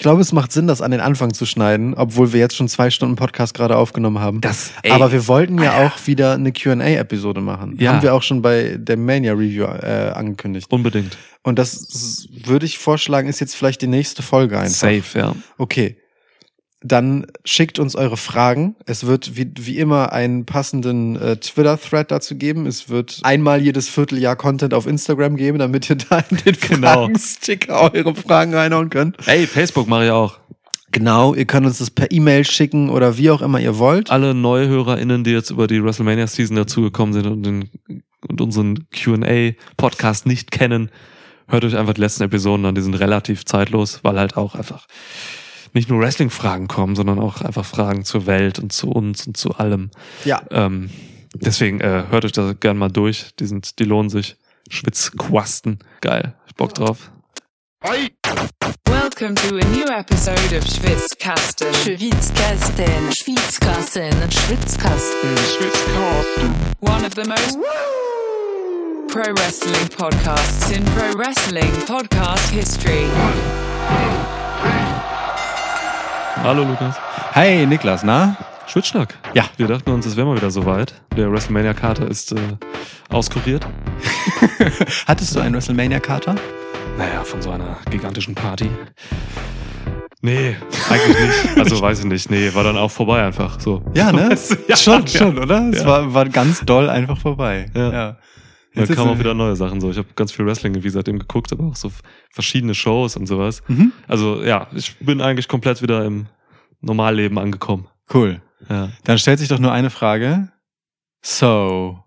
glaube, es macht Sinn, das an den Anfang zu schneiden, obwohl wir jetzt schon zwei Stunden Podcast gerade aufgenommen haben. Das, ey, Aber wir wollten ja auch wieder eine Qa-Episode machen. Ja. Haben wir auch schon bei der Mania Review äh, angekündigt. unbedingt. Und das würde ich vorschlagen, ist jetzt vielleicht die nächste Folge einfach. Safe, ja. Okay. Dann schickt uns eure Fragen. Es wird wie, wie immer einen passenden äh, Twitter-Thread dazu geben. Es wird einmal jedes Vierteljahr Content auf Instagram geben, damit ihr da in den Genau. Fragen-Sticker eure Fragen reinhauen könnt. Ey, Facebook mache ich auch. Genau, ihr könnt uns das per E-Mail schicken oder wie auch immer ihr wollt. Alle NeuhörerInnen, die jetzt über die WrestleMania-Season dazugekommen sind und, den, und unseren Q&A-Podcast nicht kennen, hört euch einfach die letzten Episoden an. Die sind relativ zeitlos, weil halt auch einfach nicht nur Wrestling-Fragen kommen, sondern auch einfach Fragen zur Welt und zu uns und zu allem. Ja. Ähm, deswegen äh, hört euch da gern mal durch. Die sind, die lohnen sich. Schwitzquasten. Geil. Ich Bock drauf. Welcome to a new episode of Schwitzkasten. Schwitzkasten, Schwitzkasten, Schwitzkasten, Schwitzkasten. One of the most pro wrestling podcasts in pro wrestling podcast history. Hallo Lukas. Hi Niklas, na? Schwitzschnack. Ja. Wir dachten uns, es wäre mal wieder soweit. Der WrestleMania-Kater ist äh, auskuriert. Hattest du einen WrestleMania-Kater? Naja, von so einer gigantischen Party. Nee, eigentlich nicht. Also weiß ich nicht. Nee, war dann auch vorbei einfach. So. Ja, ne? Ja, schon, ja. schon, oder? Es Ja. war, war ganz doll einfach vorbei. Ja. ja. Da Jetzt ist kamen auch wieder neue Sachen so. Ich habe ganz viel Wrestling wie seitdem geguckt, aber auch so verschiedene Shows und sowas. Mhm. Also ja, ich bin eigentlich komplett wieder im Normalleben angekommen. Cool. Ja. Dann stellt sich doch nur eine Frage. So,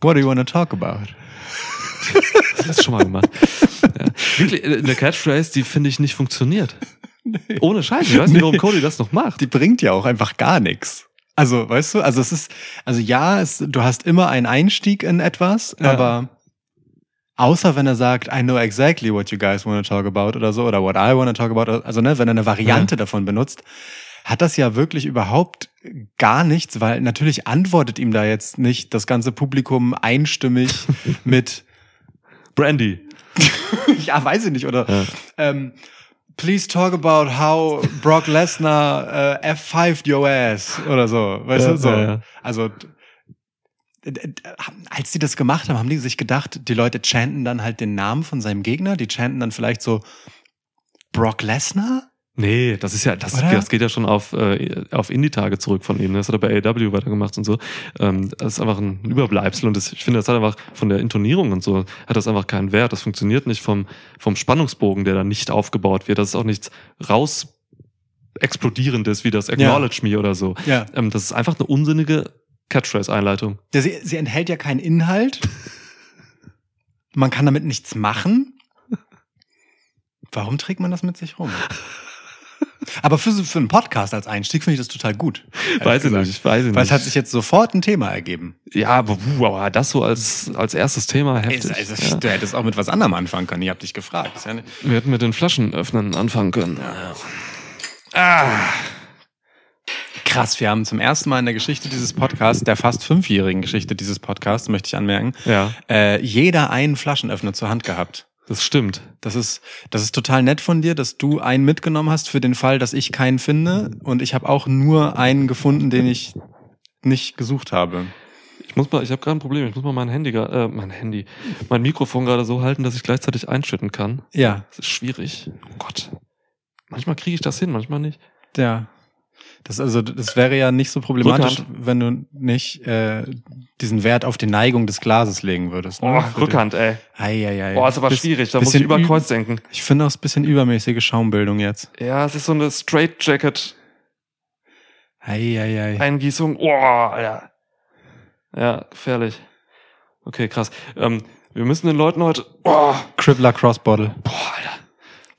what do you want to talk about? Das du schon mal gemacht. ja. Wirklich, äh, eine Catchphrase, die finde ich nicht funktioniert. Ohne Scheiß. Ich weiß nicht, warum Nee. Cody das noch macht. Die bringt ja auch einfach gar nichts. Also, weißt du, also es ist, also ja, es, du hast immer einen Einstieg in etwas, Ja. aber außer wenn er sagt, I know exactly what you guys want to talk about oder so, oder what I want to talk about, also ne, wenn er eine Variante davon benutzt, hat das ja wirklich überhaupt gar nichts, weil natürlich antwortet ihm da jetzt nicht das ganze Publikum einstimmig mit, Brandy. ja, weiß ich nicht, oder Ja. ähm, Please talk about how Brock Lesnar äh, F5 your ass oder so, weißt Ja, du, so. ja. Also als die das gemacht haben, haben die sich gedacht, die Leute chanten dann halt den Namen von seinem Gegner, die chanten dann vielleicht so Brock Lesnar? Nee, das ist ja, das, Oder? das geht ja schon auf, äh, auf Indie-Tage zurück von ihm. Das hat er bei AW weitergemacht und so. Ähm, das ist einfach ein Überbleibsel und das, ich finde, das hat einfach von der Intonierung und so, hat das einfach keinen Wert. Das funktioniert nicht vom, vom Spannungsbogen, der da nicht aufgebaut wird. Das ist auch nichts raus explodierendes wie das Acknowledge Me oder so. Ja. Ähm, das ist einfach eine unsinnige Catchphrase-Einleitung. ja sie, sie enthält ja keinen Inhalt. Man kann damit nichts machen. Warum trägt man das mit sich rum? Aber für, für einen Podcast als Einstieg finde ich das total gut. Weiß ich nicht, weiß ich Weil es nicht. hat sich jetzt sofort ein Thema ergeben. ja, aber, aber das so als, als erstes Thema heftig. ja. Du hättest auch mit was anderem anfangen können. Ich habe dich gefragt. Ja nicht Wir hätten mit den Flaschenöffnern anfangen können. Krass, wir haben zum ersten Mal in der Geschichte dieses Podcasts, der fast fünfjährigen Geschichte dieses Podcasts, möchte ich anmerken, Ja, äh, jeder einen Flaschenöffner zur Hand gehabt. Das stimmt. Das ist, das ist total nett von dir, dass du einen mitgenommen hast für den Fall, dass ich keinen finde. Und ich habe auch nur einen gefunden, den ich nicht gesucht habe. Ich muss mal, ich habe gerade ein Problem. Ich muss mal mein Handy, äh, mein Handy, mein Mikrofon gerade so halten, dass ich gleichzeitig einschütten kann. Ja, Das ist schwierig. Oh Gott. Manchmal kriege ich das hin, manchmal nicht. ja. Das also, das wäre ja nicht so problematisch, Rückhand. wenn du nicht äh, diesen Wert auf die Neigung des Glases legen würdest. ne? Oh, Rückhand, ey. Eieiei. Boah, ist aber Biss- schwierig. Da muss ich über. Kreuz denken. Ich finde auch ein bisschen übermäßige Schaumbildung jetzt. Ja, es ist so eine Straight Jacket Eieiei. Eingießung. Oh, ja. Ja, gefährlich. Okay, krass. Ähm, wir müssen den Leuten heute. Oh, Crippler Cross Bottle. boah, Alter.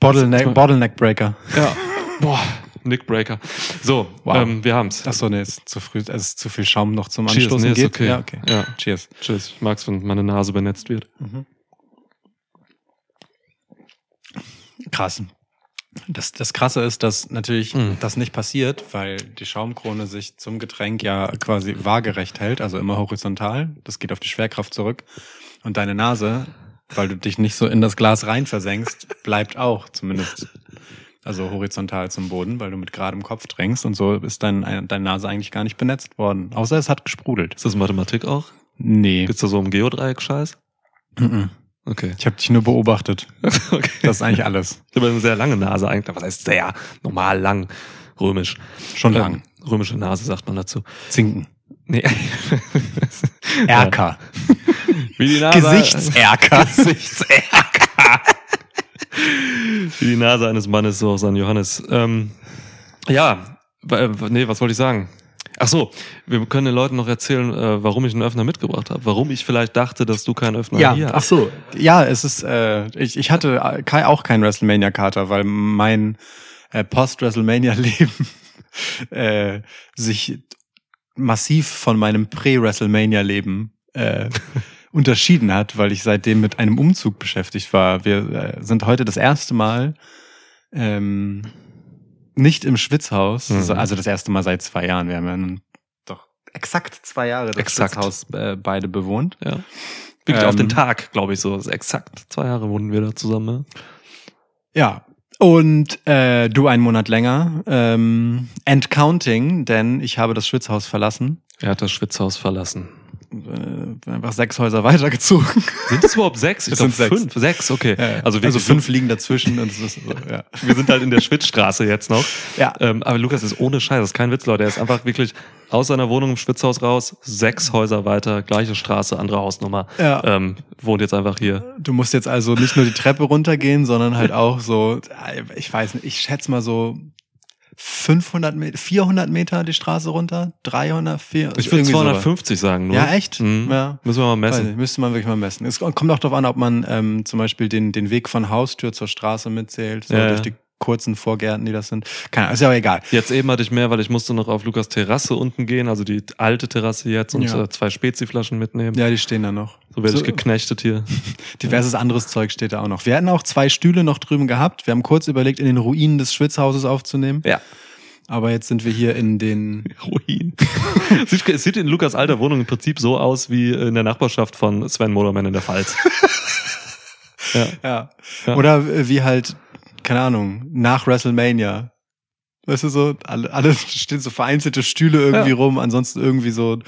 Bottleneck, Bottleneck Breaker. Ja. Boah, Nickbreaker. So, Wow. ähm, wir haben's. Achso, nee, ist zu früh. Es ist zu viel Schaum noch zum Cheers, Anstoßen nee, geht. okay. Ja, okay. Ja. Cheers. Tschüss. Ich mag's, wenn meine Nase benetzt wird. Krass. Das, das Krasse ist, dass natürlich Mhm. das nicht passiert, weil die Schaumkrone sich zum Getränk ja quasi waagerecht hält, also immer horizontal. Das geht auf die Schwerkraft zurück. Und deine Nase, weil du dich nicht so in das Glas rein versenkst, bleibt auch zumindest Also horizontal zum Boden, weil du mit geradem Kopf drängst und so ist dein, deine Nase eigentlich gar nicht benetzt worden. Außer es hat gesprudelt. Ist das Mathematik auch? Nee. Gibt's da so einen Geodreieck-Scheiß? Mhm. Okay. Ich habe dich nur beobachtet. okay. Das ist eigentlich alles. Ich habe eine sehr lange Nase eigentlich. Was heißt sehr? Normal lang. Römisch. Schon lang. Ähm, römische Nase sagt man dazu. Zinken. Nee. Erker. Wie die Nase. Gesichtserker. Gesichtserker. Wie die Nase eines Mannes, so auch sein Johannes. Ähm, ja, äh, nee, was wollte ich sagen? Ach so, wir können den Leuten noch erzählen, äh, warum ich einen Öffner mitgebracht habe. Warum ich vielleicht dachte, dass du keinen Öffner Ja, hier ach hast. so. Ja, es ist, äh, ich, ich hatte auch keinen WrestleMania-Kater, weil mein äh, Post-WrestleMania-Leben äh, sich massiv von meinem Prä-WrestleMania-Leben äh, unterschieden hat, weil ich seitdem mit einem Umzug beschäftigt war. Wir äh, sind heute das erste Mal ähm, nicht im Schwitzhaus, Mhm. so- also das erste Mal seit zwei Jahren. Wir haben ja doch exakt zwei Jahre das Exakt. Schwitzhaus äh, beide bewohnt. Ja. Wirklich auf Ähm, den Tag, glaube ich, so. Exakt zwei Jahre wohnen wir da zusammen. Ja. Und äh, du einen Monat länger. Ähm, and counting, denn ich habe das Schwitzhaus verlassen. Er hat das Schwitzhaus verlassen. Äh, einfach sechs Häuser weitergezogen. Sind es überhaupt sechs? Ich Es glaube sind sechs. fünf. Sechs, okay. Ja, Also, also fünf liegen dazwischen und so, ja. Wir sind halt in der Schwitzstraße jetzt noch. Ja. Ähm, aber Lukas ist ohne Scheiß, das ist kein Witz, Leute. Er ist einfach wirklich aus seiner Wohnung im Schwitzhaus raus, sechs Häuser weiter, gleiche Straße, andere Hausnummer. Ja. Ähm, wohnt jetzt einfach hier. Du musst jetzt also nicht nur die Treppe runtergehen, sondern halt auch so, ich weiß nicht, ich schätze mal so 500 Meter, 400 Meter die Straße runter, 300, 400. Ich würde irgendwie sowas. 250 sagen, nur. Ja, echt? Mhm. Ja. Müssen wir mal messen. nicht, müsste man wirklich mal messen. Es kommt auch darauf an, ob man ähm, zum Beispiel den, den Weg von Haustür zur Straße mitzählt, so Ja, durch die kurzen Vorgärten, die das sind. Keine Ahnung, ist ja auch egal. Jetzt eben hatte ich mehr, weil ich musste noch auf Lukas Terrasse unten gehen, also die alte Terrasse jetzt und Ja. äh, zwei Speziflaschen mitnehmen. Ja, die stehen da noch. So werde So- ich geknechtet hier. Diverses anderes Zeug steht da auch noch. Wir hätten auch zwei Stühle noch drüben gehabt. Wir haben kurz überlegt, in den Ruinen des Schwitzhauses aufzunehmen. Ja. Aber jetzt sind wir hier in den. Ruin. sieht, es sieht in Lukas alter Wohnung im Prinzip so aus wie in der Nachbarschaft von Sven Moderman in der Pfalz. ja. Ja. Ja. Oder äh, wie halt, keine Ahnung, nach WrestleMania. Weißt du so, alle, alle stehen so vereinzelte Stühle irgendwie Ja. rum, ansonsten irgendwie so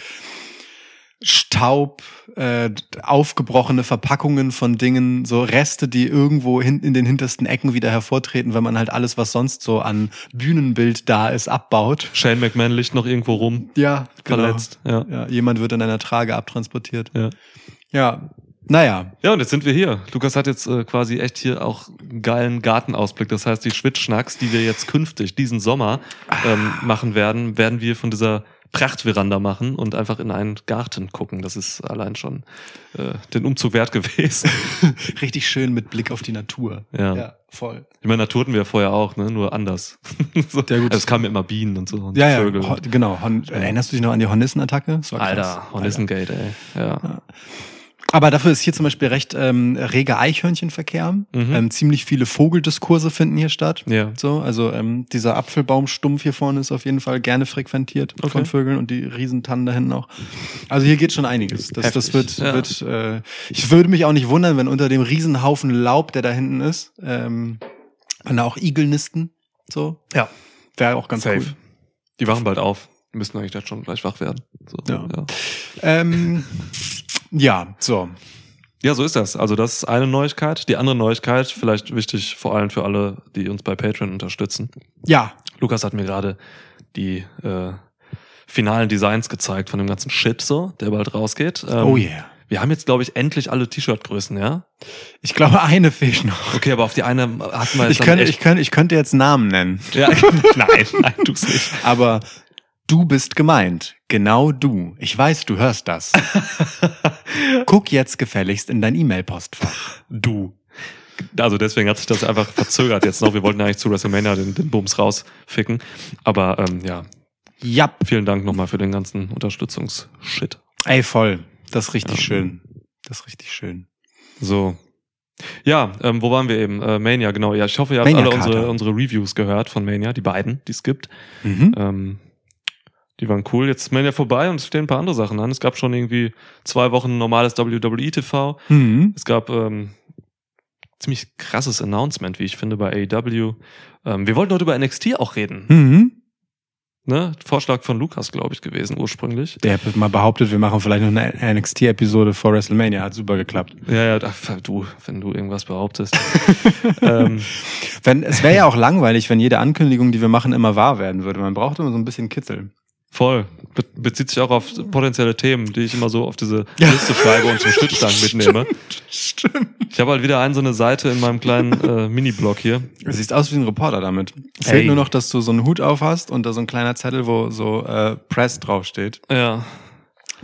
Staub, äh, aufgebrochene Verpackungen von Dingen, so Reste, die irgendwo hinten in den hintersten Ecken wieder hervortreten, wenn man halt alles, was sonst so an Bühnenbild da ist, abbaut. Shane McMahon liegt noch irgendwo rum, Ja, verletzt. Ja. Ja, jemand wird in einer Trage abtransportiert. Ja. Ja, naja, Ja, und jetzt sind wir hier. Lukas hat jetzt äh, quasi echt hier auch einen geilen Gartenausblick. Das heißt, die Schwitzschnacks, die wir jetzt künftig diesen Sommer ähm, machen werden, werden wir von dieser Prachtveranda machen und einfach in einen Garten gucken. Das ist allein schon äh, den Umzug wert gewesen. richtig schön mit Blick auf die Natur. Ja. ja voll. Ich meine, Natur hatten wir ja vorher auch, ne? nur anders. so. Ja, gut. Also es kamen immer Bienen und so und Ja, ja, Vögel. Ho genau. Hon Erinnerst du dich noch an die Hornissen-Attacke? Alter, Hornissengate, ey. Ja. Aber dafür ist hier zum Beispiel recht ähm, reger Eichhörnchenverkehr. Mhm. Ähm, ziemlich viele Vogeldiskurse finden hier statt. Ja. So, also ähm, dieser Apfelbaumstumpf hier vorne ist auf jeden Fall gerne frequentiert Okay. von Vögeln und die Riesentannen da hinten auch. Also hier geht schon einiges. Das, das wird, ja. wird äh, ich würde mich auch nicht wundern, wenn unter dem Riesenhaufen Laub, der da hinten ist, ähm, wenn da auch Igel nisten. So. Ja. Wäre auch ganz Safe. cool. Die wachen bald auf. Die müssten eigentlich jetzt schon gleich wach werden. So, Ja. ja. Ähm, ja, so. Ja, so ist das. Also das ist eine Neuigkeit. Die andere Neuigkeit, vielleicht wichtig vor allem für alle, die uns bei Patreon unterstützen. Ja, Lukas hat mir gerade die äh, finalen Designs gezeigt von dem ganzen Shit, so, der bald rausgeht. Ähm, oh yeah. Wir haben jetzt, glaube ich, endlich alle T-Shirt-Größen, ja? Ich glaube, eine fehlt noch. Okay, aber auf die eine hatten wir jetzt Ich könnte, ich, könnte, ich könnte jetzt Namen nennen, ja, nein, nein, tu's nicht. aber du bist gemeint. Genau du. Ich weiß, du hörst das. Guck jetzt gefälligst in dein E-Mail-Postfach. Du. Also deswegen hat sich das einfach verzögert jetzt noch. Wir wollten eigentlich zu WrestleMania den, den Bums rausficken. Aber ähm, ja, Ja. vielen Dank nochmal für den ganzen Unterstützungsshit. Ey, voll. Das ist richtig Ja. schön. Das ist richtig schön. So. Ja, ähm, wo waren wir eben? Äh, Mania, genau. Ja, ich hoffe, ihr habt alle unsere, unsere Reviews gehört von Mania, die beiden, die es gibt. Mhm. Ähm, die waren cool. Jetzt ist Mania vorbei und es stehen ein paar andere Sachen an. Es gab schon irgendwie zwei Wochen normales WWE TV. Mhm. Es gab ähm, ziemlich krasses Announcement, wie ich finde, bei AEW. Ähm, wir wollten heute über NXT auch reden. Mhm. Ne? Vorschlag von Lukas, glaube ich, gewesen ursprünglich. Der hat mal behauptet, wir machen vielleicht noch eine NXT-Episode vor WrestleMania. Hat super geklappt. Ja, ja, ach, du, wenn du irgendwas behauptest. ähm, Wenn, es wäre ja auch langweilig, wenn jede Ankündigung, die wir machen, immer wahr werden würde. Man braucht immer so ein bisschen Kitzel. Voll. Be bezieht sich auch auf potenzielle Themen, die ich immer so auf diese Liste schreibe und zum Stützstand mitnehme. Stimmt. Ich habe halt wieder ein so eine Seite in meinem kleinen äh, Mini-Blog hier. Du siehst aus wie ein Reporter damit. Ey. Fehlt nur noch, dass du so einen Hut auf hast und da so ein kleiner Zettel, wo so äh, Press draufsteht. Ja,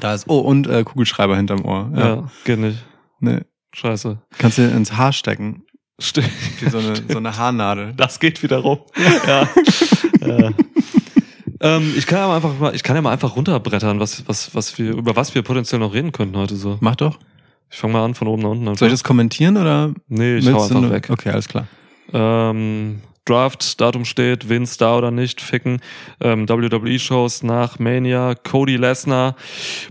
Da ist, oh, und äh, Kugelschreiber hinterm Ohr. ja, geht nicht. Nee. Scheiße. Kannst du ins Haar stecken. Stimmt. Wie so eine, so eine Haarnadel. Das geht wieder rum. ja. ja. Ähm, ich kann ja mal einfach mal, ich kann ja mal einfach runterbrettern, was, was, was wir, über was wir potenziell noch reden könnten heute so. Mach doch. Ich fange mal an von oben nach unten. Soll ich das kommentieren oder? Nee, ich hau einfach weg. Okay, alles klar. Ähm, Draft-Datum steht, Vince da oder nicht, ficken. Ähm, WWE-Shows nach Mania, Cody Lesnar,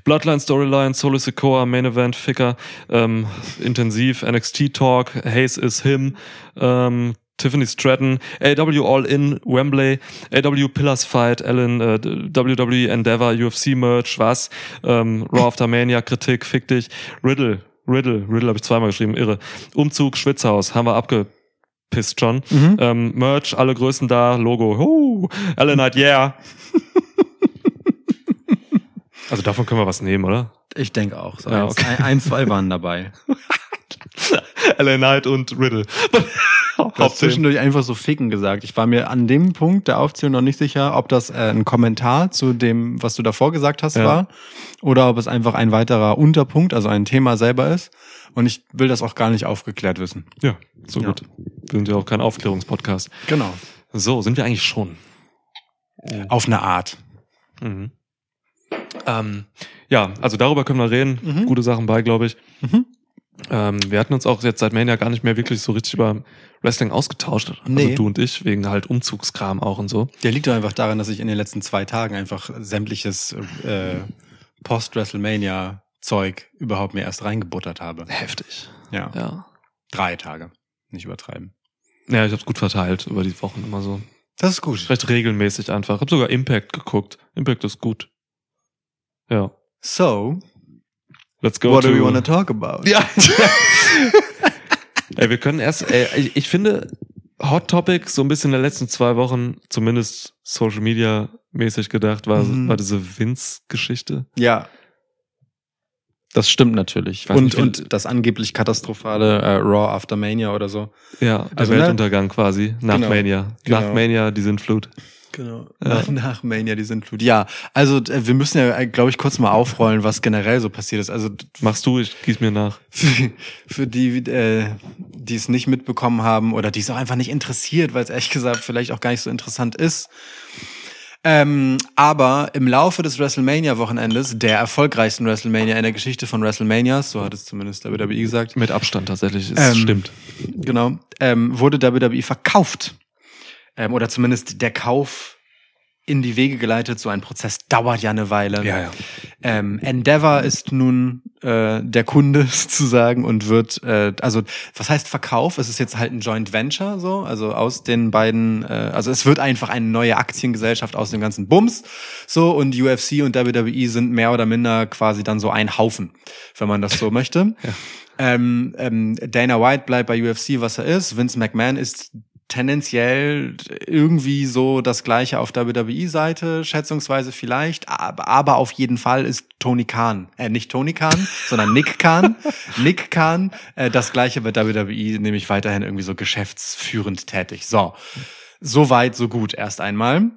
Bloodline-Storyline, Solo Sikoa, Main Event, Ficker, ähm, intensiv, NXT-Talk, Hayes is him, ähm, Tiffany Stratton, AW All In, Wembley, AW Pillars Fight, Allen, äh, WWE Endeavor, UFC Merch, was, ähm, Raw After Mania, Kritik, fick dich, Riddle, Riddle, Riddle habe ich zweimal geschrieben, irre. Umzug, Schwitzhaus, haben wir abgepisst schon. Mhm. Ähm, Merch, alle Größen da, Logo, huh, Ellen Knight, yeah. also davon können wir was nehmen, oder? Ich denke auch. So Ja, eins, okay. ein, ein, zwei waren dabei. Ellen Knight und Riddle. Du hast zwischendurch einfach so ficken gesagt. Ich war mir an dem Punkt der Aufzählung noch nicht sicher, ob das äh, ein Kommentar zu dem, was du davor gesagt hast, Ja. war, oder ob es einfach ein weiterer Unterpunkt, also ein Thema selber ist. Und ich will das auch gar nicht aufgeklärt wissen. Ja, so Ja. gut. Wir sind ja auch kein Aufklärungspodcast. Genau. So, sind wir eigentlich schon. Auf eine Art. Mhm. Ähm, ja, also darüber können wir reden. Mhm. Gute Sachen bei, glaube ich. Mhm. Ähm, wir hatten uns auch jetzt seit Mania gar nicht mehr wirklich so richtig über Wrestling ausgetauscht. Also Nee. du und ich, wegen halt Umzugskram auch und so. Der liegt doch einfach daran, dass ich in den letzten zwei Tagen einfach sämtliches äh, Post-WrestleMania-Zeug überhaupt mir erst reingebuttert habe. Heftig. Ja. Ja. Drei Tage. Nicht übertreiben. Ja, ich habe es gut verteilt über die Wochen immer so. Das ist gut. Recht regelmäßig einfach. Hab sogar Impact geguckt. Impact ist gut. Ja. So, Let's go what to do we want to talk about? Ja. ey, wir können erst, ey, ich, ich finde Hot Topic so ein bisschen in den letzten zwei Wochen, zumindest Social Media mäßig gedacht, war, Mhm. war diese Vince-Geschichte. Ja. Das stimmt natürlich. Und, nicht, und das angeblich katastrophale äh, Raw After Mania oder so. Ja, der Also, ne? Weltuntergang quasi. Nach Genau. Mania. Nach Genau. Mania, die sind Flut. Genau. Ja. Nach, Mania, die sind Flut. Ja, also äh, wir müssen ja, glaube ich, kurz mal aufrollen, was generell so passiert ist. Also Machst du, ich gieß mir nach. für, für die, äh, die es nicht mitbekommen haben oder die es auch einfach nicht interessiert, weil es ehrlich gesagt vielleicht auch gar nicht so interessant ist. Ähm, aber im Laufe des WrestleMania-Wochenendes, der erfolgreichsten WrestleMania in der Geschichte von WrestleManias, so hat es zumindest WWE gesagt, Mit Abstand tatsächlich, es Ähm, stimmt. genau, ähm, wurde WWE verkauft. Ähm, oder zumindest der Kauf in die Wege geleitet. So ein Prozess dauert ja eine Weile. ja. Ähm, Endeavor ist nun äh, der Kunde sozusagen und wird, äh, also was heißt Verkauf? Es ist jetzt halt ein Joint Venture so, also aus den beiden, äh, also es wird einfach eine neue Aktiengesellschaft aus dem ganzen Bums so und UFC und WWE sind mehr oder minder quasi dann so ein Haufen, wenn man das so möchte. Ja. Ähm, ähm, Dana White bleibt bei UFC, was er ist. Vince McMahon ist tendenziell irgendwie so das gleiche auf WWE-Seite, schätzungsweise vielleicht, aber, aber auf jeden Fall ist Tony Khan, äh, nicht Tony Khan, sondern Nick Khan, Nick Khan, äh, das gleiche bei WWE, nämlich weiterhin irgendwie so geschäftsführend tätig. So, so weit, so gut erst einmal.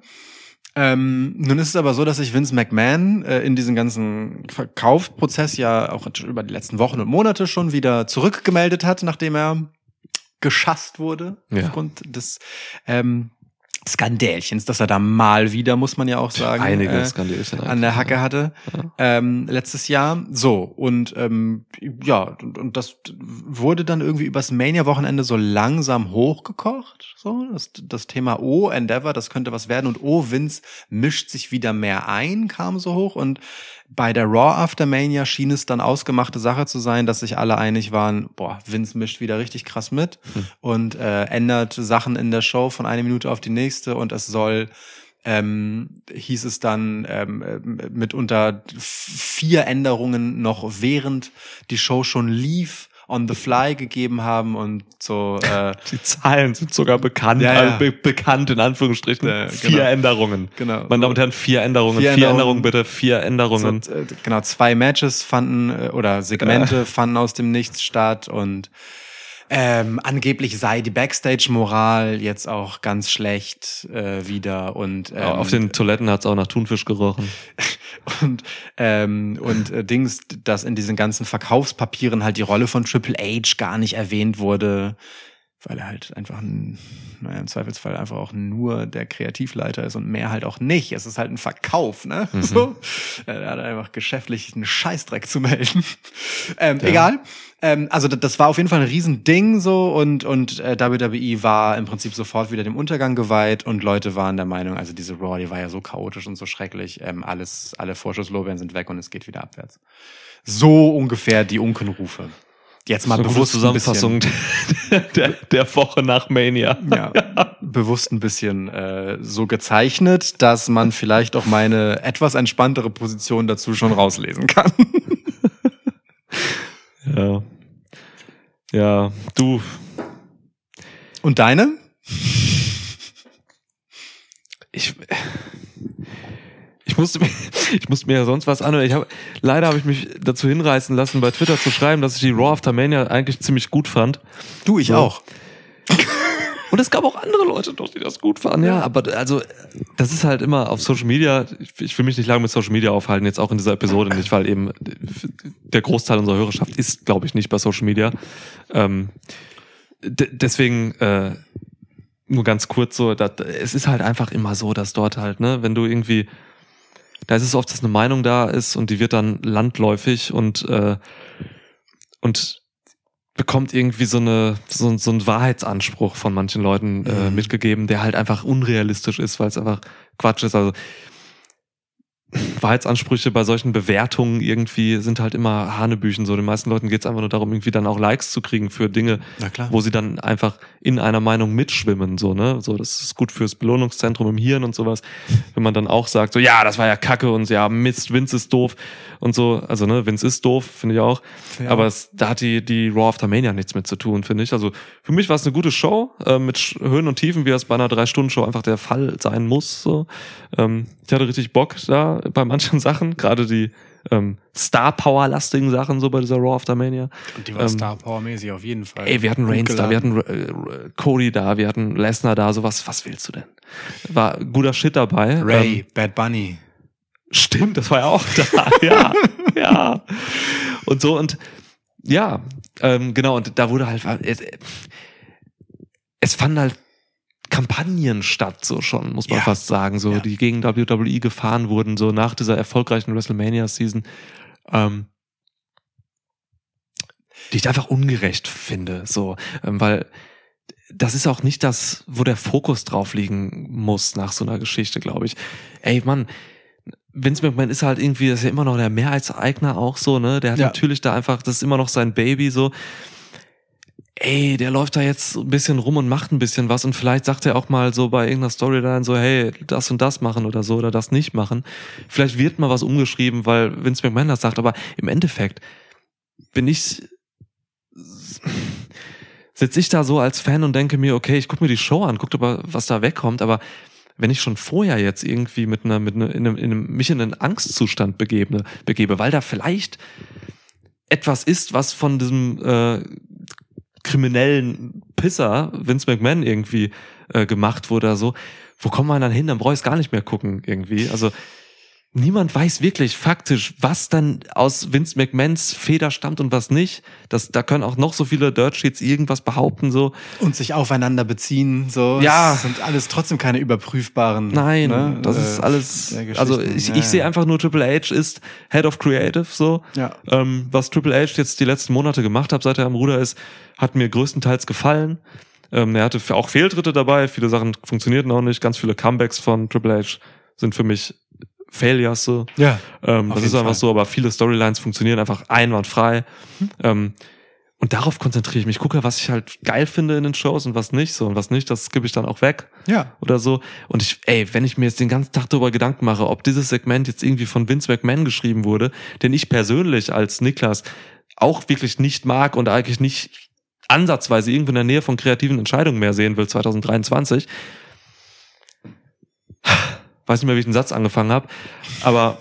Ähm, nun ist es aber so, dass sich Vince McMahon äh, in diesen ganzen Verkaufsprozess ja auch über die letzten Wochen und Monate schon wieder zurückgemeldet hat, nachdem er geschasst wurde Ja. aufgrund des ähm, Skandälchens, dass er da mal wieder, muss man ja auch sagen, Einige äh, Skandälchen an der Hacke hatte ähm, letztes Jahr. So, und ähm, ja, und, und das wurde dann irgendwie übers Mania-Wochenende so langsam hochgekocht. So, das, das Thema Oh, Endeavor, das könnte was werden. Und Oh, Vince mischt sich wieder mehr ein, kam so hoch. Und bei der Raw After Mania schien es dann ausgemachte Sache zu sein, dass sich alle einig waren, boah, Vince mischt wieder richtig krass mit und äh, ändert Sachen in der Show von einer Minute auf die nächste und es soll ähm, hieß es dann ähm, ähm, mitunter vier Änderungen noch während die Show schon lief on the fly gegeben haben und so äh, Die Zahlen sind sogar bekannt, Ja, ja. also be bekannt in Anführungsstrichen. Ja, vier genau. Änderungen. Genau. Meine Damen und Herren, vier Änderungen. Vier Vier, Änderungen. Änderungen bitte, vier Änderungen. So, äh, genau, zwei Matches fanden äh, oder Segmente fanden aus dem Nichts statt und ähm, angeblich sei die Backstage-Moral jetzt auch ganz schlecht äh, wieder und ähm, Ja, Auf den Toiletten hat's auch nach Thunfisch gerochen. und und, und äh, Dings, dass in diesen ganzen Verkaufspapieren halt die Rolle von Triple H gar nicht erwähnt wurde, weil er halt einfach ein, naja, im Zweifelsfall einfach auch nur der Kreativleiter ist und mehr halt auch nicht. Es ist halt ein Verkauf, ne? So. Äh, Er hat einfach geschäftlich einen Scheißdreck zu melden. Ähm, Egal. Ähm, also das, das war auf jeden Fall ein Riesending so und und äh, WWE war im Prinzip sofort wieder dem Untergang geweiht und Leute waren der Meinung, also diese Raw, die war ja so chaotisch und so schrecklich, ähm, alles, alle Vorschusslorbeeren sind weg und es geht wieder abwärts. So ungefähr die Unkenrufe. Jetzt mal gute bewusst Zusammenfassung der, der Woche nach Mania. ja, bewusst ein bisschen äh, so gezeichnet, dass man vielleicht auch meine etwas entspanntere Position dazu schon rauslesen kann. Ja. Ja, du, Und deine? ich, ich musste mir, ich musste mir ja sonst was anhören. Ich hab, leider habe ich mich dazu hinreißen lassen, bei Twitter zu schreiben, dass ich die Raw After Mania eigentlich ziemlich gut fand. Du, ich So. auch. Und es gab auch andere Leute doch, die das gut fanden. Ja, aber also, das ist halt immer auf Social Media. Ich, will mich nicht lange mit Social Media aufhalten, jetzt auch in dieser Episode nicht, weil eben der Großteil unserer Hörerschaft ist, glaube ich, nicht bei Social Media. Ähm, de- deswegen äh, nur ganz kurz so, dat, es ist halt einfach immer so, dass dort halt, ne, wenn du irgendwie, da ist es oft, dass eine Meinung da ist und die wird dann landläufig und äh, und bekommt irgendwie so eine so, so ein Wahrheitsanspruch von manchen Leuten äh, Mhm. mitgegeben, der halt einfach unrealistisch ist, weil es einfach Quatsch ist. Also Wahrheitsansprüche bei solchen Bewertungen irgendwie sind halt immer Hanebüchen. So den meisten Leuten geht es einfach nur darum, irgendwie dann auch Likes zu kriegen für Dinge, wo sie dann einfach in einer Meinung mitschwimmen, so, ne? So, das ist gut fürs Belohnungszentrum im Hirn und sowas. Wenn man dann auch sagt, so, ja, das war ja Kacke und ja, Mist, Vince ist doof und so. Also, ne, Vince ist doof, finde ich auch. Ja. Aber es, da hat die, die Raw After Mania nichts mit zu tun, finde ich. Also, für mich war es eine gute Show, äh, mit Höhen und Tiefen, wie das bei einer Drei-Stunden-Show einfach der Fall sein muss, so. Ähm, ich hatte richtig Bock da bei manchen Sachen, gerade die, ähm, Star-Power-lastigen Sachen, so bei dieser Raw After Mania. Und die war Star Power mäßig auf jeden Fall. Ey, wir hatten Reigns da, wir hatten äh, Cody da, wir hatten Lesnar da, sowas. Was willst du denn? War guter Shit dabei. Ray, Ähm, Bad Bunny. stimmt, das war ja auch da. ja, ja. Und so und ja, ähm, genau. Und da wurde halt es, es fanden halt Kampagnen statt, so schon, muss man Ja. fast sagen, so Ja. die gegen WWE gefahren wurden, so nach dieser erfolgreichen WrestleMania-Season. Ähm, die ich einfach ungerecht finde, so, ähm, weil das ist auch nicht das, wo der Fokus drauf liegen muss nach so einer Geschichte, glaube ich. Ey, Mann, Vince McMahon ist halt irgendwie, das ist ja immer noch der Mehrheitseigner auch so, ne? Der hat Ja. natürlich da einfach, das ist immer noch sein Baby so. Ey, der läuft da jetzt ein bisschen rum und macht ein bisschen was und vielleicht sagt er auch mal so bei irgendeiner Storyline so, hey, das und das machen oder so oder das nicht machen. Vielleicht wird mal was umgeschrieben, weil Vince McMahon das sagt, aber im Endeffekt bin ich sitze ich da so als Fan und denke mir, okay, ich gucke mir die Show an, gucke aber, was da wegkommt, aber wenn ich schon vorher jetzt irgendwie mit einer, mit einer, in einem, in einem, mich in einen Angstzustand begebe, begebe, weil da vielleicht etwas ist, was von diesem äh, kriminellen Pisser Vince McMahon irgendwie äh, gemacht wurde oder so, wo kommt man dann hin? Dann brauche ich es gar nicht mehr gucken irgendwie. Also niemand weiß wirklich faktisch, was dann aus Vince McMahons Feder stammt und was nicht. Das, da können auch noch so viele Dirt Sheets irgendwas behaupten, so. Und sich aufeinander beziehen, so. Ja. Es sind alles trotzdem keine überprüfbaren. Nein, ne, das äh, ist alles. der Also ich, Ja, ich ja. sehe einfach nur Triple H ist Head of Creative, so. Ja. Ähm, was Triple H jetzt die letzten Monate gemacht hat, seit er am Ruder ist, hat mir größtenteils gefallen. Ähm, er hatte auch Fehltritte dabei, viele Sachen funktionierten auch nicht, ganz viele Comebacks von Triple H sind für mich Failures so. Ja. Ähm, das ist einfach Fall. so, aber viele Storylines funktionieren einfach einwandfrei. Ähm, und darauf konzentriere ich mich. Gucke, was ich halt geil finde in den Shows und was nicht. So und was nicht, das skippe ich dann auch weg Ja. oder so. Und ich, ey, wenn ich mir jetzt den ganzen Tag darüber Gedanken mache, ob dieses Segment jetzt irgendwie von Vince McMahon geschrieben wurde, den ich persönlich als Niklas auch wirklich nicht mag und eigentlich nicht ansatzweise irgendwo in der Nähe von kreativen Entscheidungen mehr sehen will 2023. Weiß nicht mehr, wie ich den Satz angefangen habe, aber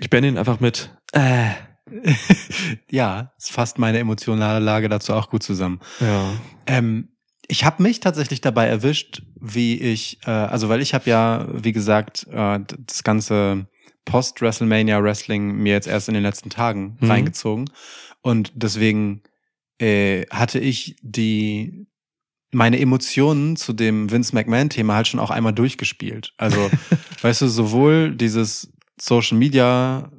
ich beende ihn einfach mit äh. Ja, es fasst meine emotionale Lage dazu auch gut zusammen. Ja. Ähm, ich habe mich tatsächlich dabei erwischt, wie ich, äh, also weil ich habe ja, wie gesagt, äh, das ganze Post-WrestleMania-Wrestling mir jetzt erst in den letzten Tagen Mhm. reingezogen. Und deswegen äh, hatte ich die meine Emotionen zu dem Vince McMahon-Thema halt schon auch einmal durchgespielt. Also, weißt du, sowohl dieses Social Media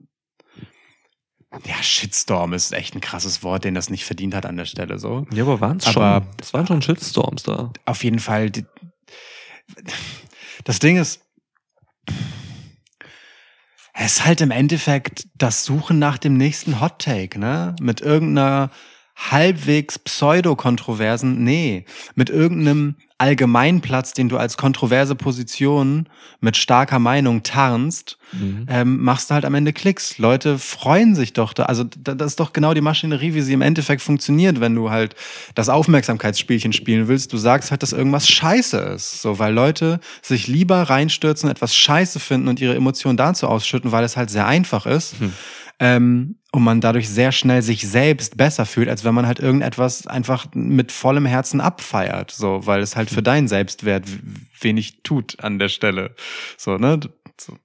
ja, Shitstorm ist echt ein krasses Wort, den das nicht verdient hat an der Stelle so. Ja, aber waren's Aber- schon. Das waren schon Shitstorms da. auf jeden Fall. Die, das Ding ist, es ist halt im Endeffekt das Suchen nach dem nächsten Hot Take, ne? Mit irgendeiner halbwegs pseudo-kontroversen, nee, mit irgendeinem Allgemeinplatz, den du als kontroverse Position mit starker Meinung tarnst, ähm, machst du halt am Ende Klicks. Leute freuen sich doch da. Also da- das ist doch genau die Maschinerie, wie sie im Endeffekt funktioniert, wenn du halt das Aufmerksamkeitsspielchen spielen willst. Du sagst halt, dass irgendwas scheiße ist. So, weil Leute sich lieber reinstürzen, etwas scheiße finden und ihre Emotionen dazu ausschütten, weil es halt sehr einfach ist. Ähm, und man dadurch sehr schnell sich selbst besser fühlt, als wenn man halt irgendetwas einfach mit vollem Herzen abfeiert, so, weil es halt für deinen Selbstwert wenig tut an der Stelle. So, ne? Du- So,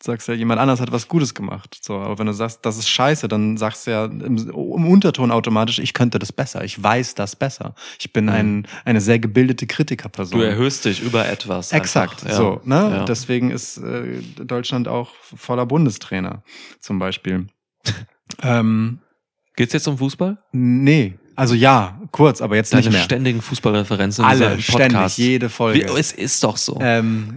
sagst ja, jemand anders hat was Gutes gemacht. So, aber wenn du sagst, das ist scheiße, dann sagst du ja im, im Unterton automatisch, ich könnte das besser, ich weiß das besser. Ich bin ein, eine sehr gebildete Kritikerperson. Du erhöhst dich über etwas. Exakt, einfach. Ja. so, ne? Ja. Deswegen ist äh, Deutschland auch voller Bundestrainer, zum Beispiel. Ähm, Geht's jetzt um Fußball? nee, also ja, kurz, aber jetzt Deine nicht mehr. ständigen Fußballreferenzen Alle, ständig, jede Folge. Wie, es ist doch so. Ähm,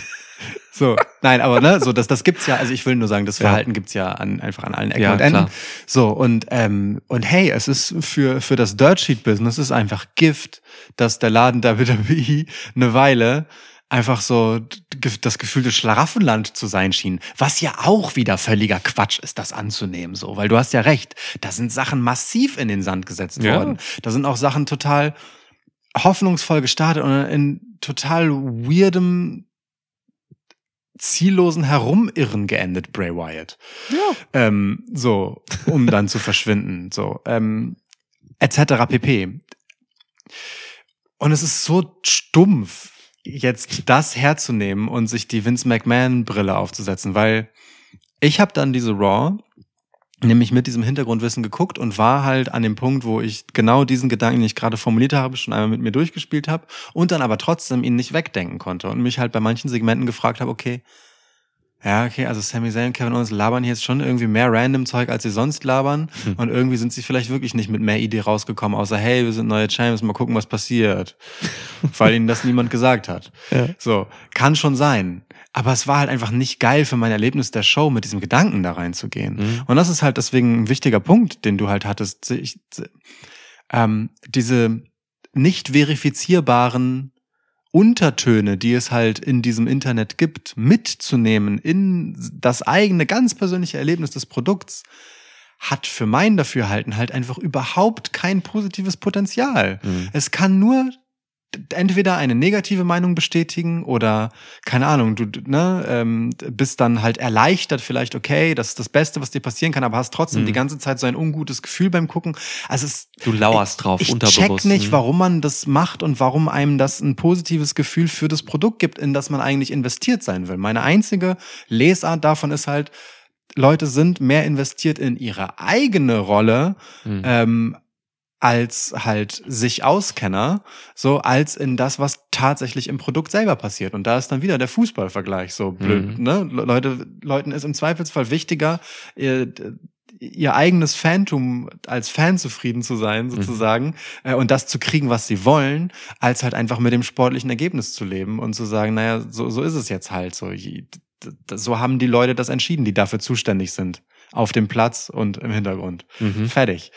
so, nein, aber ne, so das, das gibt's ja. Also ich will nur sagen, das Ja. Verhalten gibt's ja an, einfach an allen Ecken Ja, und Enden. klar. So und ähm, und hey, es ist für für das Dirt Sheet Business ist einfach Gift, dass der Laden WWE eine Weile einfach so das gefühlte Schlaraffenland zu sein schien, was ja auch wieder völliger Quatsch ist, das anzunehmen, so, weil du hast ja recht, da sind Sachen massiv in den Sand gesetzt Ja. worden. Da sind auch Sachen total hoffnungsvoll gestartet und in total weirdem ziellosen Herumirren geendet, Bray Wyatt. Ja. Ähm, so, um dann zu verschwinden, so, ähm, etc. pp. Und es ist so stumpf, jetzt das herzunehmen und sich die Vince McMahon Brille aufzusetzen, weil ich habe dann diese Raw nämlich mit diesem Hintergrundwissen geguckt und war halt an dem Punkt, wo ich genau diesen Gedanken, den ich gerade formuliert habe, schon einmal mit mir durchgespielt habe und dann aber trotzdem ihn nicht wegdenken konnte und mich halt bei manchen Segmenten gefragt habe, okay, ja, okay, also Sami Zayn und Kevin Owens labern hier jetzt schon irgendwie mehr random Zeug, als sie sonst labern. Und irgendwie sind sie vielleicht wirklich nicht mit mehr Idee rausgekommen, außer, hey, wir sind neue Champions, mal gucken, was passiert. Weil ihnen das niemand gesagt hat. Ja. So, kann schon sein. Aber es war halt einfach nicht geil für mein Erlebnis der Show, mit diesem Gedanken da reinzugehen. Mhm. Und das ist halt deswegen ein wichtiger Punkt, den du halt hattest. Ich, ähm, diese nicht verifizierbaren Untertöne, die es halt in diesem Internet gibt, mitzunehmen in das eigene ganz persönliche Erlebnis des Produkts, hat für mein Dafürhalten halt einfach überhaupt kein positives Potenzial. Mhm. Es kann nur entweder eine negative Meinung bestätigen oder keine Ahnung, du ne, ähm, bist dann halt erleichtert vielleicht, okay, das ist das Beste, was dir passieren kann, aber hast trotzdem Mhm. die ganze Zeit so ein ungutes Gefühl beim Gucken. Also es, Du lauerst drauf, ich check unterbewusst. nicht, Mhm. warum man das macht und warum einem das ein positives Gefühl für das Produkt gibt, in das man eigentlich investiert sein will. Meine einzige Lesart davon ist halt, Leute sind mehr investiert in ihre eigene Rolle, Mhm. ähm, als halt sich Auskenner, so als in das, was tatsächlich im Produkt selber passiert. Und da ist dann wieder der Fußballvergleich so blöd. Mhm. Ne? Le- Leute, Leuten ist im Zweifelsfall wichtiger, ihr, ihr eigenes Phantom als Fan zufrieden zu sein, sozusagen, äh, und das zu kriegen, was sie wollen, als halt einfach mit dem sportlichen Ergebnis zu leben und zu sagen, naja, so, so ist es jetzt halt so. So haben die Leute das entschieden, die dafür zuständig sind. Auf dem Platz und im Hintergrund. Mhm. Fertig.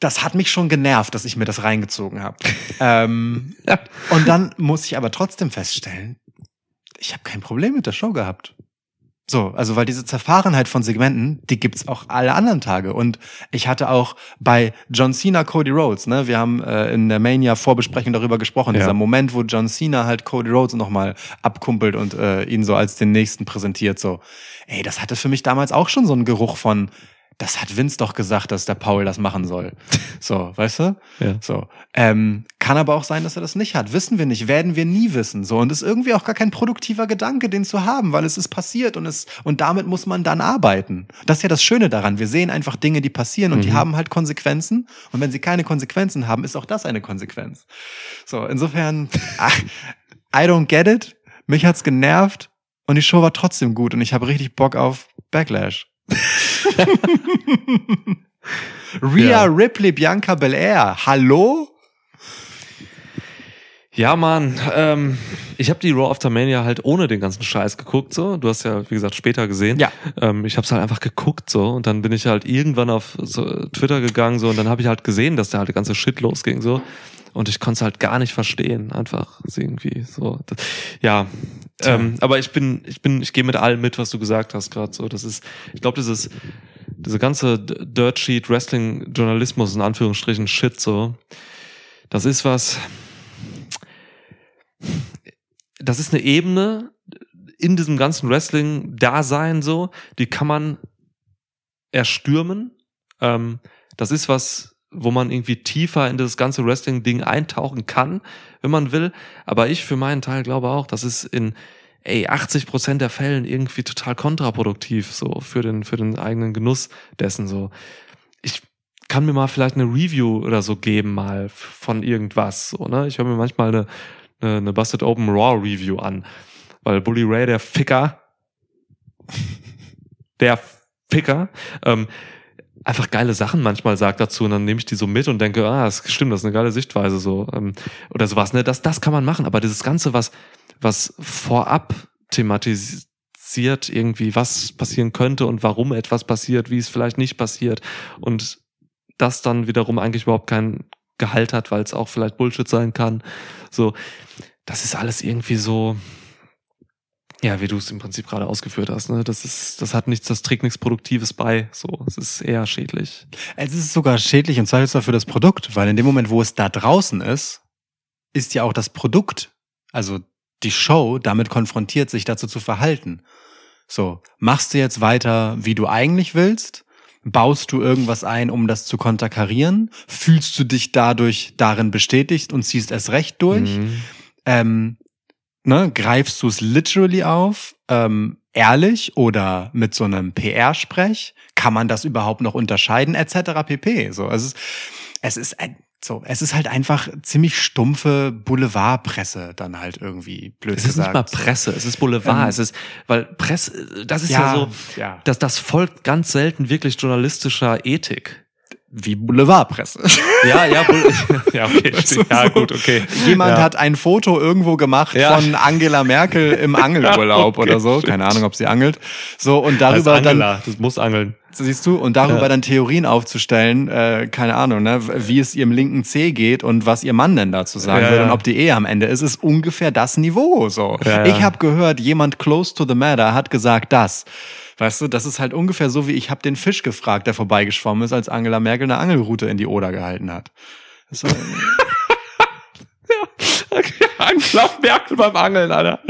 Das hat mich schon genervt, dass ich mir das reingezogen habe. ähm, und dann muss ich aber trotzdem feststellen, ich habe kein Problem mit der Show gehabt. So, also weil diese Zerfahrenheit von Segmenten, die gibt's auch alle anderen Tage. Und ich hatte auch bei John Cena Cody Rhodes, ne, wir haben äh, in der Mania Vorbesprechung darüber gesprochen, Ja. dieser Moment, wo John Cena halt Cody Rhodes nochmal abkumpelt und äh, ihn so als den nächsten präsentiert, so. Ey, das hatte für mich damals auch schon so einen Geruch von, das hat Vince doch gesagt, dass der Paul das machen soll. So, weißt du? Ja. So. Ähm, kann aber auch sein, dass er das nicht hat. Wissen wir nicht, werden wir nie wissen. So. Und ist irgendwie auch gar kein produktiver Gedanke, den zu haben, weil es ist passiert und es, und damit muss man dann arbeiten. Das ist ja das Schöne daran. Wir sehen einfach Dinge, die passieren und die Mhm. haben halt Konsequenzen. Und wenn sie keine Konsequenzen haben, ist auch das eine Konsequenz. So, insofern, I don't get it. Mich hat's genervt und die Show war trotzdem gut und ich habe richtig Bock auf Backlash. Rhea Ja. Ripley, Bianca Belair. Hallo? Ja, Mann, ähm, ich habe die Raw After Mania halt ohne den ganzen Scheiß geguckt, so. Du hast ja, wie gesagt, später gesehen. Ja. Ähm, ich habe es halt einfach geguckt, so. Und dann bin ich halt irgendwann auf so, Twitter gegangen, so. Und dann habe ich halt gesehen, dass da halt der ganze Shit losging, so. Und ich konnte es halt gar nicht verstehen, einfach irgendwie so. Das, ja, ähm, aber ich bin, ich bin, ich gehe mit allem mit, was du gesagt hast gerade. So, das ist, ich glaube, dieses, diese ganze Dirt Sheet Wrestling Journalismus in Anführungsstrichen Shit, so. Das ist was. Das ist eine Ebene in diesem ganzen Wrestling-Dasein so, die kann man erstürmen. Ähm, das ist was, wo man irgendwie tiefer in das ganze Wrestling-Ding eintauchen kann, wenn man will. Aber ich für meinen Teil glaube auch, das ist in ey, 80 Prozent der Fällen irgendwie total kontraproduktiv, so für den, für den eigenen Genuss dessen, so. Ich kann mir mal vielleicht eine Review oder so geben, mal von irgendwas, so, ne? Ich höre mir manchmal eine, eine, eine Busted Open Raw Review an, weil Bully Ray, der Ficker, der Ficker, ähm, einfach geile Sachen manchmal sagt dazu und dann nehme ich die so mit und denke, ah, das stimmt, das ist eine geile Sichtweise so ähm, oder sowas. Ne, das, das kann man machen, aber dieses ganze, was was vorab thematisiert irgendwie, was passieren könnte und warum etwas passiert, wie es vielleicht nicht passiert und das dann wiederum eigentlich überhaupt keinen Gehalt hat, weil es auch vielleicht Bullshit sein kann. So, das ist alles irgendwie so, ja, wie du es im Prinzip gerade ausgeführt hast, ne? Das ist, das hat nichts, das trägt nichts Produktives bei. So, es ist eher schädlich. Es ist sogar schädlich im Zweifelsfall für das Produkt, weil in dem Moment, wo es da draußen ist, ist ja auch das Produkt, also die Show, damit konfrontiert, sich dazu zu verhalten. So, machst du jetzt weiter, wie du eigentlich willst? Baust du irgendwas ein, um das zu konterkarieren? Fühlst du dich dadurch darin bestätigt und ziehst es recht durch? Mhm. ähm, ne, greifst du es literally auf, ähm, ehrlich oder mit so einem PR-Sprech? Kann man das überhaupt noch unterscheiden, etc. pp. So, also es ist, es ist ein, so, es ist halt einfach ziemlich stumpfe Boulevardpresse dann halt irgendwie blöd Es ist nicht gesagt. mal Presse, es ist Boulevard, Ähm, es ist, weil Presse, das ist ja, so, ja, dass das folgt ganz selten wirklich journalistischer Ethik. wie Boulevardpresse. Ja, ja, ja, okay, ja, gut, okay. Jemand ja. hat ein Foto irgendwo gemacht Ja. von Angela Merkel im Angelurlaub Ja, okay, oder so. Keine Ahnung, ob sie angelt. So, und Das darüber dann Angela, das muss angeln. Siehst du? Und darüber Ja. dann Theorien aufzustellen, äh, keine Ahnung, ne, wie es ihrem linken C geht und was ihr Mann denn dazu sagen Ja, ja. und ob die Ehe am Ende ist, ist ungefähr das Niveau. So. Ja. Ich habe gehört, jemand close to the matter hat gesagt das. Weißt du, das ist halt ungefähr so, wie ich habe den Fisch gefragt, der vorbeigeschwommen ist, als Angela Merkel eine Angelroute in die Oder gehalten hat. War, Angela Merkel beim Angeln, Alter.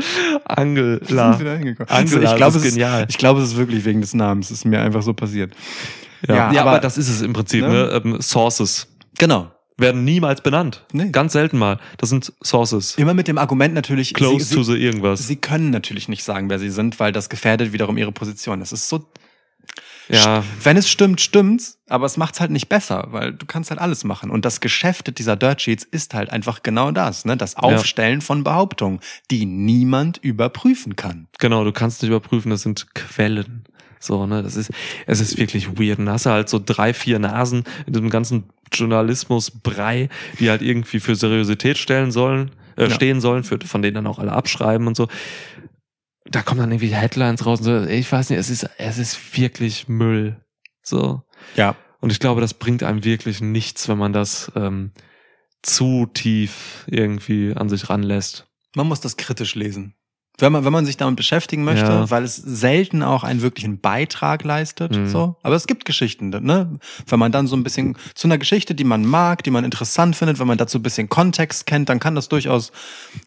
Angela. Sind wieder hingekommen. Angela, ich glaube, es ist genial. Ich glaube, es ist wirklich wegen des Namens. Es ist mir einfach so passiert. Ja, Ja, aber, aber- das ist es im Prinzip, Ne? ne? Ähm, Sources Genau. werden niemals benannt. Nee. Ganz selten mal. Das sind Sources. Immer mit dem Argument natürlich, Close sie, to sie, the irgendwas. sie können natürlich nicht sagen, wer sie sind, weil das gefährdet wiederum ihre Position. Das ist so, ja, wenn es stimmt, stimmt's, aber es macht's halt nicht besser, weil du kannst halt alles machen. Und das Geschäft dieser Dirt Sheets ist halt einfach genau das, ne? Das Aufstellen von Behauptungen, die niemand überprüfen kann. genau. Du kannst nicht überprüfen, das sind Quellen. So, ne, das ist, es ist wirklich weird. Und da hast du halt so drei, vier Nasen in diesem ganzen Journalismus-Brei, die halt irgendwie für Seriosität stellen sollen, äh, Ja. stehen sollen, für, von denen dann auch alle abschreiben und so. Da kommen dann irgendwie Headlines raus und so. Ich weiß nicht, es ist, es ist wirklich Müll. So. Ja. Und ich glaube, das bringt einem wirklich nichts, wenn man das ähm, zu tief irgendwie an sich ranlässt. Man muss das kritisch lesen. Wenn man, wenn man sich damit beschäftigen möchte, Ja. weil es selten auch einen wirklichen Beitrag leistet, Mhm. so. Aber es gibt Geschichten, ne? Wenn man dann so ein bisschen zu einer Geschichte, die man mag, die man interessant findet, wenn man dazu ein bisschen Kontext kennt, dann kann das durchaus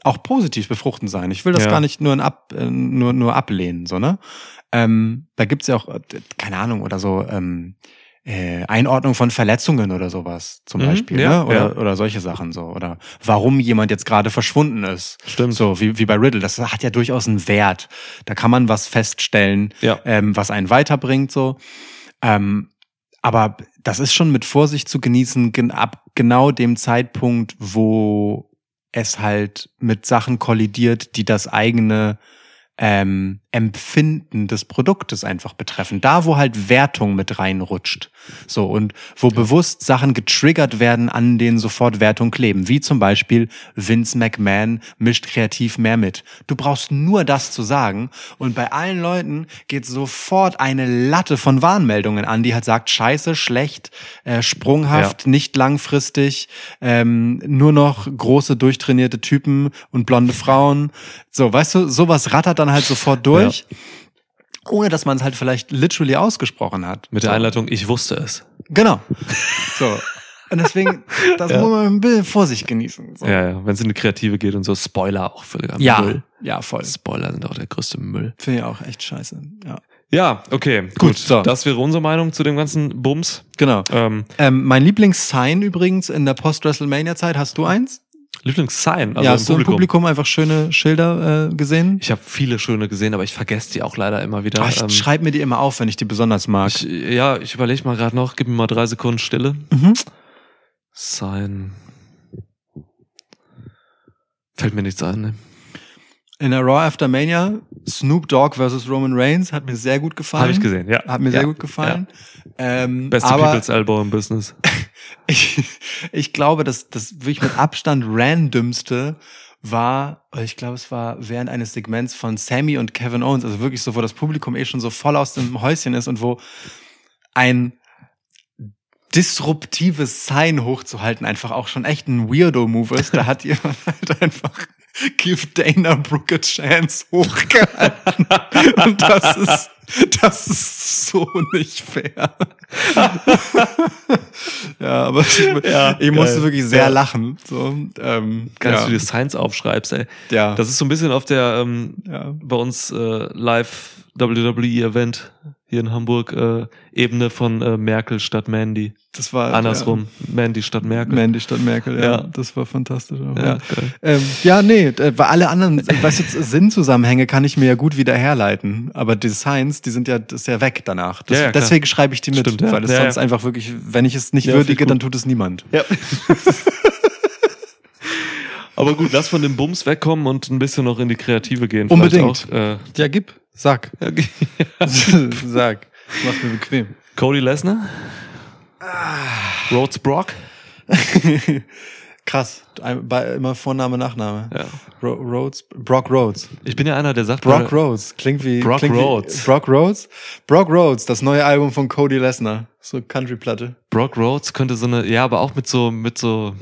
auch positiv befruchtend sein. Ich will das Ja. gar nicht nur, in ab, äh, nur, nur ablehnen, so, ne? Ähm, da gibt's ja auch, äh, keine Ahnung, oder so, ähm, äh, Einordnung von Verletzungen oder sowas zum Mhm, Beispiel, ja, ne? Oder, ja. oder solche Sachen so. Oder warum jemand jetzt gerade verschwunden ist. Stimmt. So, wie, wie bei Riddle. Das hat ja durchaus einen Wert. Da kann man was feststellen, Ja. ähm, was einen weiterbringt, so. Ähm, aber das ist schon mit Vorsicht zu genießen, gen ab genau dem Zeitpunkt, wo es halt mit Sachen kollidiert, die das eigene ähm, Empfinden des Produktes einfach betreffen. Da, wo halt Wertung mit reinrutscht. So, und wo bewusst Sachen getriggert werden, an denen sofort Wertung kleben. Wie zum Beispiel Vince McMahon mischt kreativ mehr mit. Du brauchst nur das zu sagen. Und bei allen Leuten geht sofort eine Latte von Warnmeldungen an, die halt sagt, scheiße, schlecht, äh, sprunghaft, nicht langfristig, ähm, nur noch große, durchtrainierte Typen und blonde Frauen. So, weißt du, sowas rattert dann halt sofort durch. Ohne dass man es halt vielleicht literally ausgesprochen hat. Mit der. Einleitung, ich wusste es. Genau. So. Und deswegen, das Ja. muss man ein bisschen Vorsicht genießen. So. Ja, ja, wenn es in die Kreative geht und so, Spoiler auch völliger ja, Müll. ja, voll. Spoiler sind auch der größte Müll. Finde ich auch echt scheiße. Ja. Ja, okay, gut. Gut, so. Das wäre unsere Meinung zu dem ganzen Bums. Genau. Ähm, Ähm, mein Lieblingssign übrigens in der Post-WrestleMania-Zeit, hast du eins? Lieblingssign, also ja, hast du im Publikum. Publikum einfach schöne Schilder äh, gesehen? Ich habe viele schöne gesehen, aber ich vergesse die auch leider immer wieder. Ah, ich Ähm, schreib mir die immer auf, wenn ich die besonders mag. ich, ja, ich überlege mal gerade noch, gib mir mal drei Sekunden Stille. Mhm. Sign. Fällt mir nichts ein. Ne? In der Raw After Mania, Snoop Dogg versus Roman Reigns, hat mir sehr gut gefallen. Habe ich gesehen, ja. Hat mir ja. sehr gut gefallen. Ähm, Beste aber People's Elbow im Business. ich, ich glaube, dass das wirklich mit Abstand randomste war, ich glaube, es war während eines Segments von Sammy und Kevin Owens, also wirklich so, wo das Publikum eh schon so voll aus dem Häuschen ist und wo ein disruptives Sign hochzuhalten einfach auch schon echt ein Weirdo-Move ist. Da hat jemand halt einfach Give Dana Brooke a Chance hochgehalten. Und das ist, das ist so nicht fair. ja, aber ich, Ja, ich musste wirklich sehr Ja. lachen. So, ähm, dass ja. du dir Signs aufschreibst, ey. ja. Das ist so ein bisschen auf der ähm, bei uns äh, live WWE Event hier in Hamburg äh, Ebene von äh, Merkel statt Mandy. Das war Andersrum, Mandy statt Ja. Merkel. Mandy statt Merkel, ja. Ja. Das war fantastisch. Ja, Ja, ähm, ja nee, äh, weil alle anderen, weißt du, Sinnzusammenhänge kann ich mir ja gut wieder herleiten. Aber die Signs, die sind ja, das ist ja weg danach. Das, Ja, ja, deswegen schreibe ich die mit, Stimmt, ja. weil es Ja, sonst ja. einfach wirklich, wenn ich es nicht Ja, würdige, dann tut es niemand. Ja. Aber gut, lass von dem Bums wegkommen und ein bisschen noch in die Kreative gehen. Unbedingt. Auch, äh, Ja, gib. Sag. okay. Sag. Mach mir bequem. Cody Lesnar? Rhodes Brock? Krass. Bei- Immer Vorname, Nachname. Ja. Ro Rhodes, Brock Rhodes. Ich bin ja einer, der sagt, Brock Rhodes. Klingt wie Brock klingt Rhodes. Wie, Brock Rhodes. Brock Rhodes, das neue Album von Cody Lesnar. So Country-Platte. Brock Rhodes könnte so eine, ja, aber auch mit so, mit so,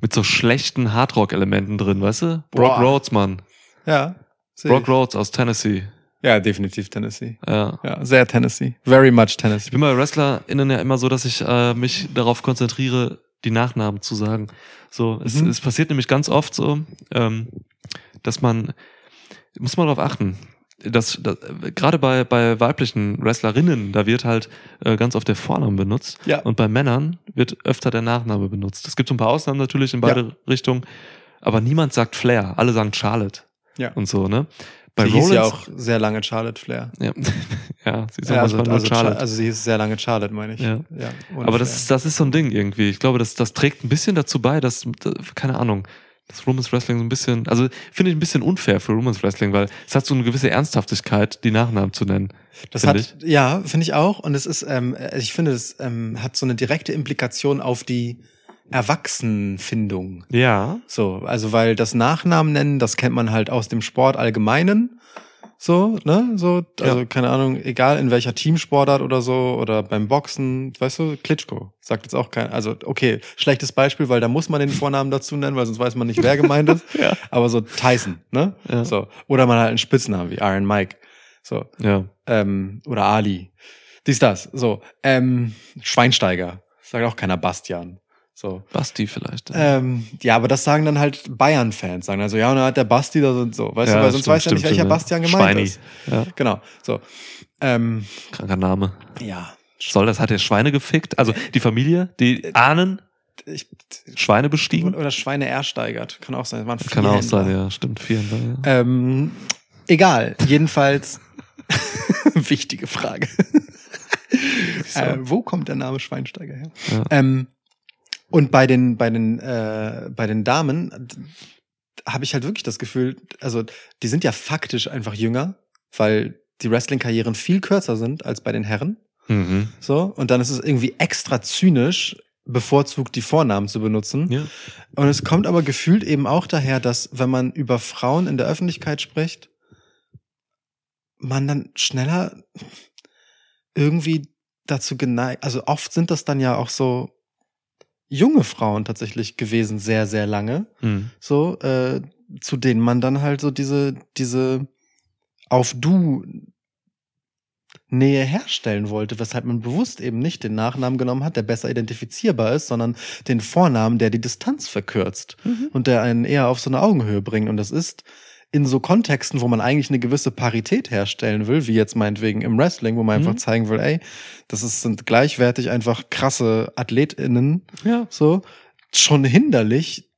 mit so schlechten Hardrock-Elementen drin, weißt du? Brock Boah. Rhodes, Mann. Ja. Brock ich. Rhodes aus Tennessee. Ja, definitiv Tennessee. Ja. Ja, sehr Tennessee. Very much Ich Tennessee. bin bei WrestlerInnen ja immer so, dass ich äh, mich darauf konzentriere, die Nachnamen zu sagen. So, es, Mhm. es passiert nämlich ganz oft so, ähm, dass man, muss man darauf achten, dass, dass gerade bei, bei weiblichen Wrestlerinnen, da wird halt äh, ganz oft der Vorname benutzt. Ja. Und bei Männern wird öfter der Nachname benutzt. Es gibt so ein paar Ausnahmen natürlich in beide Richtungen, aber niemand sagt Flair, alle sagen Charlotte Ja. und so, ne? Bei sie hieß ja auch sehr lange Charlotte Flair. ja, ja sie ist Ja, ja, also, manchmal also, nur Charlotte. also sie hieß sehr lange Charlotte, meine ich. Ja. ohne Aber das ist, das ist so ein Ding irgendwie. Ich glaube, das, das trägt ein bisschen dazu bei, dass, dass- keine Ahnung, das Women's Wrestling so ein bisschen, also finde ich ein bisschen unfair für Women's Wrestling, weil es hat so eine gewisse Ernsthaftigkeit, die Nachnamen zu nennen. Das find hat, ja, finde ich auch. Und es ist, ähm, ich finde, es ähm, hat so eine direkte Implikation auf die Erwachsenenfindung. Ja. So, also weil das Nachnamen nennen, das kennt man halt aus dem Sport allgemeinen. So, ne? So, also Ja. keine Ahnung, egal in welcher Teamsportart oder so oder beim Boxen, weißt du, Klitschko sagt jetzt auch kein, also okay, schlechtes Beispiel, weil da muss man den Vornamen dazu nennen, weil sonst weiß man nicht, wer gemeint ist. Ja. Aber so Tyson, ne? Ja. So. Oder man hat einen Spitznamen wie Iron Mike. So Ja. ähm, oder Ali. Dies, das. So. Ähm, Schweinsteiger. Sagt auch keiner Bastian. So. Basti vielleicht. Ja. Ähm, ja, aber das sagen dann halt Bayern-Fans. Sagen also, ja, und dann hat der Basti da so und so. Weißt Ja, du, weil sonst stimmt, weiß ja nicht, welcher stimmt, Bastian ja. gemeint Schweini. ist. Ja. Genau. So. Ähm, Kranker Name. ja. Soll das, hat er Schweine gefickt? Also die Familie, die Ahnen, Ich, Schweine bestiegen? oder Schweine ersteigert. Kann auch sein. Waren Kann auch sein, ja, stimmt. Vier, ja. Ähm, egal. Jedenfalls. wichtige Frage. äh, wo kommt der Name Schweinsteiger her? Ja. Ähm, und bei den, bei den, äh, bei den Damen habe ich halt wirklich das Gefühl, also die sind ja faktisch einfach jünger, weil die Wrestling-Karrieren viel kürzer sind als bei den Herren. Mhm. So, und dann ist es irgendwie extra zynisch, bevorzugt die Vornamen zu benutzen. Ja. Und es kommt aber gefühlt eben auch daher, dass wenn man über Frauen in der Öffentlichkeit spricht, man dann schneller irgendwie dazu geneigt, also oft sind das dann ja auch so junge Frauen tatsächlich gewesen, sehr, sehr lange, Mhm. so, äh, zu denen man dann halt so diese, diese auf du Nähe herstellen wollte, weshalb man bewusst eben nicht den Nachnamen genommen hat, der besser identifizierbar ist, sondern den Vornamen, der die Distanz verkürzt und der einen eher auf so eine Augenhöhe bringt. Und das ist in so Kontexten, wo man eigentlich eine gewisse Parität herstellen will, wie jetzt meinetwegen im Wrestling, wo man Mhm. einfach zeigen will, ey, das ist, sind gleichwertig einfach krasse AthletInnen, Ja. so, schon hinderlich,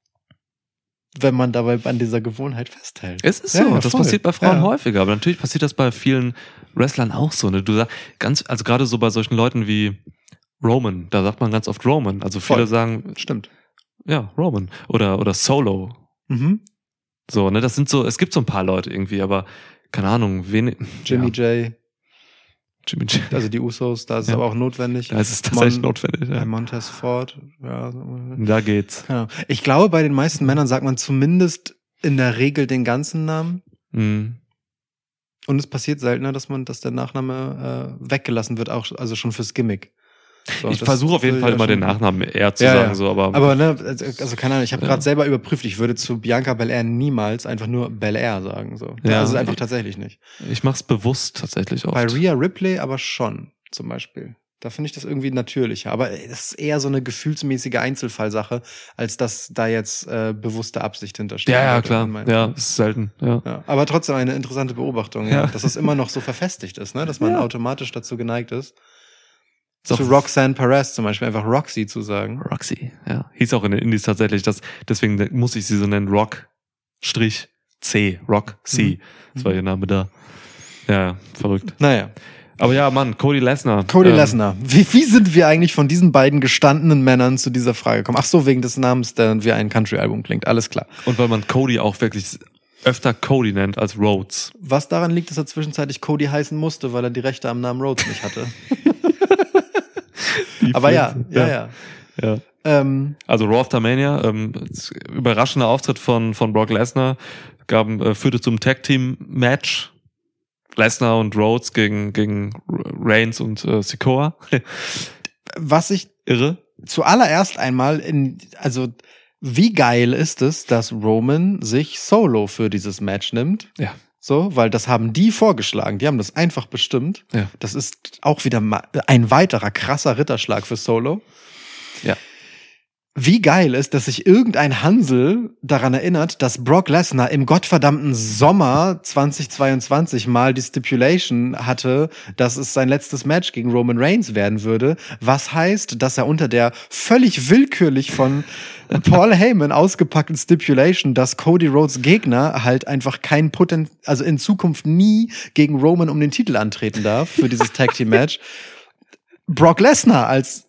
wenn man dabei an dieser Gewohnheit festhält. Es ist Ja, so, ja, das voll. passiert bei Frauen Ja. häufiger, aber natürlich passiert das bei vielen Wrestlern auch so. Ne? Du sagst ganz, also gerade so bei solchen Leuten wie Roman, da sagt man ganz oft Roman. Also viele Voll. sagen, Stimmt. ja, Roman. Oder, oder Solo. Mhm. So, ne, das sind so, es gibt so ein paar Leute irgendwie, aber keine Ahnung, wen. Jimmy ja, J, Jimmy J. also die Usos, da ist es Ja. aber auch notwendig. Da ist es tatsächlich Mon- notwendig. Ja. Montez Ford, ja. Da geht's. Ahnung. Ich glaube, bei den meisten Männern sagt man zumindest in der Regel den ganzen Namen. Mhm. Und es passiert seltener, dass man, dass der Nachname äh, weggelassen wird, auch also schon fürs Gimmick. So, ich das versuche auf jeden Fall immer den Nachnamen eher zu Ja, sagen, ja. so, aber, Aber ne, also keine Ahnung, ich habe Ja. gerade selber überprüft, ich würde zu Bianca Belair niemals einfach nur Belair sagen. So. Ja. Also einfach tatsächlich nicht. ich mach's bewusst tatsächlich oft. Bei Rhea Ripley aber schon, zum Beispiel. Da finde ich das irgendwie natürlicher. Aber das ist eher so eine gefühlsmäßige Einzelfallsache, als dass da jetzt äh, bewusste Absicht hintersteht. ja, ja, klar. Ja, ist selten. Ja. Ja, aber trotzdem eine interessante Beobachtung, ja. Dass es immer noch so verfestigt ist, ne? dass man automatisch dazu geneigt ist, Ist zu auch- Roxanne Perez zum Beispiel einfach Roxy zu sagen. Roxy, ja. Hieß auch in den Indies tatsächlich, das, deswegen muss ich sie so nennen, Rock, Strich, C, Rock, C. Das war ihr Name da. Ja, verrückt. Naja, Aber ja, Mann, Cody Lesnar. Cody Ähm, Lesnar. Wie, wie sind wir eigentlich von diesen beiden gestandenen Männern zu dieser Frage gekommen? Ach so, wegen des Namens, der wie ein Country-Album klingt. Alles klar. Und weil man Cody auch wirklich öfter Cody nennt als Rhodes. Was daran liegt, dass er zwischenzeitlich Cody heißen musste, weil er die Rechte am Namen Rhodes nicht hatte. Aber ja, ja, ja. ja. Ähm, Also Raw After Mania, ähm, überraschender Auftritt von, von Brock Lesnar, gab, äh, führte zum Tag Team Match. Lesnar und Rhodes gegen, gegen Reigns und äh, Sikoa. was ich Irre. zuallererst einmal in, also wie geil ist es, dass Roman sich solo für dieses Match nimmt? Ja. So, weil das haben die vorgeschlagen. Die haben das einfach bestimmt. Ja. Das ist auch wieder ein weiterer krasser Ritterschlag für Solo. Ja. wie geil ist, dass sich irgendein Hansel daran erinnert, dass Brock Lesnar im gottverdammten Sommer 2022 mal die Stipulation hatte, dass es sein letztes Match gegen Roman Reigns werden würde. Was heißt, dass er unter der völlig willkürlich von Paul Heyman ausgepackten Stipulation, dass Cody Rhodes Gegner halt einfach kein Poten, also in Zukunft nie gegen Roman um den Titel antreten darf für dieses Tag Team Match. Brock Lesnar als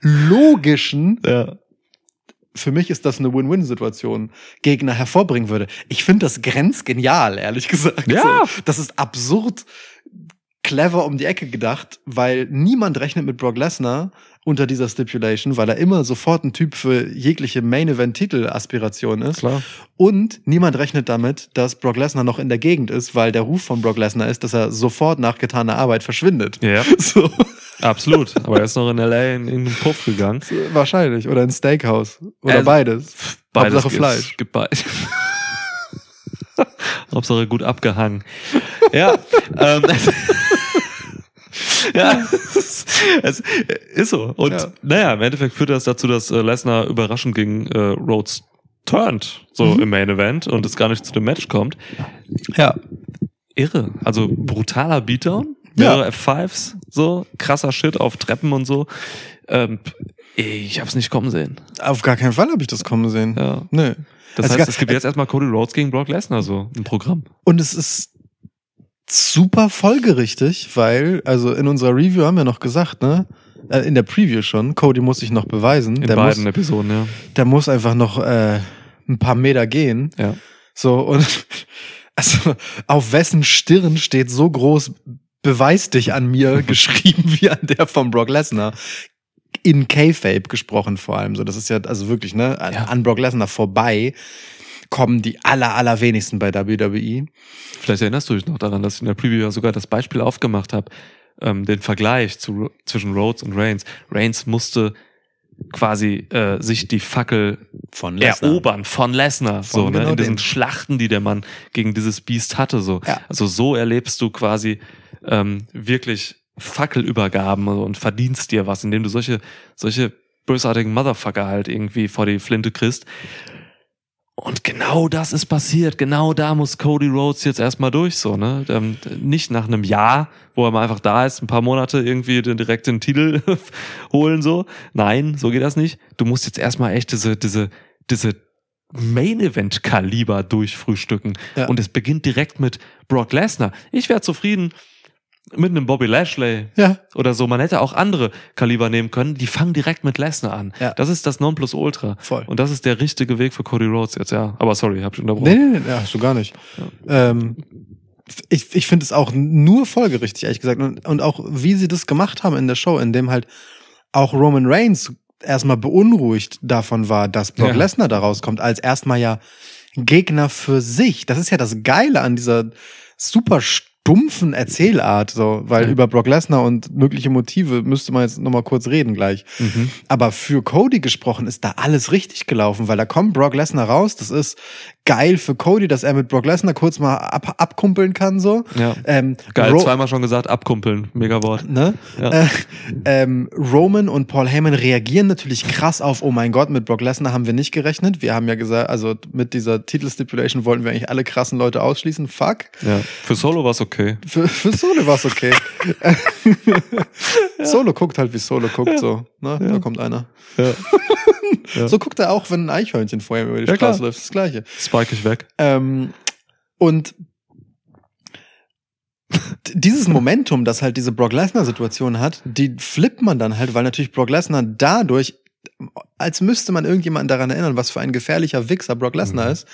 logischen Ja. für mich ist das eine Win-Win-Situation, Gegner hervorbringen würde. Ich finde das grenzgenial, ehrlich gesagt. Ja. Das ist absurd clever um die Ecke gedacht, weil niemand rechnet mit Brock Lesnar unter dieser Stipulation, weil er immer sofort ein Typ für jegliche Main-Event-Titel-Aspiration ist. Klar. Und niemand rechnet damit, dass Brock Lesnar noch in der Gegend ist, weil der Ruf von Brock Lesnar ist, dass er sofort nach getaner Arbeit verschwindet. Ja, So, absolut. Aber er ist noch in L.A. in irgendeinen Puff gegangen. wahrscheinlich. Oder ein Steakhouse. Oder Also, beides. Hauptsache gibt's. Fleisch. Gibt beides. Hauptsache gut abgehangen. Ja. ähm, ja, es, ist so. Und Ja. naja, im Endeffekt führt das dazu, dass äh, Lesnar überraschend gegen äh, Rhodes turnt, so Mhm. im Main Event und es gar nicht zu dem Match kommt. Ja. Irre. Also brutaler Beatdown, Ja. mehrere F5s, so krasser Shit auf Treppen und so. Ähm, ich hab's nicht kommen sehen. Auf gar keinen Fall habe ich das kommen sehen. Ja. Nö. Das Also heißt, es gibt jetzt erstmal Cody Rhodes gegen Brock Lesnar so im Programm. Und es ist super folgerichtig, weil, also in unserer Review haben wir noch gesagt, ne? Äh, In der Preview schon, Cody muss sich noch beweisen. In der, beiden muss, Episoden, ja. der muss einfach noch äh, ein paar Meter gehen. ja. So, und also auf wessen Stirn steht so groß, beweis dich an mir, geschrieben wie an der von Brock Lesnar. In K-Fape gesprochen vor allem. So, das ist ja also wirklich, ne, an, Ja. an Brock Lesnar vorbei kommen die aller, allerwenigsten bei. WWE. Vielleicht erinnerst du dich noch daran, dass ich in der Preview ja sogar das Beispiel aufgemacht habe, ähm, den Vergleich zu, zwischen Rhodes und Reigns. Reigns musste quasi äh, sich die Fackel Von erobern von Lesnar, so ne, genau in diesen dem. Schlachten, die der Mann gegen dieses Biest hatte, so. Ja. Also so erlebst du quasi ähm, wirklich Fackelübergaben und verdienst dir was, indem du solche solche bösartigen Motherfucker halt irgendwie vor die Flinte kriegst. Und genau das ist passiert. Genau da muss Cody Rhodes jetzt erstmal durch, so, ne? Ähm, nicht nach einem Jahr, wo er mal einfach da ist, ein paar Monate irgendwie den, direkt den Titel holen, so. Nein, so geht das nicht. Du musst jetzt erstmal echt diese, diese, diese Main-Event-Kaliber durchfrühstücken. Ja. Und es beginnt direkt mit Brock Lesnar. Ich wäre zufrieden mit einem Bobby Lashley Ja, oder so. Man hätte auch andere Kaliber nehmen können. Die fangen direkt mit Lesnar an. Ja. Das ist das Nonplusultra. voll. Und das ist der richtige Weg für Cody Rhodes jetzt, ja. Aber sorry, hab ich unterbrochen. Nee, nee, nee, ja, hast du gar nicht. Ähm, ich ich finde es auch nur folgerichtig, ehrlich gesagt. Und, und auch, wie sie das gemacht haben in der Show, in dem halt auch Roman Reigns erstmal beunruhigt davon war, dass Brock Ja. Lesnar da rauskommt, als erstmal ja Gegner für sich. Das ist ja das Geile an dieser super stumpfen Erzählart, so, weil Ja. über Brock Lesnar und mögliche Motive müsste man jetzt nochmal kurz reden gleich. Mhm. Aber für Cody gesprochen ist da alles richtig gelaufen, weil da kommt Brock Lesnar raus. Das ist geil für Cody, dass er mit Brock Lesnar kurz mal ab, abkumpeln kann, so. Ja. Ähm, Geil, Ro- zweimal schon gesagt, abkumpeln. Mega Wort. Ne? Ja. Äh, ähm, Roman und Paul Heyman reagieren natürlich krass auf, oh mein Gott, mit Brock Lesnar haben wir nicht gerechnet. Wir haben ja gesagt, also mit dieser Titelstipulation wollten wir eigentlich alle krassen Leute ausschließen. Fuck. Ja. Für Solo war's okay. Für, für Solo war's okay. Solo guckt halt, wie Solo guckt, so. Ne? Da kommt einer. Ja. Ja. So guckt er auch, wenn ein Eichhörnchen vor ihm über die Ja, Straße klar. läuft. Das Gleiche. Spike ich weg. Ähm, und dieses Momentum, das halt diese Brock Lesnar-Situation hat, die flippt man dann halt, weil natürlich Brock Lesnar dadurch, als müsste man irgendjemanden daran erinnern, was für ein gefährlicher Wichser Brock Lesnar Mhm. ist,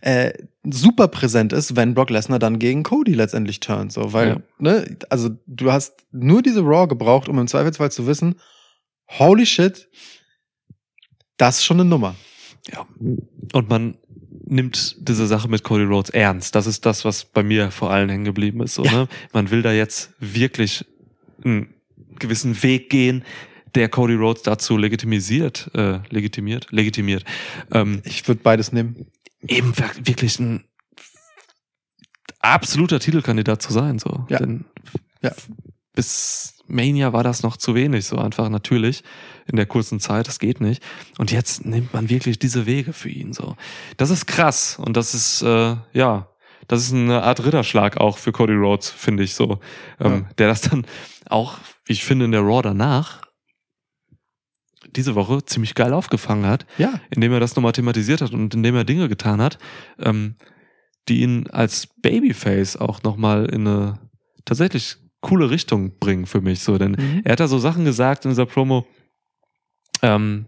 äh, super präsent ist, wenn Brock Lesnar dann gegen Cody letztendlich turnt. So, weil, Ja. ne, also du hast nur diese Raw gebraucht, um im Zweifelsfall zu wissen, holy shit, das ist schon eine Nummer. Ja. Und man nimmt diese Sache mit Cody Rhodes ernst. Das ist das, was bei mir vor allem hängen geblieben ist. So, Ja. ne? Man will da jetzt wirklich einen gewissen Weg gehen, der Cody Rhodes dazu legitimisiert, äh, legitimiert, legitimiert, ähm, Ich würde beides nehmen. eben wir- wirklich ein absoluter Titelkandidat zu sein. So. Ja. Denn Ja. bis Mania war das noch zu wenig, so einfach natürlich in der kurzen Zeit, das geht nicht. Und jetzt nimmt man wirklich diese Wege für ihn so. Das ist krass und das ist äh, ja, das ist eine Art Ritterschlag auch für Cody Rhodes, finde ich so, ähm, der das dann auch, wie ich finde, in der Raw danach diese Woche ziemlich geil aufgefangen hat, Ja. indem er das nochmal thematisiert hat und indem er Dinge getan hat, ähm, die ihn als Babyface auch nochmal in eine tatsächlich coole Richtung bringen für mich. So, denn Mhm. er hat da so Sachen gesagt in dieser Promo, ähm,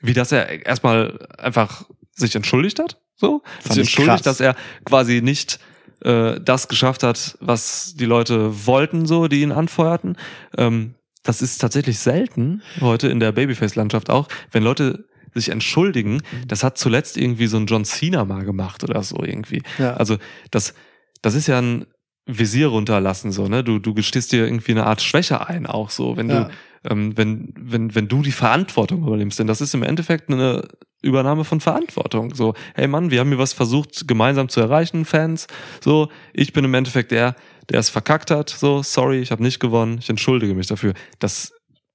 wie dass er erstmal einfach sich entschuldigt hat. So, sich ich entschuldigt, krass. dass er quasi nicht äh, das geschafft hat, was die Leute wollten, so, die ihn anfeuerten. Ähm, das ist tatsächlich selten heute in der Babyface-Landschaft auch, wenn Leute sich entschuldigen. Das hat zuletzt irgendwie so ein John Cena mal gemacht oder so irgendwie. Ja. Also das, das ist ja ein Visier runterlassen, so, ne? Du, du gestehst dir irgendwie eine Art Schwäche ein, auch so, wenn Ja. du, ähm, wenn, wenn, wenn du die Verantwortung übernimmst. Denn das ist im Endeffekt eine Übernahme von Verantwortung. So, hey Mann, wir haben hier was versucht, gemeinsam zu erreichen, Fans. So, ich bin im Endeffekt der, der es verkackt hat. So, sorry, ich habe nicht gewonnen, ich entschuldige mich dafür. Das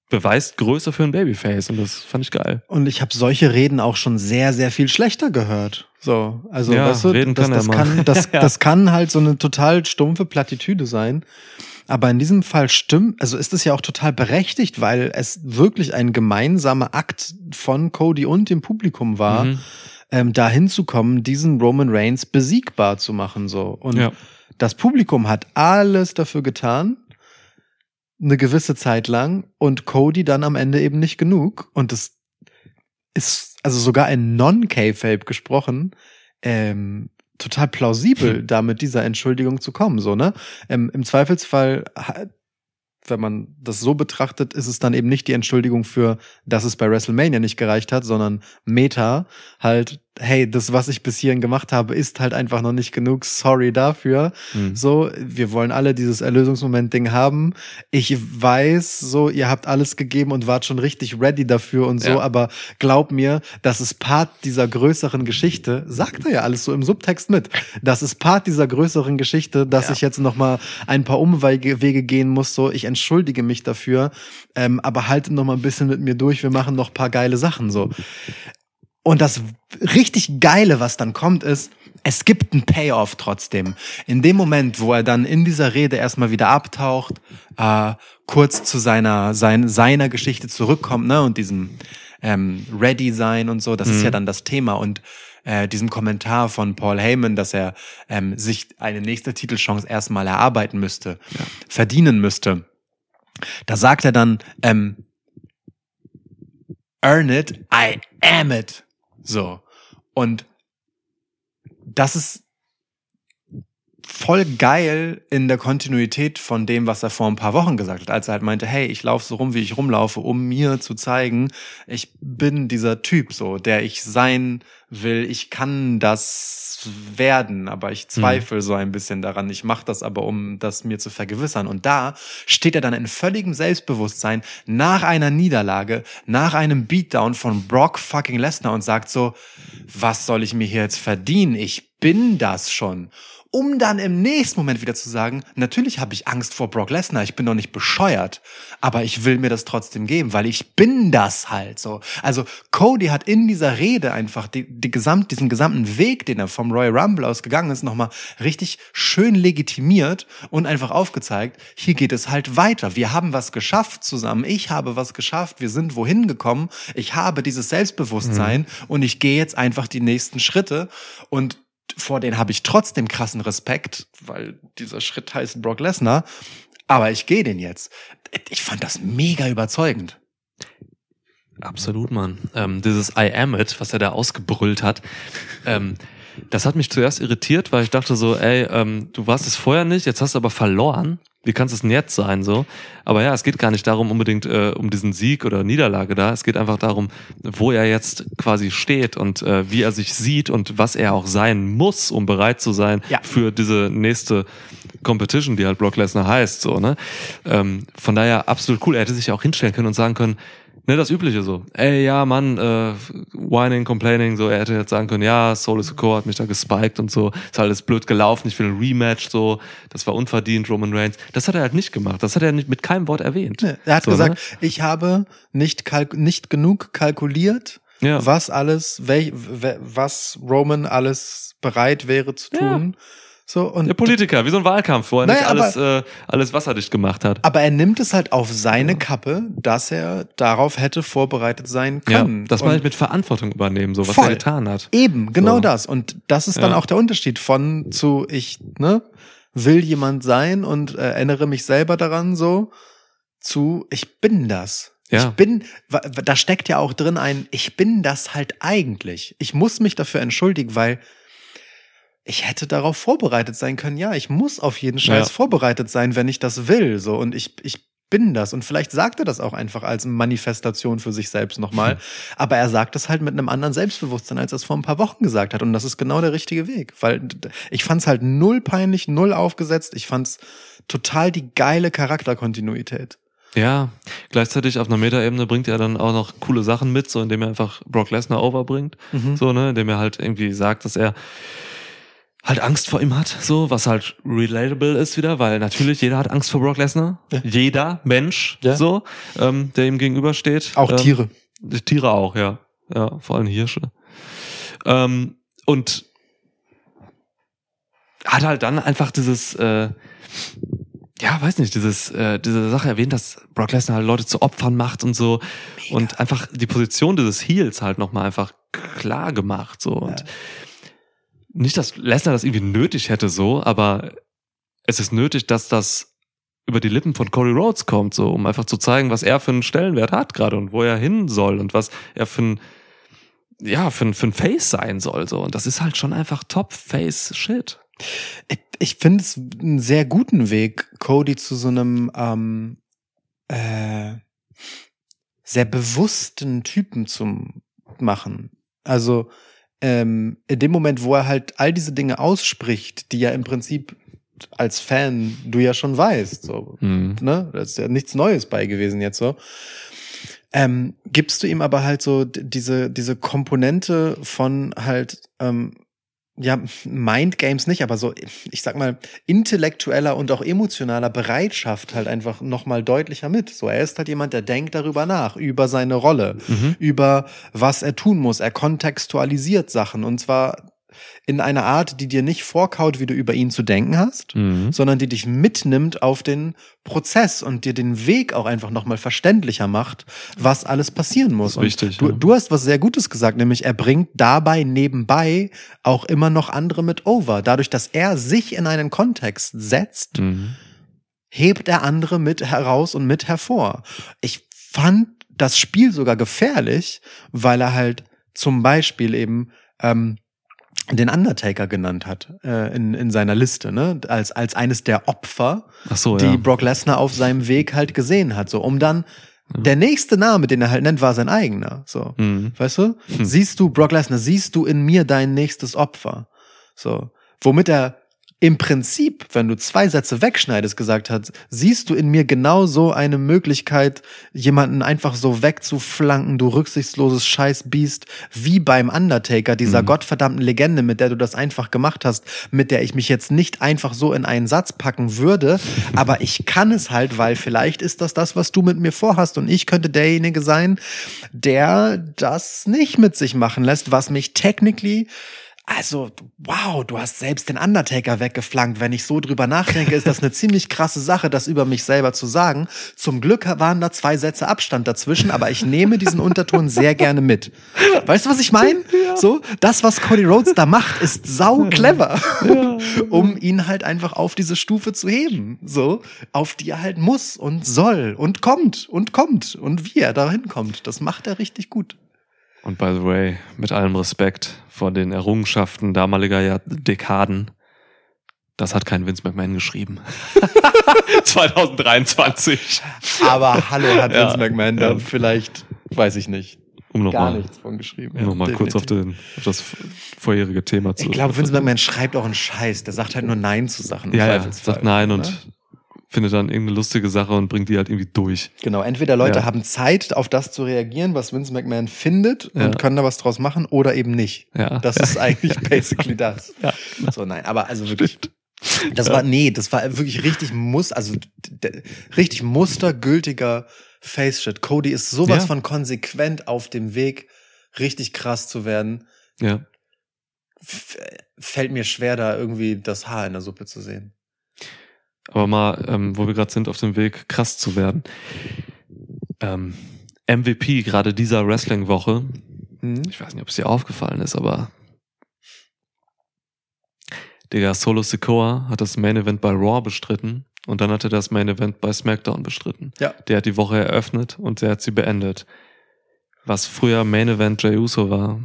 beweist Größe für ein Babyface und das fand ich geil. Und ich habe solche Reden auch schon sehr, sehr viel schlechter gehört. So, also Ja, weißt du, reden das, kann das, kann, das, Ja. das kann halt so eine total stumpfe Plattitüde sein. Aber in diesem Fall stimmt, also ist es ja auch total berechtigt, weil es wirklich ein gemeinsamer Akt von Cody und dem Publikum war, Mhm. Ähm, da hinzukommen, diesen Roman Reigns besiegbar zu machen. So. Und Ja. das Publikum hat alles dafür getan, eine gewisse Zeit lang, und Cody dann am Ende eben nicht genug. Und das ist also sogar in Non-K-Fape gesprochen, ähm, total plausibel, da mit dieser Entschuldigung zu kommen, so, ne? Ähm, Im Zweifelsfall, ha- wenn man das so betrachtet, ist es dann eben nicht die Entschuldigung für, dass es bei WrestleMania nicht gereicht hat, sondern Meta halt, hey, das, was ich bis hierhin gemacht habe, ist halt einfach noch nicht genug, sorry dafür. Mhm. So, wir wollen alle dieses Erlösungsmoment-Ding haben. Ich weiß, so, ihr habt alles gegeben und wart schon richtig ready dafür und so, Ja. aber glaub mir, das ist Part dieser größeren Geschichte, sagt er ja alles so im Subtext mit. Das ist Part dieser größeren Geschichte, dass Ja. ich jetzt noch mal ein paar Umwege Wege gehen muss, so, ich entschuldige mich dafür, ähm, aber halte noch mal ein bisschen mit mir durch, wir machen noch paar geile Sachen, so. Und das richtig Geile, was dann kommt, ist, es gibt einen Payoff trotzdem. In dem Moment, wo er dann in dieser Rede erstmal wieder abtaucht, äh, kurz zu seiner, sein, seiner Geschichte zurückkommt, ne, und diesem ähm, Ready sein und so, das ist Mhm. ja dann das Thema. Und äh, diesem Kommentar von Paul Heyman, dass er ähm, sich eine nächste Titelchance erstmal erarbeiten müsste, verdienen müsste. Da sagt er dann, ähm, earn it, I am it. So. Und das ist voll geil in der Kontinuität von dem, was er vor ein paar Wochen gesagt hat, als er halt meinte, hey, ich laufe so rum, wie ich rumlaufe, um mir zu zeigen, ich bin dieser Typ so, der ich sein will, ich kann das werden, aber ich zweifle so ein bisschen daran. Ich mache das aber, um das mir zu vergewissern. Und da steht er dann in völligem Selbstbewusstsein nach einer Niederlage, nach einem Beatdown von Brock fucking Lesnar und sagt so, was soll ich mir hier jetzt verdienen? Ich bin das schon um dann im nächsten Moment wieder zu sagen, natürlich habe ich Angst vor Brock Lesnar, ich bin doch nicht bescheuert, aber ich will mir das trotzdem geben, weil ich bin das halt so. Also Cody hat in dieser Rede einfach die, die gesamt, diesen gesamten Weg, den er vom Royal Rumble aus gegangen ist, nochmal richtig schön legitimiert und einfach aufgezeigt, hier geht es halt weiter. Wir haben was geschafft zusammen, ich habe was geschafft, wir sind wohin gekommen, ich habe dieses Selbstbewusstsein und ich gehe jetzt einfach die nächsten Schritte und vor denen habe ich trotzdem krassen Respekt, weil dieser Schritt heißt Brock Lesnar. Aber ich gehe den jetzt. Ich fand das mega überzeugend. Absolut, Mann. Ähm, dieses I am it, was er da ausgebrüllt hat, ähm, das hat mich zuerst irritiert, weil ich dachte so, ey, ähm, du warst es vorher nicht, jetzt hast du aber verloren. Wie kann es denn jetzt sein so? Aber ja, es geht gar nicht darum unbedingt äh, um diesen Sieg oder Niederlage da. Es geht einfach darum, wo er jetzt quasi steht und äh, wie er sich sieht und was er auch sein muss, um bereit zu sein Ja. für diese nächste Competition, die halt Brock Lesnar heißt. So, ne? ähm, von daher absolut cool. Er hätte sich auch hinstellen können und sagen können, Ne, das Übliche so. Ey, ja, Mann, äh, whining, complaining, so, er hätte jetzt sagen können, ja, Soul is a Core hat mich da gespiked und so, ist alles blöd gelaufen, ich will ein Rematch, so, das war unverdient, Roman Reigns. Das hat er halt nicht gemacht, das hat er nicht mit keinem Wort erwähnt. Nee, er hat So, gesagt, ne? ich habe nicht, kalk nicht genug kalkuliert, Ja. was alles, wel we- was Roman alles bereit wäre zu Ja. So, und Der Politiker, wie so ein Wahlkampf, wo er Naja, nicht alles, äh, alles wasserdicht gemacht hat. aber er nimmt es halt auf seine Kappe, dass er darauf hätte vorbereitet sein Ja, können. das Und meine ich mit Verantwortung übernehmen, so was Voll. er getan hat. Eben, genau So. das. Und das ist dann Ja. auch der Unterschied von zu ich, ne, will jemand sein und äh, erinnere mich selber daran so zu ich bin das. Ja. Ich bin, da steckt ja auch drin ein, ich bin das halt eigentlich. Ich muss mich dafür entschuldigen, weil ich hätte darauf vorbereitet sein können. Ja, ich muss auf jeden Scheiß Ja. vorbereitet sein, wenn ich das will. So und ich ich bin das und vielleicht sagt er das auch einfach als Manifestation für sich selbst nochmal. Aber er sagt es halt mit einem anderen Selbstbewusstsein, als er es vor ein paar Wochen gesagt hat. Und das ist genau der richtige Weg. Weil ich fand es halt null peinlich, null aufgesetzt. Ich fand es total die geile Charakterkontinuität. Ja, gleichzeitig auf einer Metaebene bringt er dann auch noch coole Sachen mit, so indem er einfach Brock Lesnar overbringt. Mhm. So, ne, indem er halt irgendwie sagt, dass er halt Angst vor ihm hat, so, was halt relatable ist wieder, weil natürlich jeder hat Angst vor Brock Lesnar. Ja. Jeder Mensch, Ja. so, ähm, der ihm gegenübersteht. Auch ähm, Tiere. Die Tiere auch, ja. Ja, vor allem Hirsche. Ähm, und hat halt dann einfach dieses, äh, ja, weiß nicht, dieses, äh, diese Sache erwähnt, dass Brock Lesnar halt Leute zu Opfern macht und so. Und einfach die Position dieses Heels halt nochmal einfach klar gemacht, so. Und Ja. Nicht, dass Lesnar das irgendwie nötig hätte, so, aber es ist nötig, dass das über die Lippen von Cody Rhodes kommt, so, um einfach zu zeigen, was er für einen Stellenwert hat gerade und wo er hin soll und was er für ein, ja, für ein, für ein Face sein soll, so. Und das ist halt schon einfach Top-Face-Shit. Ich, ich finde es einen sehr guten Weg, Cody zu so einem ähm, äh, sehr bewussten Typen zu machen. Also ähm, in dem Moment, wo er halt all diese Dinge ausspricht, die ja im Prinzip als Fan du ja schon weißt, so, Mhm. ne? Da ist ja nichts Neues bei gewesen jetzt so. Ähm, gibst du ihm aber halt so diese, diese Komponente von halt, ähm, ja, Mindgames nicht, aber so, ich sag mal, intellektueller und auch emotionaler Bereitschaft halt einfach nochmal deutlicher mit. So, er ist halt jemand, der denkt darüber nach, über seine Rolle, Mhm. über was er tun muss. Er kontextualisiert Sachen und zwar in einer Art, die dir nicht vorkaut, wie du über ihn zu denken hast, Mhm. sondern die dich mitnimmt auf den Prozess und dir den Weg auch einfach nochmal verständlicher macht, was alles passieren muss. Wichtig, Du, ja. du hast was sehr Gutes gesagt, nämlich er bringt dabei nebenbei auch immer noch andere mit over. Dadurch, dass er sich in einen Kontext setzt, Mhm. hebt er andere mit heraus und mit hervor. Ich fand das Spiel sogar gefährlich, weil er halt zum Beispiel eben ähm, den Undertaker genannt hat äh, in, in seiner Liste, ne? Als, als eines der Opfer, so, die ja. Brock Lesnar auf seinem Weg halt gesehen hat. So, um dann der nächste Name, den er halt nennt, war sein eigener. So. Mhm. Weißt du? Hm. Siehst du, Brock Lesnar, siehst du in mir dein nächstes Opfer? So. Womit er im Prinzip, wenn du zwei Sätze wegschneidest, gesagt hat, siehst du in mir genau so eine Möglichkeit, jemanden einfach so wegzuflanken, du rücksichtsloses Scheißbiest, wie beim Undertaker, dieser Mhm. gottverdammten Legende, mit der du das einfach gemacht hast, mit der ich mich jetzt nicht einfach so in einen Satz packen würde, aber ich kann es halt, weil vielleicht ist das das, was du mit mir vorhast und ich könnte derjenige sein, der das nicht mit sich machen lässt, was mich technically also, wow, du hast selbst den Undertaker weggeflankt. Wenn ich so drüber nachdenke, ist das eine ziemlich krasse Sache, das über mich selber zu sagen. Zum Glück waren da zwei Sätze Abstand dazwischen, aber ich nehme diesen Unterton sehr gerne mit. Weißt du, was ich meine? So, das, was Cody Rhodes da macht, ist sau clever, um ihn halt einfach auf diese Stufe zu heben. So, auf die er halt muss und soll und kommt und kommt und wie er dahin kommt. Das macht er richtig gut. Und by the way, mit allem Respekt vor den Errungenschaften damaliger Jahr Dekaden, das hat kein Vince McMahon geschrieben. 2023. Aber hallo hat Ja. Vince McMahon da Ja. vielleicht, weiß ich nicht, Um gar nochmal nichts von geschrieben. um noch mal kurz auf, den, auf das vorherige Thema zu. Ich glaube, Vince McMahon schreibt auch einen Scheiß. Der sagt halt nur Nein zu Sachen. Ja, ja, sagt nein und ne? Findet dann irgendeine lustige Sache und bringt die halt irgendwie durch. Genau, entweder Leute Ja. haben Zeit, auf das zu reagieren, was Vince McMahon findet Ja. und können da was draus machen oder eben nicht. Ja. Das ist eigentlich basically das. Ja. So, nein, aber also wirklich. Das war, nee, das war wirklich richtig muss, also richtig mustergültiger Face-Shit. Cody ist sowas Ja. von konsequent auf dem Weg, richtig krass zu werden. Ja. F fällt mir schwer, da irgendwie das Haar in der Suppe zu sehen. Aber mal, ähm, wo wir gerade sind, auf dem Weg krass zu werden. Ähm, MVP gerade dieser Wrestling-Woche, Hm? ich weiß nicht, ob es dir aufgefallen ist, aber Digga, Solo Sikoa hat das Main Event bei Raw bestritten und dann hat er das Main Event bei SmackDown bestritten. Ja. Der hat die Woche eröffnet und der hat sie beendet. Was früher Main Event Jey Uso war.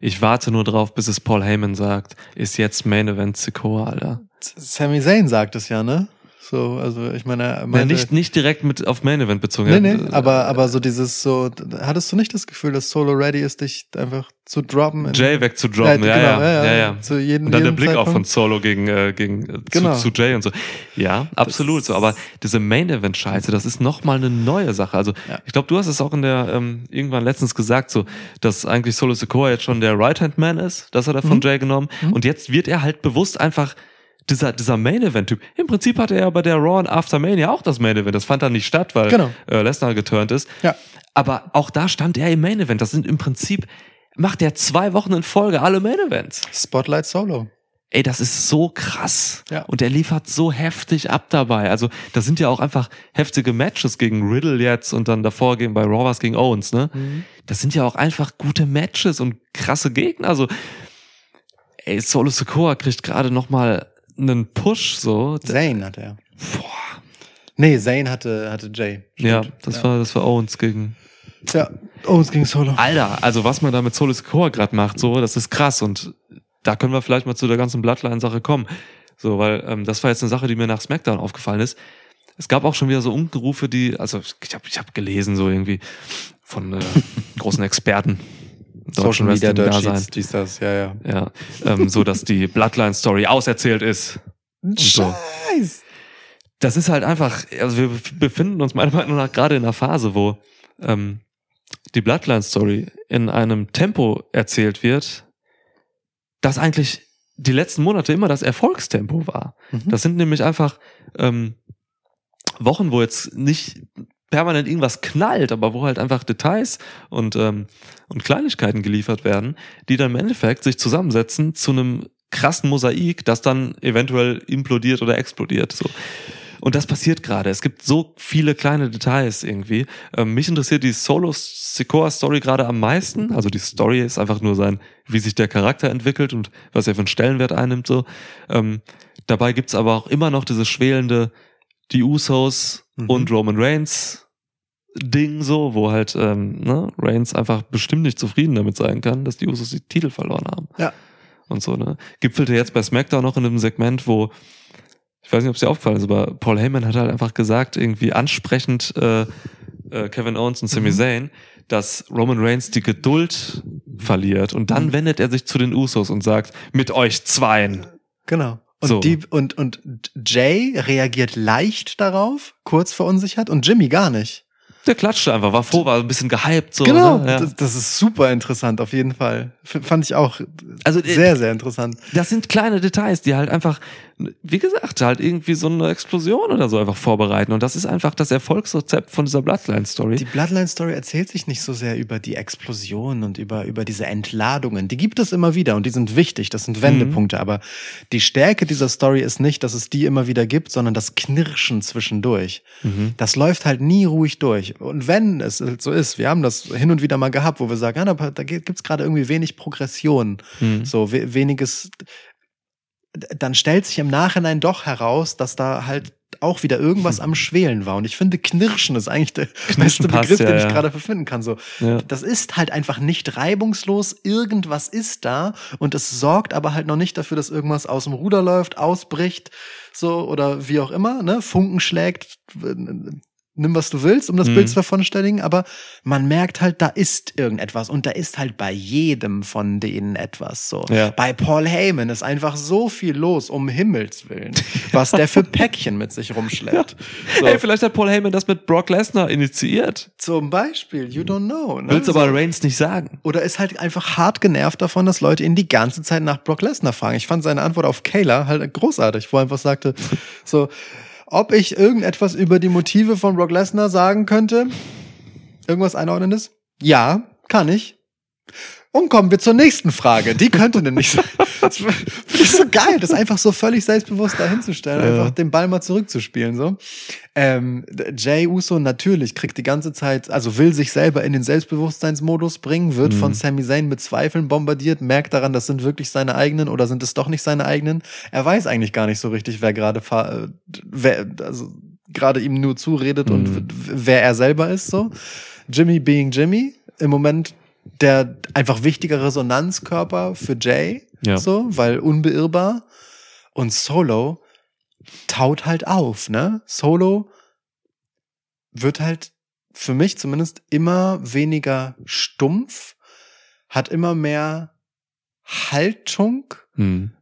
Ich warte nur drauf, bis es Paul Heyman sagt, ist jetzt Main Event Sikoa, Alter. Sami Zayn sagt es ja, ne? So, also ich meine, er Ja, nicht, nicht direkt mit auf Main Event bezogen. Nee, nee, aber, aber so dieses so, hattest du nicht das Gefühl, dass Solo ready ist, dich einfach zu droppen? Jay wegzudroppen, ja, genau, ja, ja, ja. Zu jedem, Und dann der Blick auch von Zeitpunkt. Solo gegen, äh, gegen äh, Genau. zu, zu Jay und so. Ja, absolut so. Aber diese Main-Event-Scheiße, das ist nochmal eine neue Sache. Also Ja. ich glaube, du hast es auch in der ähm, irgendwann letztens gesagt, so, dass eigentlich Solo Sikoa jetzt schon der Right-Hand-Man ist. Das hat er von Mhm. Jay genommen. Mhm. Und jetzt wird er halt bewusst einfach dieser, dieser Main-Event-Typ. Im Prinzip hatte er ja bei der Raw und After Mania auch das Main-Event. Das fand dann nicht statt, weil Genau. äh, Lesnar geturnt ist. Ja. Aber auch da stand er im Main-Event. Das sind im Prinzip, macht er zwei Wochen in Folge alle Main-Events. Spotlight Solo. Ey, das ist so krass. Ja. Und er liefert so heftig ab dabei. Also, das sind ja auch einfach heftige Matches gegen Riddle jetzt und dann davor gegen bei Raw war's gegen Owens, ne? Das sind ja auch einfach gute Matches und krasse Gegner. Also, ey, Solo Sokoa kriegt gerade noch mal einen Push, so. Zayn hatte er. Boah. Nee, Zayn hatte, hatte Jay. Ja, Stimmt. das ja. war, das war Owens gegen. Ja, Owens gegen Solo. Alter, also was man da mit Solo Sokoa gerade macht, so, das ist krass und da können wir vielleicht mal zu der ganzen Bloodline-Sache kommen. So, weil ähm, das war jetzt eine Sache, die mir nach SmackDown aufgefallen ist. Es gab auch schon wieder so Umgerufe, die, also ich habe ich hab gelesen, so irgendwie von äh, großen Experten. Social Media Dirt. Sheets, dies, das, ja, ja. Ja, ähm, so dass die Bloodline-Story auserzählt ist. so. Scheiß! Das ist halt einfach, also wir befinden uns meiner Meinung nach gerade in einer Phase, wo ähm, die Bloodline-Story in einem Tempo erzählt wird, das eigentlich die letzten Monate immer das Erfolgstempo war. Mhm. Das sind nämlich einfach ähm, Wochen, wo jetzt nicht permanent irgendwas knallt, aber wo halt einfach Details und, ähm, und Kleinigkeiten geliefert werden, die dann im Endeffekt sich zusammensetzen zu einem krassen Mosaik, das dann eventuell implodiert oder explodiert. So. Und das passiert gerade. Es gibt so viele kleine Details irgendwie. Ähm, mich interessiert die Solo Sikoa Story gerade am meisten. Also die Story ist einfach nur sein, wie sich der Charakter entwickelt und was er für einen Stellenwert einnimmt. So. Ähm, dabei gibt's aber auch immer noch dieses schwelende, die Usos Mhm. und Roman Reigns Ding so, wo halt ähm, ne, Reigns einfach bestimmt nicht zufrieden damit sein kann, dass die Usos die Titel verloren haben. Ja. Und so, ne? Gipfelte jetzt bei SmackDown noch in einem Segment, wo ich weiß nicht, ob es dir aufgefallen ist, aber Paul Heyman hat halt einfach gesagt, irgendwie ansprechend äh, äh, Kevin Owens und Sami Mhm. Zayn, dass Roman Reigns die Geduld verliert und dann Mhm. wendet er sich zu den Usos und sagt, mit euch zweien. Genau. Und, So. die, und, und Jay reagiert leicht darauf, kurz verunsichert, und Jimmy gar nicht. Der klatschte einfach, war froh, war ein bisschen gehypt. So, genau. Ne? Ja. Das, das ist super interessant, auf jeden Fall. F fand ich auch Also, äh, sehr, sehr interessant. das sind kleine Details, die halt einfach, wie gesagt, halt irgendwie so eine Explosion oder so einfach vorbereiten. Und das ist einfach das Erfolgsrezept von dieser Bloodline-Story. Die Bloodline-Story erzählt sich nicht so sehr über die Explosion und über, über diese Entladungen. Die gibt es immer wieder und die sind wichtig, das sind Wendepunkte. Aber die Stärke dieser Story ist nicht, dass es die immer wieder gibt, sondern das Knirschen zwischendurch. Mhm. Das läuft halt nie ruhig durch. Und wenn es halt so ist, wir haben das hin und wieder mal gehabt, wo wir sagen, ja, da, da gibt's gerade irgendwie wenig Progression, Mhm. so we weniges, dann stellt sich im Nachhinein doch heraus, dass da halt auch wieder irgendwas am Schwelen war. Und ich finde, Knirschen ist eigentlich der beste passt, Begriff, ja, den ich ja. gerade verfinden kann. So, Ja. das ist halt einfach nicht reibungslos. Irgendwas ist da und es sorgt aber halt noch nicht dafür, dass irgendwas aus dem Ruder läuft, ausbricht, so oder wie auch immer. Ne? Funken schlägt, nimm was du willst, um das Mhm. Bild zu vervollständigen, aber man merkt halt, da ist irgendetwas und da ist halt bei jedem von denen etwas so. Ja. Bei Paul Heyman ist einfach so viel los, um Himmels Willen, was der für Päckchen mit sich rumschleppt. So. Ey, vielleicht hat Paul Heyman das mit Brock Lesnar initiiert. Zum Beispiel, you don't know. Ne? Willst So. aber Reigns nicht sagen. Oder ist halt einfach hart genervt davon, dass Leute ihn die ganze Zeit nach Brock Lesnar fragen. Ich fand seine Antwort auf Kayla halt großartig, wo er einfach sagte, so, ob ich irgendetwas über die Motive von Brock Lesnar sagen könnte? Irgendwas Einordnendes? Ja, kann ich. Und kommen wir zur nächsten Frage. Die könnte denn nicht sein. Das finde ich so geil, das einfach so völlig selbstbewusst dahinzustellen, Ja. einfach den Ball mal zurückzuspielen. So. Ähm, Jay Uso natürlich kriegt die ganze Zeit, also will sich selber in den Selbstbewusstseinsmodus bringen, wird von Sami Zayn mit Zweifeln bombardiert, merkt daran, das sind wirklich seine eigenen oder sind es doch nicht seine eigenen. Er weiß eigentlich gar nicht so richtig, wer gerade äh, wer, also gerade ihm nur zuredet und w- wer er selber ist. So. Jimmy being Jimmy, im Moment der einfach wichtige Resonanzkörper für Jay, Ja. so, weil unbeirrbar. Und Solo taut halt auf, ne? Solo wird halt für mich zumindest immer weniger stumpf, hat immer mehr Haltung, Hm.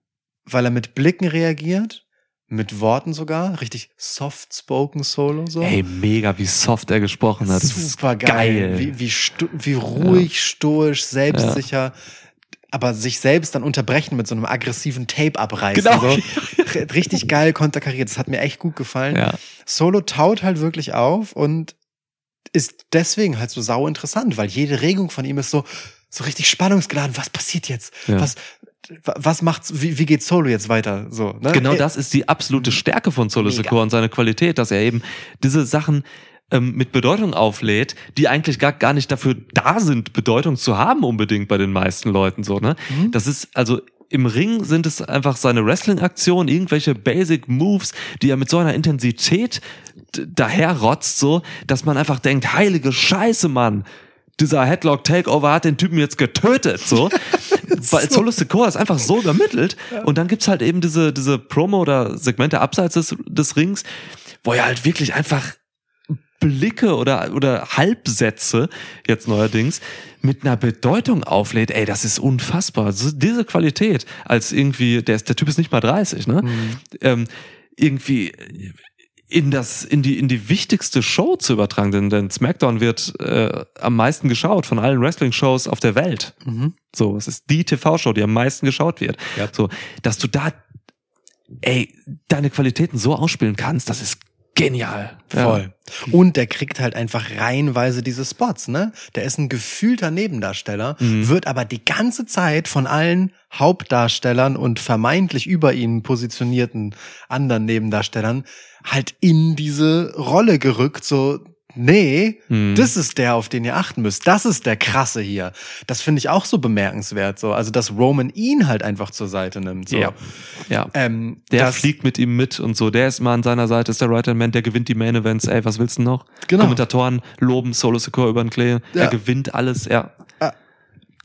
weil er mit Blicken reagiert, mit Worten sogar, richtig soft-spoken Solo so. Ey, mega, wie soft er gesprochen hat. Super geil. Wie, wie, wie ruhig, stoisch, selbstsicher. Aber sich selbst dann unterbrechen mit so einem aggressiven Tape abreißen. Genau. So. Richtig geil konterkariert. Das hat mir echt gut gefallen. Ja. Solo taut halt wirklich auf und ist deswegen halt so sau interessant, weil jede Regung von ihm ist so, so richtig spannungsgeladen. Was passiert jetzt? Ja. Was, wa- was macht's, wie, wie geht Solo jetzt weiter? So, ne? Genau das ist die absolute Stärke von Solo. Secure und seine Qualität, dass er eben diese Sachen ähm, mit Bedeutung auflädt, die eigentlich gar, gar nicht dafür da sind, Bedeutung zu haben unbedingt bei den meisten Leuten so, ne? Mhm. Das ist also im Ring sind es einfach seine Wrestling-Aktionen, irgendwelche Basic Moves, die er mit so einer Intensität daherrotzt, so, dass man einfach denkt, heilige Scheiße, Mann. Dieser Headlock Takeover hat den Typen jetzt getötet, so. Weil Solo Secure ist einfach so übermittelt. Und dann gibt's halt eben diese, diese Promo oder Segmente abseits des, des Rings, wo er halt wirklich einfach Blicke oder, oder Halbsätze, jetzt neuerdings, mit einer Bedeutung auflädt, ey, das ist unfassbar. Diese Qualität, als irgendwie, der, ist, der Typ ist nicht mal 30, ne? Ähm, irgendwie in das, in die, in die wichtigste Show zu übertragen, denn, denn SmackDown wird äh, am meisten geschaut von allen Wrestling-Shows auf der Welt. Mhm. So, es ist die TV-Show, die am meisten geschaut wird. Ja. So, dass du da, ey, deine Qualitäten so ausspielen kannst, das ist genial. Voll. Und der kriegt halt einfach reihenweise diese Spots, ne? Der ist ein gefühlter Nebendarsteller, Mhm. wird aber die ganze Zeit von allen Hauptdarstellern und vermeintlich über ihn positionierten anderen Nebendarstellern halt in diese Rolle gerückt, so, nee, Mhm. das ist der, auf den ihr achten müsst. Das ist der krasse hier. Das finde ich auch so bemerkenswert, so. Also, dass Roman ihn halt einfach zur Seite nimmt, so. Ja. Ja. Ähm, Der fliegt mit ihm mit und so. Der ist mal an seiner Seite, ist der Right Hand Man, der gewinnt die Main Events. Ey, was willst du noch? Genau. Kommentatoren loben Solo Secure über den Klee. Ja. Er gewinnt alles, ja.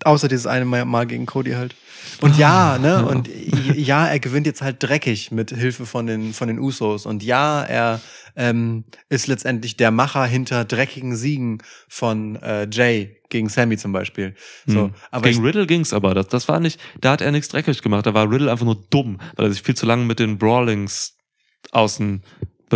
Außer dieses eine Mal gegen Cody halt. Und ja, ne, und ja, er gewinnt jetzt halt dreckig mit Hilfe von den, von den Usos. Und ja, er ähm, ist letztendlich der Macher hinter dreckigen Siegen von äh, Jay gegen Sammy zum Beispiel. So, Hm. aber Gegen ich, Riddle ging's aber. Das, das war nicht, da hat er nichts dreckig gemacht. Da war Riddle einfach nur dumm, weil er sich viel zu lange mit den Brawlings außen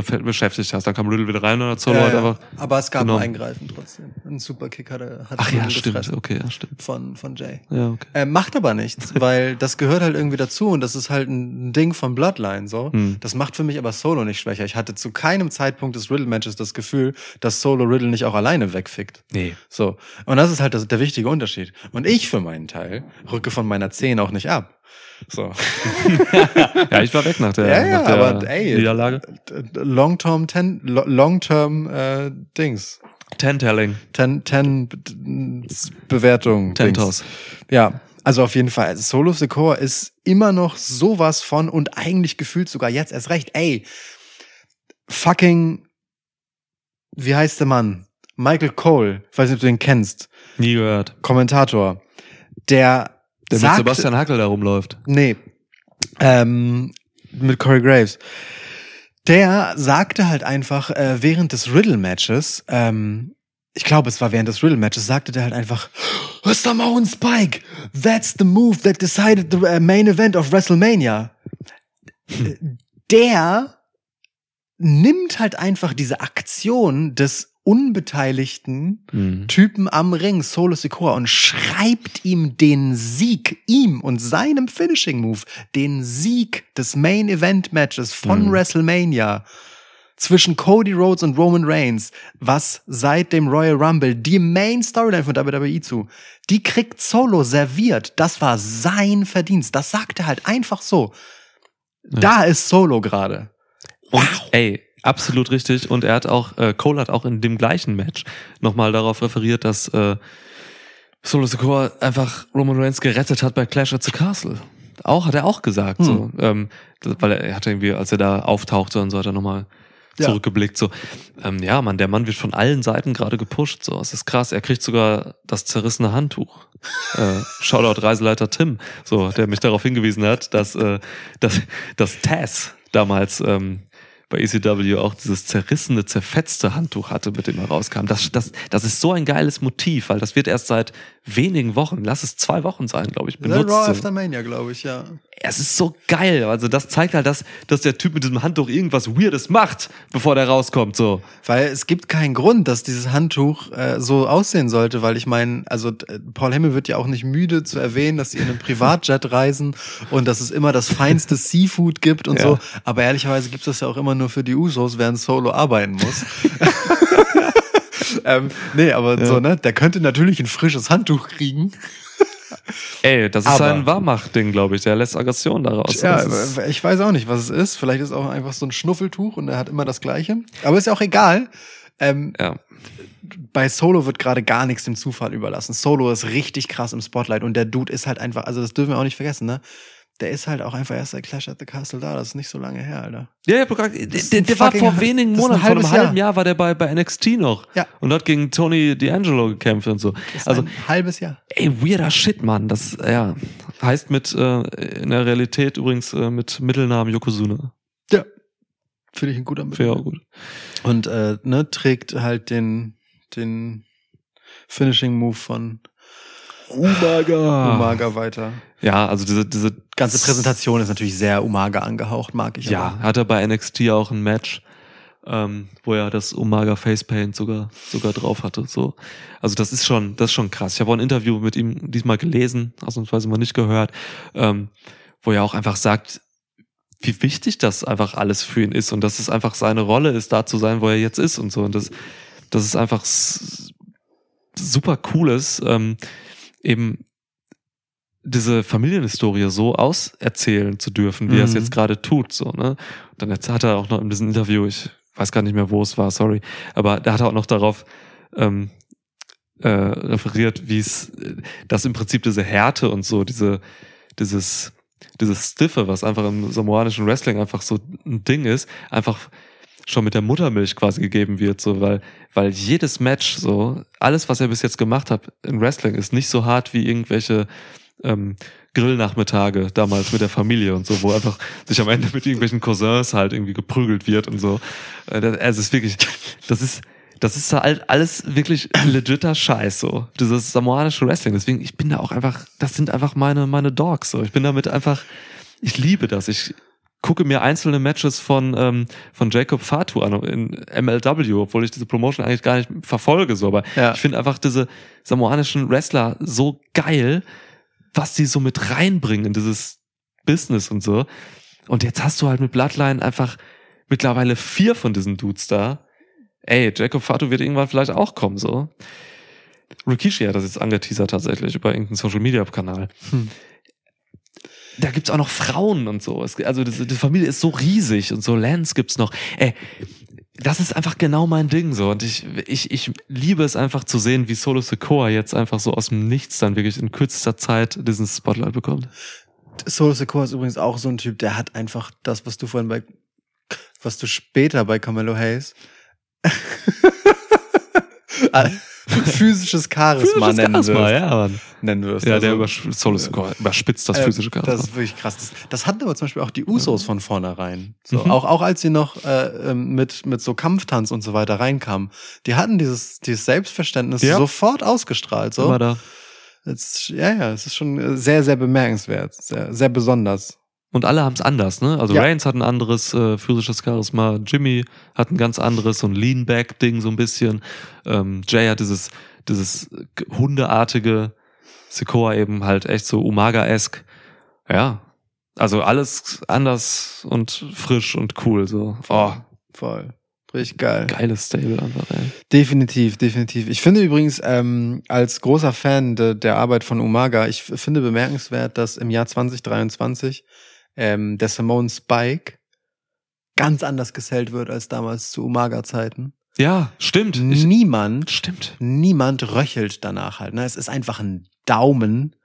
beschäftigt hat. Dann kam Riddle wieder rein und hat Solo ja, halt ja, einfach. aber es gab genommen. ein Eingreifen trotzdem. Ein Superkick hat er, hat Ach ja, stimmt. gefressen Okay, ja, stimmt. von, von Jay. Ja, okay. Äh, macht aber nichts, weil das gehört halt irgendwie dazu und das ist halt ein Ding von Bloodline so. Hm. Das macht für mich aber Solo nicht schwächer. Ich hatte zu keinem Zeitpunkt des Riddle-Matches das Gefühl, dass Solo Riddle nicht auch alleine wegfickt. Nee. So. Und das ist halt das, der wichtige Unterschied. Und ich für meinen Teil rücke von meiner 10 auch nicht ab. So. Ja, ich war weg nach der, Ja, ja, nach der aber ey. Niederlage. Long-term, ten, lo- long-term äh, Dings. Ten-Telling. Ten, ten Bewertung. Ten-Toss. Ja, also auf jeden Fall. Solo of the Core ist immer noch sowas von und eigentlich gefühlt sogar jetzt erst recht. Ey, fucking, wie heißt der Mann? Michael Cole, ich weiß nicht, ob du den kennst, Nie gehört. Kommentator, der, Der sagt, mit Sebastian Hackel da rumläuft. nee, ähm, mit Corey Graves, der sagte halt einfach äh, während des Riddle-Matches, ähm, ich glaube, es war während des Riddle-Matches, sagte der halt einfach, Samoan Spike, that's the move that decided the uh, main event of WrestleMania. Äh, Der nimmt halt einfach diese Aktion des unbeteiligten Mhm. Typen am Ring, Solo Sikoa, und schreibt ihm den Sieg, ihm und seinem Finishing Move, den Sieg des Main Event Matches von Mhm. WrestleMania zwischen Cody Rhodes und Roman Reigns, was seit dem Royal Rumble die Main Storyline von WWE zu, die kriegt Solo serviert. Das war sein Verdienst. Das sagt er halt einfach so. Da ist Solo gerade. Und ey, absolut richtig. Und er hat auch, äh, Cole hat auch in dem gleichen Match nochmal darauf referiert, dass äh, Solo Sikoa einfach Roman Reigns gerettet hat bei Clash at the Castle. Auch, hat er auch gesagt, so. Ähm, weil er, er hat irgendwie, als er da auftauchte und so, hat er nochmal Ja. zurückgeblickt, so. Ähm, ja, Mann, der Mann wird von allen Seiten gerade gepusht, so. Es ist krass. Er kriegt sogar das zerrissene Handtuch. äh, Shoutout Reiseleiter Tim, so, der mich darauf hingewiesen hat, dass, äh, dass, dass Taz damals ähm, bei ECW auch dieses zerrissene, zerfetzte Handtuch hatte, mit dem er rauskam. Das, das, das ist so ein geiles Motiv, weil das wird erst seit wenigen Wochen, lass es zwei Wochen sein, glaube ich, benutzt. Raw So. After Mania, glaube ich, ja. Es ist so geil. Also das zeigt halt, dass, dass der Typ mit diesem Handtuch irgendwas Weirdes macht, bevor der rauskommt. So. Weil es gibt keinen Grund, dass dieses Handtuch äh, so aussehen sollte, weil ich meine, also äh, Paul Hemmel wird ja auch nicht müde zu erwähnen, dass sie in einem Privatjet reisen und dass es immer das feinste Seafood gibt und Ja. so. Aber ehrlicherweise gibt es das ja auch immer nur für die Usos, während Solo arbeiten muss. ähm, nee, aber so, ne? Der könnte natürlich ein frisches Handtuch kriegen. Ey, das ist Aber- ein Warmach-Ding, glaube ich. Der lässt Aggression daraus. Ja, ich weiß auch nicht, was es ist. Vielleicht ist es auch einfach so ein Schnuffeltuch und er hat immer das Gleiche. Aber ist ja auch egal. Ähm, ja. bei Solo wird gerade gar nichts dem Zufall überlassen. Solo ist richtig krass im Spotlight und der Dude ist halt einfach, also das dürfen wir auch nicht vergessen, ne? Der ist halt auch einfach erst der Clash at the Castle da. Das ist nicht so lange her, Alter. Ja, ja, der, der, der war vor wenigen ist ein Monaten, vor einem halbes halben Jahr. Jahr war der bei, bei NXT noch. Ja. Und hat gegen Tony D'Angelo gekämpft und so. Also, ein halbes Jahr. ey, weirder Shit, Mann. Das, ja, heißt mit, äh, in der Realität übrigens äh, mit Mittelnamen Yokozuna. Ja. Finde ich ein guter Mittel. gut. Und äh, ne, trägt halt den, den Finishing Move von Umaga. Umaga weiter. Ja, also diese, diese Ganze Präsentation ist natürlich sehr Umaga angehaucht, mag ich Ja, aber. hat er bei NXT auch ein Match, ähm, wo er das Umaga Facepaint sogar sogar drauf hatte. So, also das ist schon, das ist schon krass. Ich habe auch ein Interview mit ihm diesmal gelesen, ausnahmsweise mal nicht gehört, ähm, wo er auch einfach sagt, wie wichtig das einfach alles für ihn ist und dass es einfach seine Rolle ist, da zu sein, wo er jetzt ist und so. Und das, das ist einfach super cooles, ähm, eben diese Familienhistorie so auserzählen zu dürfen, wie er es Mhm. jetzt gerade tut. So, ne? Dann hat er auch noch in diesem Interview, ich weiß gar nicht mehr, wo es war, sorry, aber da hat er auch noch darauf ähm, äh, referiert, wie es, dass im Prinzip diese Härte und so, diese, dieses, dieses Stiffe, was einfach im samoanischen Wrestling einfach so ein Ding ist, einfach schon mit der Muttermilch quasi gegeben wird, so, weil, weil jedes Match, so, alles, was er bis jetzt gemacht hat in Wrestling, ist nicht so hart wie irgendwelche ähm, Grillnachmittage damals mit der Familie und so, wo einfach sich am Ende mit irgendwelchen Cousins halt irgendwie geprügelt wird und so. Äh, Also es ist wirklich, das ist, das ist halt alles wirklich legitter Scheiß, so. Dieses samoanische Wrestling. Deswegen, ich bin da auch einfach, das sind einfach meine, meine Dogs, so. Ich bin damit einfach, ich liebe das. Ich gucke mir einzelne Matches von, ähm, von Jacob Fatu an in MLW, obwohl ich diese Promotion eigentlich gar nicht verfolge, so. Aber Ja. ich finde einfach diese samoanischen Wrestler so geil, was die so mit reinbringen in dieses Business und so. Und jetzt hast du halt mit Bloodline einfach mittlerweile vier von diesen Dudes da. Ey, Jacob Fatu wird irgendwann vielleicht auch kommen, so. Rikishi hat das jetzt angeteasert tatsächlich über irgendeinen Social Media Kanal. Hm. Da gibt's auch noch Frauen und so. Es, also das, die Familie ist so riesig und so Lance gibt's noch. Ey, das ist einfach genau mein Ding so und ich, ich, ich liebe es einfach zu sehen, wie Solo Sikoa jetzt einfach so aus dem Nichts dann wirklich in kürzester Zeit diesen Spotlight bekommt. Solo Secor ist übrigens auch so ein Typ, der hat einfach das, was du vorhin bei, was du später bei Carmelo Hayes. physisches Charisma nennen Charisma, wirst. ja, Mann. Nennen wirst. Ja, Also, der übersch Solo Score überspitzt das äh, physische Charisma. Das ist wirklich krass. Das, das hatten aber zum Beispiel auch die Usos von vornherein. So, Mhm. auch, auch als sie noch äh, ähm, mit, mit so Kampftanz und so weiter reinkamen, die hatten dieses, dieses Selbstverständnis Ja. sofort ausgestrahlt. So. Immer da. Jetzt, ja, ja, es ist schon äh, sehr, sehr bemerkenswert. Sehr, sehr besonders. Und alle haben es anders, ne? Also Ja. Reigns hat ein anderes äh, physisches Charisma, Jimmy hat ein ganz anderes, so ein Lean-Back-Ding so ein bisschen. Ähm, Jay hat dieses, dieses hundeartige, Sikoa eben halt echt so Umaga-esque. Ja. Also alles anders und frisch und cool, so. Oh, Voll. Richtig geil. geiles Stable einfach, ey. Definitiv, definitiv. Ich finde übrigens ähm, als großer Fan de, der Arbeit von Umaga, ich finde bemerkenswert, dass im Jahr 2023 ähm, der Simone Spike ganz anders gesellt wird als damals zu Umaga-Zeiten. Ja, stimmt. Niemand, stimmt. niemand röchelt danach halt. Ne? Es ist einfach ein Daumen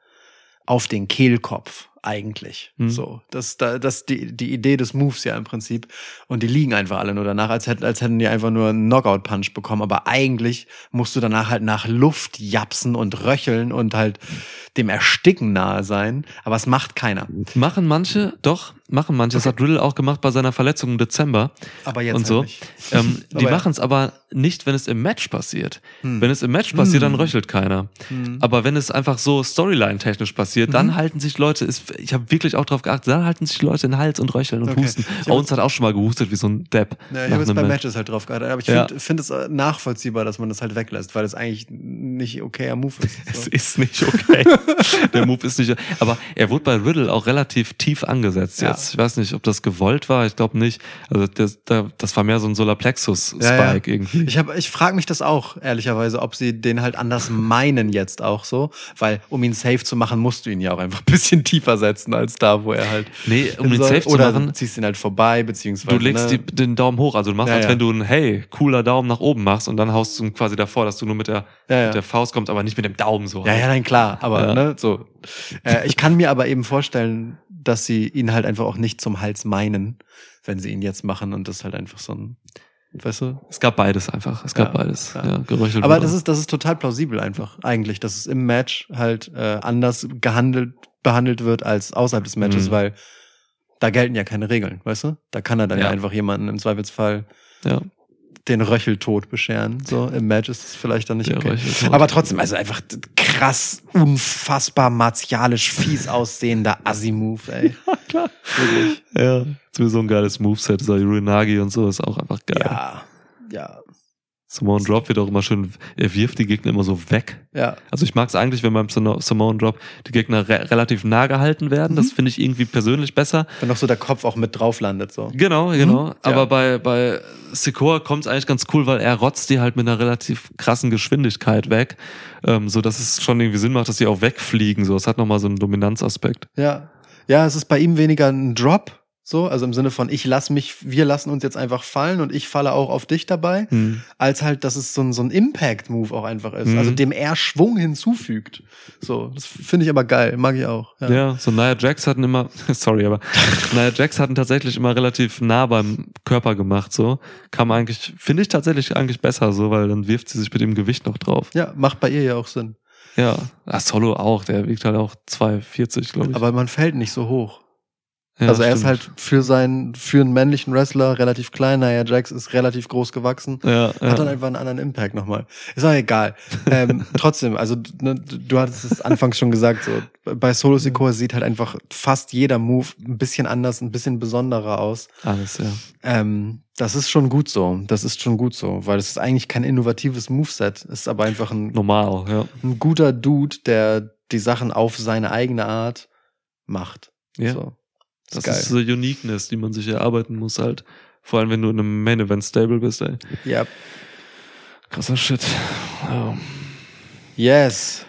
auf den Kehlkopf eigentlich. Hm. So, das da das die die Idee des Moves ja im Prinzip und die liegen einfach alle nur danach, als hätten als hätten die einfach nur einen Knockout Punch bekommen, aber eigentlich musst du danach halt nach Luft japsen und röcheln und halt dem Ersticken nahe sein, aber es macht keiner. Machen manche, doch, machen manche. Das hat Riddle auch gemacht bei seiner Verletzung im Dezember. Aber jetzt und halt so. nicht. Ähm, die ja. machen es aber nicht, wenn es im Match passiert. Hm. Wenn es im Match passiert, dann Hm. röchelt keiner. Hm. Aber wenn es einfach so Storyline-technisch passiert, dann Mhm. halten sich Leute, ist, ich habe wirklich auch drauf geachtet, dann halten sich Leute in den Hals und röcheln und Okay. husten. Owens hat auch schon mal gehustet wie so ein Depp. Ja, ich habe jetzt bei Match. Matches halt drauf geachtet, aber ich Ja. finde find es nachvollziehbar, dass man das halt weglässt, weil es eigentlich nicht okayer Move ist. Es So. ist nicht okay. Der Move ist nicht. Aber er wurde bei Riddle auch relativ tief angesetzt Ja. jetzt. Ich weiß nicht, ob das gewollt war. Ich glaube nicht. Also das, da- das war mehr so ein Solarplexus-Spike Ja, ja. irgendwie. Ich, hab- ich frage mich das auch, ehrlicherweise, ob sie den halt anders meinen jetzt auch so, weil um ihn safe zu machen, musst du ihn ja auch einfach ein bisschen tiefer setzen als da, wo er halt. nee, um ihn soll. safe zu Oder machen, du ziehst ihn halt vorbei, beziehungsweise. du legst ne? die, den Daumen hoch. Also du machst, Ja, als wenn du ein Hey, cooler Daumen nach oben machst und dann haust du ihn quasi davor, dass du nur mit der, mit der Faust kommst, aber nicht mit dem Daumen so. Ja, ja, nein, klar, aber ne, so. Äh, ich kann mir aber eben vorstellen, dass sie ihn halt einfach auch nicht zum Hals meinen, wenn sie ihn jetzt machen und das halt einfach so ein, weißt du? Es gab beides einfach. Es gab Ja, beides. ja. Ja, geröchelt. Aber das ist, das ist total plausibel einfach, eigentlich, dass es im Match halt äh, anders gehandelt, behandelt wird als außerhalb des Matches, Mhm. weil da gelten ja keine Regeln, weißt du? Da kann er dann ja, Ja. einfach jemanden im Zweifelsfall ja, den Röcheltod bescheren. So, im Match ist es vielleicht dann nicht der okay. Aber trotzdem, also einfach krass, unfassbar martialisch, fies aussehender Assi-Move, ey. klar. Wirklich. Ja, sowieso ein geiles Moveset. So Urinagi und so ist auch einfach geil. Ja, ja, Samoan Drop wird auch immer schön, er wirft die Gegner immer so weg. ja. Also ich mag es eigentlich, wenn beim Samoan Drop die Gegner re relativ nah gehalten werden. Das Mhm. finde ich irgendwie persönlich besser. Wenn noch so der Kopf auch mit drauf landet, so. Genau, genau. Ja. Aber bei, bei Sikoa kommt es eigentlich ganz cool, weil er rotzt die halt mit einer relativ krassen Geschwindigkeit weg. Ähm, so dass es schon irgendwie Sinn macht, dass die auch wegfliegen. So, es hat nochmal so einen Dominanzaspekt. Ja. Ja, es ist bei ihm weniger ein Drop, so, also im Sinne von ich lass mich, wir lassen uns jetzt einfach fallen und ich falle auch auf dich dabei, Hm. als halt, dass es so ein, so ein Impact-Move auch einfach ist. Mhm. Also dem er Schwung hinzufügt. So, das finde ich aber geil, mag ich auch. Ja. so Nia Jax hatten immer, sorry, aber Nia Jax hatten tatsächlich immer relativ nah beim Körper gemacht, so. Kam eigentlich, finde ich tatsächlich eigentlich besser, so, weil dann wirft sie sich mit dem Gewicht noch drauf. Ja, macht bei ihr ja auch Sinn. Ja. Ah, Solo auch, der wiegt halt auch 2,40, glaube ich. Aber man fällt nicht so hoch. Ja, also er ist stimmt. halt für seinen, für einen männlichen Wrestler relativ klein. Nia Jax ist relativ groß gewachsen. ja, Hat dann ja. einfach einen anderen Impact nochmal. Ist auch egal. ähm, trotzdem, also ne, du hattest es anfangs schon gesagt, so bei Solo Sikoa sieht halt einfach fast jeder Move ein bisschen anders, ein bisschen besonderer aus. Alles, ja. Ähm, das ist schon gut so. Das ist schon gut so, weil es ist eigentlich kein innovatives Moveset. Es ist aber einfach ein, Normal, ja. ein guter Dude, der die Sachen auf seine eigene Art macht. Ja. So. Das geil. ist so Uniqueness, die man sich erarbeiten muss halt. Vor allem, wenn du in einem Main Event Stable bist, ey. Ja. Krasser Shit. Ja. Yes.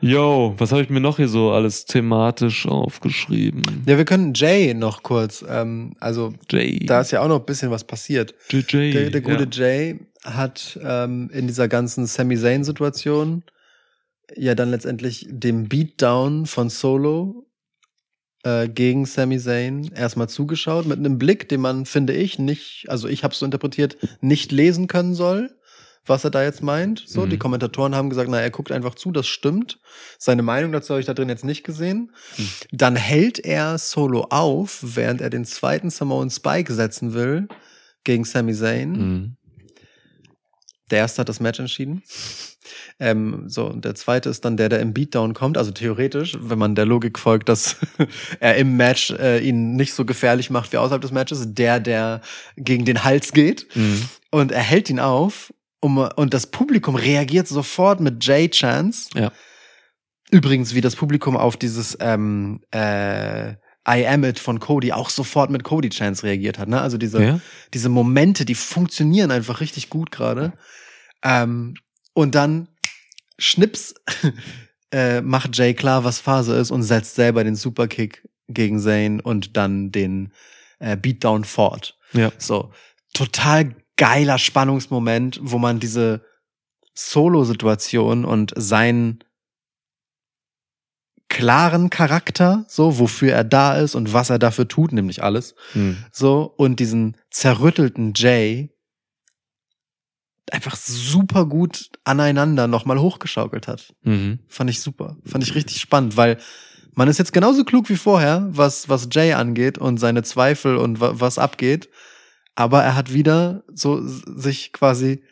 Yo, was habe ich mir noch hier so alles thematisch aufgeschrieben? Ja, wir können Jay noch kurz, ähm, also Jay. da ist ja auch noch ein bisschen was passiert. JJ. Der, der gute ja. Jay hat ähm, in dieser ganzen Sami Zayn-Situation ja dann letztendlich dem Beatdown von Solo äh, gegen Sami Zayn erstmal zugeschaut mit einem Blick, den man, finde ich, nicht, also ich habe es so interpretiert, nicht lesen können soll, was er da jetzt meint. So, Mhm. die Kommentatoren haben gesagt, na, er guckt einfach zu, das stimmt. Seine Meinung dazu habe ich da drin jetzt nicht gesehen. Mhm. Dann hält er Solo auf, während er den zweiten Samoan Spike setzen will gegen Sami Zayn. Mhm. Der erste hat das Match entschieden. Ähm, so, und der zweite ist dann der, der im Beatdown kommt. Also theoretisch, wenn man der Logik folgt, dass er im Match äh, ihn nicht so gefährlich macht wie außerhalb des Matches, der, der gegen den Hals geht. Mhm. Und er hält ihn auf. Um, und das Publikum reagiert sofort mit J-Chance. Ja. Übrigens, wie das Publikum auf dieses ähm, äh, I am it von Cody auch sofort mit Cody Chance reagiert hat. Ne? Also diese, Ja? diese Momente, die funktionieren einfach richtig gut gerade. Ähm, und dann Schnips äh, macht Jay klar, was Phase ist und setzt selber den Superkick gegen Zane und dann den äh, Beatdown fort. Ja. So, total geiler Spannungsmoment, wo man diese Solo-Situation und seinen klaren Charakter, so, wofür er da ist und was er dafür tut, nämlich alles, Mhm. so, und diesen zerrüttelten Jay einfach super gut aneinander nochmal hochgeschaukelt hat. Mhm. Fand ich super. Fand ich richtig spannend, weil man ist jetzt genauso klug wie vorher, was, was Jay angeht und seine Zweifel und wa was abgeht. Aber er hat wieder so sich quasi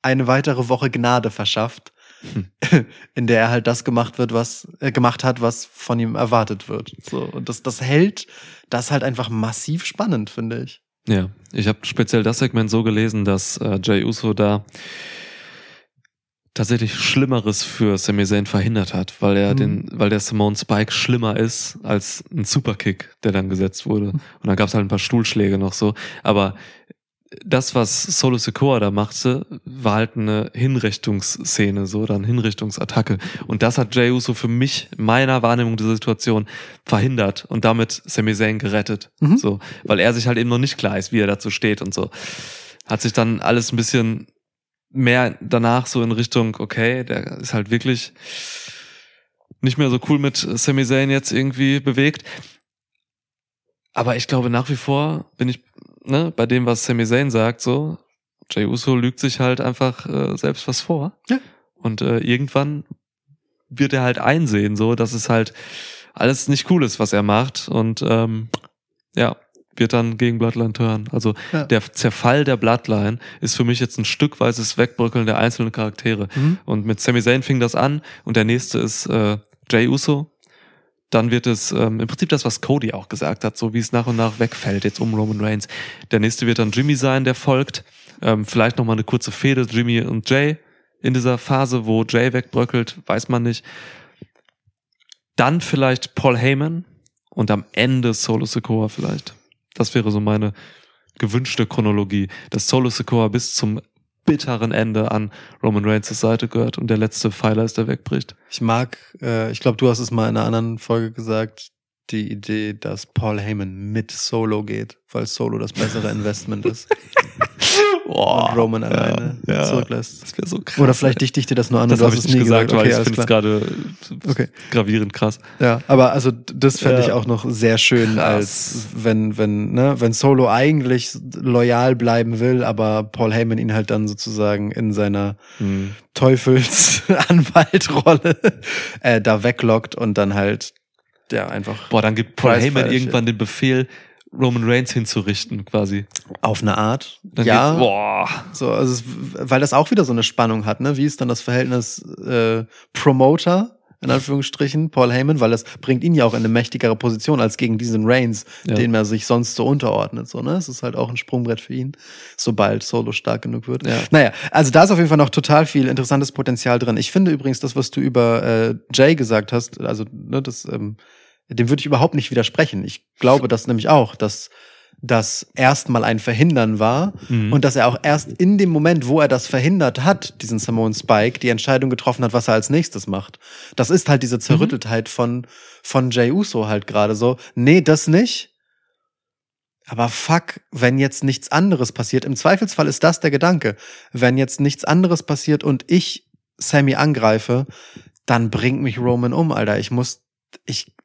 eine weitere Woche Gnade verschafft, in der er halt das gemacht wird, was äh, gemacht hat, was von ihm erwartet wird. So und das das hält das halt einfach massiv spannend, finde ich. Ja, ich habe speziell das Segment so gelesen, dass äh, Jay Uso da tatsächlich Schlimmeres für Sami Zayn verhindert hat, weil er Mhm. den, weil der Simone Spike schlimmer ist als ein Superkick, der dann gesetzt wurde. Und dann gab es halt ein paar Stuhlschläge noch so. Aber das, was Solo Sikoa da machte, war halt eine Hinrichtungsszene, so, oder eine Hinrichtungsattacke. Und das hat Jay Uso für mich, in meiner Wahrnehmung dieser Situation, verhindert und damit Sami Zayn gerettet. Mhm. So, weil er sich halt eben noch nicht klar ist, wie er dazu steht und so. Hat sich dann alles ein bisschen mehr danach so in Richtung, okay, der ist halt wirklich nicht mehr so cool mit Sami Zayn jetzt irgendwie bewegt. Aber ich glaube nach wie vor bin ich ne, bei dem, was Sami Zayn sagt, so Jay Uso lügt sich halt einfach äh, selbst was vor. Ja. Und äh, irgendwann wird er halt einsehen, so dass es halt alles nicht cool ist, was er macht. Und ähm, ja, wird dann gegen Bloodline turnen. Also Ja. der Zerfall der Bloodline ist für mich jetzt ein stückweises Wegbröckeln der einzelnen Charaktere. Mhm. Und mit Sami Zayn fing das an und der nächste ist äh, Jay Uso. Dann wird es ähm, im Prinzip das, was Cody auch gesagt hat, so wie es nach und nach wegfällt jetzt um Roman Reigns. Der nächste wird dann Jimmy sein, der folgt. Ähm, vielleicht noch mal eine kurze Fehde Jimmy und Jay in dieser Phase, wo Jay wegbröckelt, weiß man nicht. Dann vielleicht Paul Heyman und am Ende Solo Sikoa vielleicht. Das wäre so meine gewünschte Chronologie, dass Solo Sikoa bis zum bitteren Ende an Roman Reigns Seite gehört und der letzte Pfeiler ist, der wegbricht. Ich mag, äh, ich glaube, du hast es mal in einer anderen Folge gesagt, die Idee, dass Paul Heyman mit Solo geht, weil Solo das bessere Investment ist Boah, und Roman alleine ja. zurücklässt. Das wäre so krass. Oder vielleicht dichte ich dir das nur an das habe ich es nicht nie gesagt, gesagt. weil ich finde es gerade Okay. gravierend krass. Ja, aber also das fände ich Ja. auch noch sehr schön, Krass. als wenn, wenn, ne, wenn Solo eigentlich loyal bleiben will, aber Paul Heyman ihn halt dann sozusagen in seiner Hm. Teufelsanwaltrolle äh, da weglockt und dann halt ja einfach Boah, dann gibt Paul Heyman irgendwann den Befehl, Roman Reigns hinzurichten, quasi. auf eine Art. Dann ja, boah. so, also weil das auch wieder so eine Spannung hat, ne? Wie ist dann das Verhältnis äh, Promoter in Anführungsstrichen Paul Heyman, weil das bringt ihn ja auch in eine mächtigere Position als gegen diesen Reigns, Ja. dem er sich sonst so unterordnet, so ne? Es ist halt auch ein Sprungbrett für ihn, sobald Solo stark genug wird. Ja. Naja, also da ist auf jeden Fall noch total viel interessantes Potenzial drin. Ich finde übrigens das, was du über äh, Jay gesagt hast, also ne, das, ähm, dem würde ich überhaupt nicht widersprechen. Ich glaube das nämlich auch, dass das erstmal ein Verhindern war Mhm. und dass er auch erst in dem Moment, wo er das verhindert hat, diesen Simone Spike, die Entscheidung getroffen hat, was er als nächstes macht. Das ist halt diese Zerrütteltheit von, von Jay Uso halt gerade so. Nee, das nicht. Aber fuck, wenn jetzt nichts anderes passiert, im Zweifelsfall ist das der Gedanke. Wenn jetzt nichts anderes passiert und ich Sammy angreife, dann bringt mich Roman um, Alter. Ich muss, ich,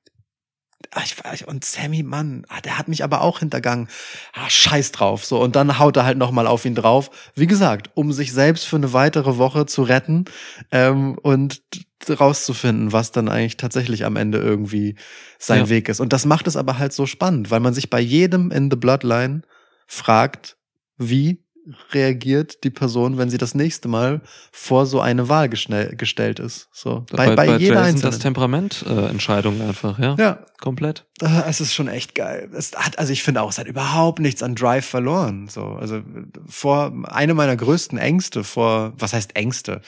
ich, weiß- und Sammy, Mann, ah, der hat mich aber auch hintergangen. Ah, scheiß drauf. So, und dann haut er halt nochmal auf ihn drauf. Wie gesagt, um sich selbst für eine weitere Woche zu retten ähm, und rauszufinden, was dann eigentlich tatsächlich am Ende irgendwie sein Ja. Weg ist. Und das macht es aber halt so spannend, weil man sich bei jedem in The Bloodline fragt, wie reagiert die Person, wenn sie das nächste Mal vor so eine Wahl gestellt ist. So bei, bei, jeder Jason einzelnen. das Temperament äh, Entscheidung einfach, ja. ja, Komplett. Ah, Es ist schon echt geil. Es hat, also ich finde auch, es hat überhaupt nichts an Drive verloren. So, also vor eine meiner größten Ängste vor, was heißt Ängste?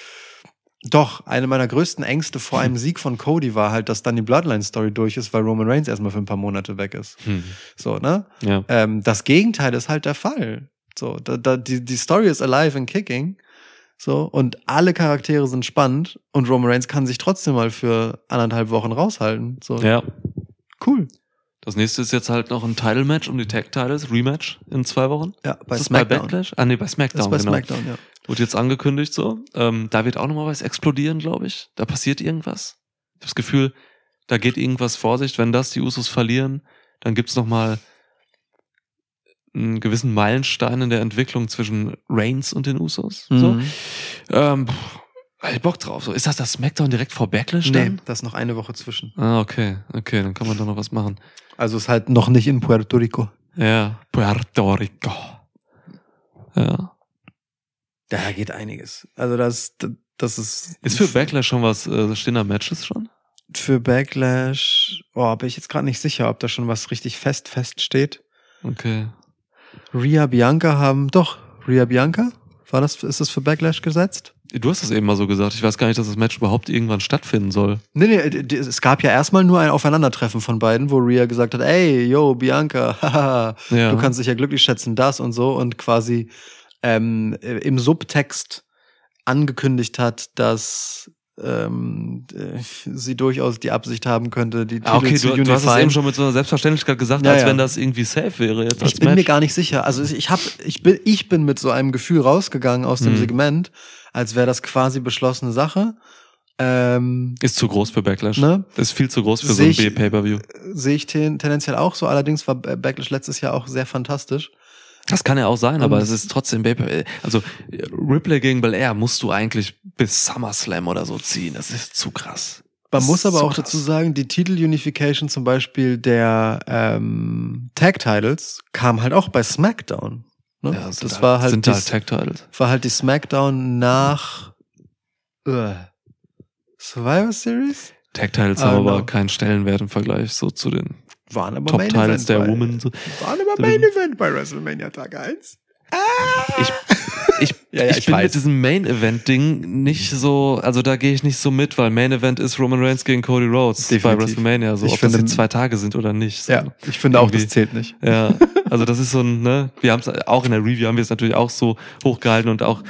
Doch, eine meiner größten Ängste vor einem Sieg von Cody war halt, dass dann die Bloodline-Story durch ist, weil Roman Reigns erstmal für ein paar Monate weg ist. Hm. So, ne? Ja. Ähm, das Gegenteil ist halt der Fall. So, da, da, die, die Story ist alive and kicking. So, und alle Charaktere sind spannend und Roman Reigns kann sich trotzdem mal für anderthalb Wochen raushalten. So, ja. cool. Das nächste ist jetzt halt noch ein Title-Match um die Tag-Titles, Rematch in zwei Wochen. Ja, bei ist das bei SmackDown. Backlash? Ah, nee, bei Das SmackDown, ist bei genau. SmackDown, ja. Wurde jetzt angekündigt so. Ähm, da wird auch nochmal was explodieren, glaube ich. Da passiert irgendwas. Ich habe das Gefühl, da geht irgendwas vor sich. Wenn das die Usos verlieren, dann gibt's noch mal einen gewissen Meilenstein in der Entwicklung zwischen Reigns und den Usos. So. Mhm. Ähm, pff, ich Bock drauf. So, ist das das SmackDown direkt vor Backlash Nee, dann? das ist noch eine Woche zwischen. Ah, okay. Okay, dann kann man da noch was machen. Also ist halt noch nicht in Puerto Rico. Ja, Puerto Rico. Ja. Da geht einiges. Also das, das ist. Ist für Backlash schon was, äh, stehen da Matches schon? Für Backlash, oh, bin ich jetzt gerade nicht sicher, ob da schon was richtig fest feststeht. Okay. Rhea Bianca haben, doch, Rhea Bianca? War das, ist das für Backlash gesetzt? Du hast das eben mal so gesagt. Ich weiß gar nicht, dass das Match überhaupt irgendwann stattfinden soll. Nee, nee, es gab ja erstmal nur ein Aufeinandertreffen von beiden, wo Rhea gesagt hat, ey, yo, Bianca, haha, Ja. du kannst dich ja glücklich schätzen, das und so und quasi ähm, äh, im Subtext angekündigt hat, dass ähm, äh, sie durchaus die Absicht haben könnte, die Titel Ah, okay, zu du, du hast es eben schon mit so einer Selbstverständlichkeit gesagt, Ja, als ja. wenn das irgendwie safe wäre jetzt Ich bin Match. mir gar nicht sicher. Also ich hab, ich bin, ich bin mit so einem Gefühl rausgegangen aus dem Hm. Segment, als wäre das quasi beschlossene Sache. Ähm, ist zu groß für Backlash. ne? Ist viel zu groß für so Seh ein ich- B-Pay-Per-View. Sehe ich ten, tendenziell auch so. Allerdings war Backlash letztes Jahr auch sehr fantastisch. Das kann ja auch sein, aber Und- es ist trotzdem Pay-Per- Also Ripley gegen Belair musst du eigentlich bis SummerSlam oder so ziehen. Das ist zu krass. Man Das muss aber zu auch krass. dazu sagen, die Titel-Unification zum Beispiel der ähm, Tag-Titles kam halt auch bei SmackDown. Ne? Ja, das war halt, sind die, halt Tag Titles. war halt die SmackDown nach äh, Survivor Series? Tag Titles I haben aber keinen Stellenwert im Vergleich so zu den Waren aber Top Main Titles Event der bei, Woman. So. Waren aber Main Event bei WrestleMania Tag 1. Ich, ich, Ja, ja, ich, ich bin weiß. mit diesem Main Event Ding nicht so, also da gehe ich nicht so mit, weil Main Event ist Roman Reigns gegen Cody Rhodes bei Definitiv. WrestleMania, so Ich ob das finde- jetzt zwei Tage sind oder nicht. So. Ja, ich finde auch, das Irgendwie. zählt nicht. Ja, also das ist so ein, ne, wir haben es auch in der Review haben wir es natürlich auch so hochgehalten und auch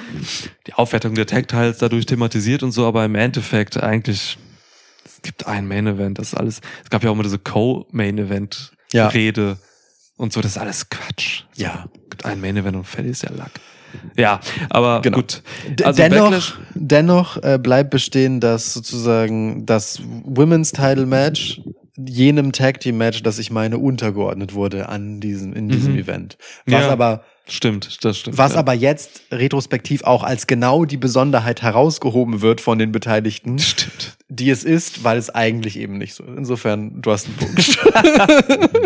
die Aufwertung der Tag-Tiles dadurch thematisiert und so, aber im Endeffekt eigentlich, es gibt ein Main-Event, das ist alles, es gab ja auch immer diese Co-Main-Event-Rede und so, das ist alles Quatsch. So, Ja. gibt ein Main-Event und fertig ist ja Lack. Ja, aber Genau. gut. Also dennoch Backlash- dennoch äh, bleibt bestehen, dass sozusagen das Women's Title Match jenem Tag Team Match, das ich meine, untergeordnet wurde an diesem in diesem Mhm. Event. Was Ja. aber Stimmt, das stimmt. was ja. aber jetzt retrospektiv auch als genau die Besonderheit herausgehoben wird von den Beteiligten, Stimmt. die es ist, weil es eigentlich eben nicht so. Insofern, du hast einen Punkt.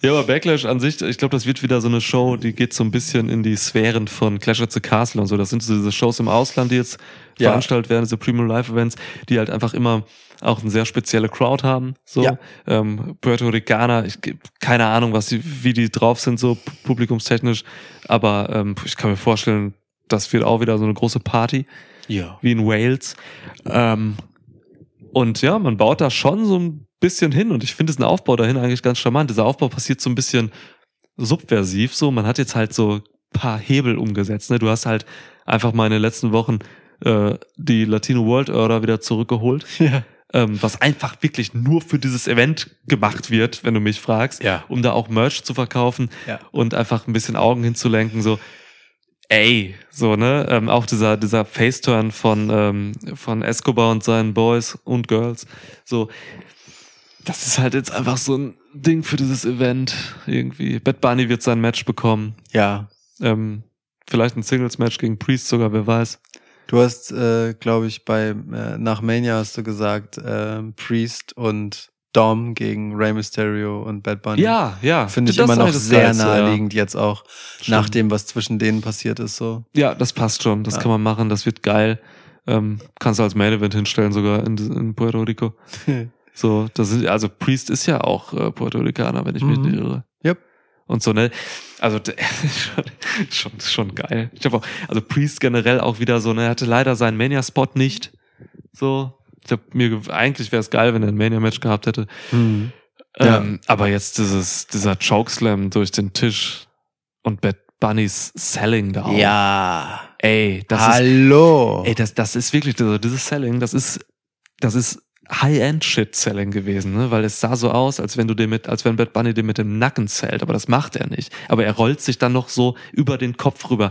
Ja, aber Backlash an sich, ich glaube, das wird wieder so eine Show, die geht so ein bisschen in die Sphären von Clash at the Castle und so. Das sind so diese Shows im Ausland, die jetzt Ja. veranstaltet werden, diese Premium Live Events, die halt einfach immer auch eine sehr spezielle Crowd haben. So Ja. ähm, Puerto Ricaner, ich keine Ahnung, was die, wie die drauf sind, so pu- publikumstechnisch, aber ähm, ich kann mir vorstellen, das wird auch wieder so eine große Party ja. wie in Wales. Ähm, und ja, man baut da schon so ein bisschen hin und ich finde diesen Aufbau dahin eigentlich ganz charmant. Dieser Aufbau passiert so ein bisschen subversiv so. Man hat jetzt halt so ein paar Hebel umgesetzt. Ne? Du hast halt einfach mal in den letzten Wochen äh, die Latino World Order wieder zurückgeholt, Ja. Ähm, was einfach wirklich nur für dieses Event gemacht wird, wenn du mich fragst, Ja. um da auch Merch zu verkaufen Ja. und einfach ein bisschen Augen hinzulenken, so, ey, so, ne, ähm, auch dieser, dieser Faceturn von, ähm, von Escobar und seinen Boys und Girls, so, das ist halt jetzt einfach so ein Ding für dieses Event irgendwie. Bad Bunny wird sein Match bekommen. Ja. Ähm, vielleicht ein Singles-Match gegen Priest sogar, wer weiß. Du hast, äh, glaube ich, bei äh, nach Mania hast du gesagt, äh, Priest und Dom gegen Rey Mysterio und Bad Bunny. Ja, ja. Finde ich immer noch sehr ja. naheliegend jetzt auch Stimmt. nach dem, was zwischen denen passiert ist. So. Ja, das passt schon. Das Ja. kann man machen. Das wird geil. Ähm, kannst du als Main Event hinstellen sogar in, in Puerto Rico. So, das sind, also Priest ist ja auch äh, Puerto Ricaner, wenn ich mich Mhm. nicht irre. Und so, ne? Also schon, schon, schon geil. Ich habe auch, also Priest generell auch wieder so, ne, er hatte leider seinen Mania-Spot nicht. So. Ich hab mir ge- eigentlich wäre es geil, wenn er ein Mania-Match gehabt hätte. Mhm. Ja. Ähm, aber jetzt dieses, dieser Chokeslam durch den Tisch und Bad Bunnys Selling da auch. Ja. Ey, das ist, Hallo. ey, das, das ist wirklich, also dieses Selling, das ist, das ist High-End-Shit-Selling gewesen, ne? Weil es sah so aus, als wenn du dir mit, als wenn Bad Bunny dir mit dem Nacken zählt, aber das macht er nicht. Aber er rollt sich dann noch so über den Kopf rüber.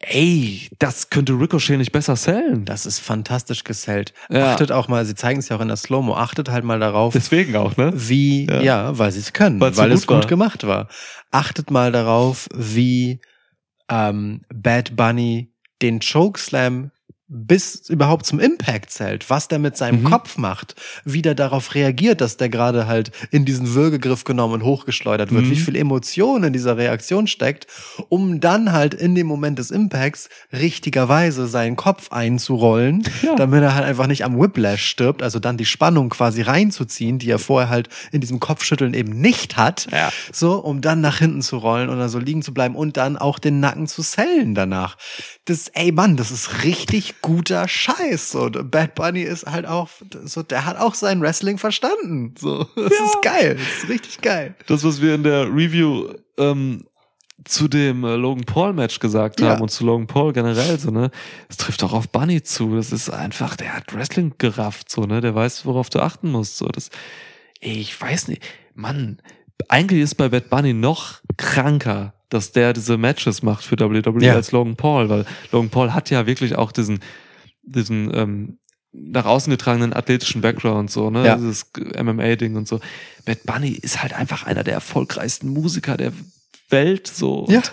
Ey, das könnte Ricochet nicht besser sellen. das ist fantastisch gesellt. Ja. Achtet auch mal, sie zeigen es ja auch in der Slow-Mo, achtet halt mal darauf, Deswegen auch, ne? wie, Ja. ja, weil sie es können, Weil's so weil es gut war. gut gemacht war. Achtet mal darauf, wie ähm, Bad Bunny den Chokeslam bis überhaupt zum Impact zählt, was der mit seinem Mhm. Kopf macht, wie der darauf reagiert, dass der gerade halt in diesen Würgegriff genommen und hochgeschleudert wird, Mhm. wie viel Emotion in dieser Reaktion steckt, um dann halt in dem Moment des Impacts richtigerweise seinen Kopf einzurollen, Ja. damit er halt einfach nicht am Whiplash stirbt, also dann die Spannung quasi reinzuziehen, die er vorher halt in diesem Kopfschütteln eben nicht hat, Ja. so, um dann nach hinten zu rollen und dann so liegen zu bleiben und dann auch den Nacken zu sellen danach. Das, ey Mann, das ist richtig guter Scheiß, so. Bad Bunny ist halt auch, so, der hat auch sein Wrestling verstanden, so. Das ist geil, das ist richtig geil. das, was wir in der Review ähm, zu dem äh, Logan Paul Match gesagt Ja. haben und zu Logan Paul generell so, ne, das trifft auch auf Bunny zu. Das ist einfach, der hat Wrestling gerafft, so, ne, der weiß, worauf du achten musst, so, das, ich weiß nicht, Mann, eigentlich ist bei Bad Bunny noch kranker, dass der diese Matches macht für WWE Ja. als Logan Paul, weil Logan Paul hat ja wirklich auch diesen, diesen, ähm, nach außen getragenen athletischen Background, so, ne? Ja. Dieses MMA-Ding und so. Bad Bunny ist halt einfach einer der erfolgreichsten Musiker der Welt, so. Ja.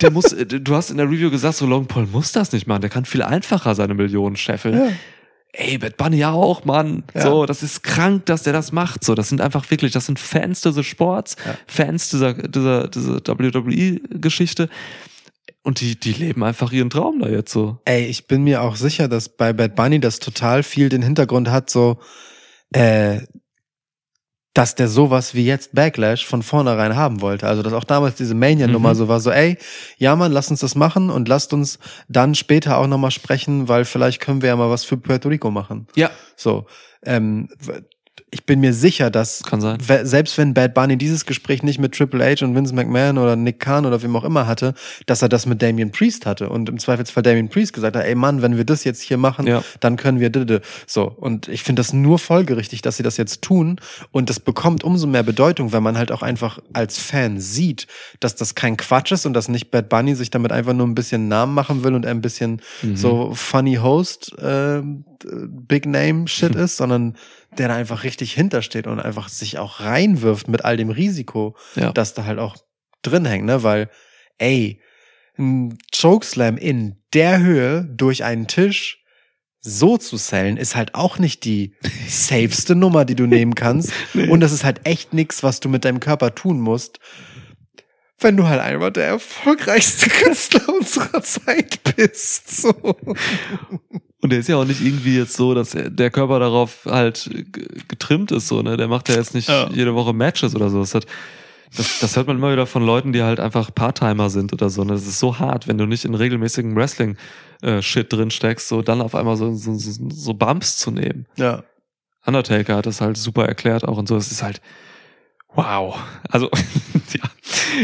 Der muss, du hast in der Review gesagt, so Logan Paul muss das nicht machen, der kann viel einfacher seine Millionen scheffeln. Ja. Ey, Bad Bunny ja auch, Mann. Ja. So, das ist krank, dass der das macht. So, das sind einfach wirklich, das sind Fans dieses Sports, Ja. Fans dieser, dieser, dieser WWE-Geschichte. Und die, die leben einfach ihren Traum da jetzt so. Ey, ich bin mir auch sicher, dass bei Bad Bunny das total viel den Hintergrund hat, so, äh, dass der sowas wie jetzt Backlash von vornherein haben wollte. Also, dass auch damals diese Mania-Nummer Mhm. so war, so, ey, ja Mann, lass uns das machen und lasst uns dann später auch nochmal sprechen, weil vielleicht können wir ja mal was für Puerto Rico machen. Ja. So, ähm, ich bin mir sicher, dass selbst wenn Bad Bunny dieses Gespräch nicht mit Triple H und Vince McMahon oder Nick Khan oder wem auch immer hatte, dass er das mit Damien Priest hatte und im Zweifelsfall Damien Priest gesagt hat, ey Mann, wenn wir das jetzt hier machen, Ja. dann können wir dide. so und ich finde das nur folgerichtig, dass sie das jetzt tun und das bekommt umso mehr Bedeutung, wenn man halt auch einfach als Fan sieht, dass das kein Quatsch ist und dass nicht Bad Bunny sich damit einfach nur ein bisschen Namen machen will und ein bisschen Mhm. so funny Host äh, Big Name Shit ist, sondern der da einfach richtig hintersteht und einfach sich auch reinwirft mit all dem Risiko, Ja. das da halt auch drin hängt, ne? Weil, ey, ein Chokeslam in der Höhe durch einen Tisch so zu sellen, ist halt auch nicht die safeste Nummer, die du nehmen kannst. Und das ist halt echt nix, was du mit deinem Körper tun musst, wenn du halt einfach der erfolgreichste Künstler unserer Zeit bist. So. Und der ist ja auch nicht irgendwie jetzt so, dass er- der Körper darauf halt getrimmt ist, so, ne? Der macht ja jetzt nicht Ja. jede Woche Matches oder so. Das, hat, das, das hört man immer wieder von Leuten, die halt einfach Part-Timer sind oder so. Ne? Das ist so hart, wenn du nicht in regelmäßigen Wrestling-Shit drin steckst, so dann auf einmal so, so, so, so Bumps zu nehmen. Ja. Undertaker hat das halt super erklärt auch und so. Es ist halt wow. Also ja,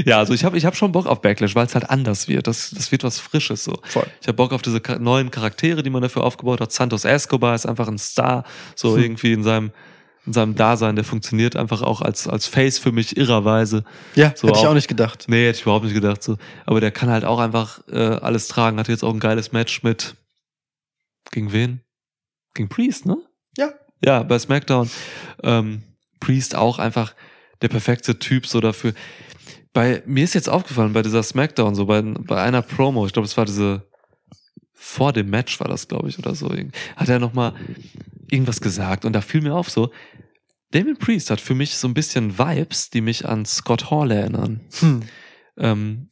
ja, also ich habe ich hab schon Bock auf Backlash, weil es halt anders wird. Das, das wird was Frisches so. Voll. Ich habe Bock auf diese neuen Charaktere, die man dafür aufgebaut hat. Santos Escobar ist einfach ein Star, so Hm. irgendwie in seinem in seinem Dasein. Der funktioniert einfach auch als als Face für mich irrerweise. Ja, So hätte ich auch- auch nicht gedacht. Nee, hätte ich überhaupt nicht gedacht so. Aber der kann halt auch einfach äh, alles tragen. Hatte jetzt auch ein geiles Match mit gegen wen? Gegen Priest, ne? Ja. ja, bei SmackDown. Ähm, Priest auch einfach der perfekte Typ so dafür. Bei mir ist jetzt aufgefallen, bei dieser SmackDown, so bei, bei einer Promo, ich glaube, es war diese vor dem Match war das, glaube ich, oder so, hat er nochmal irgendwas gesagt und da fiel mir auf so, Damien Priest hat für mich so ein bisschen Vibes, die mich an Scott Hall erinnern. Hm. Ähm,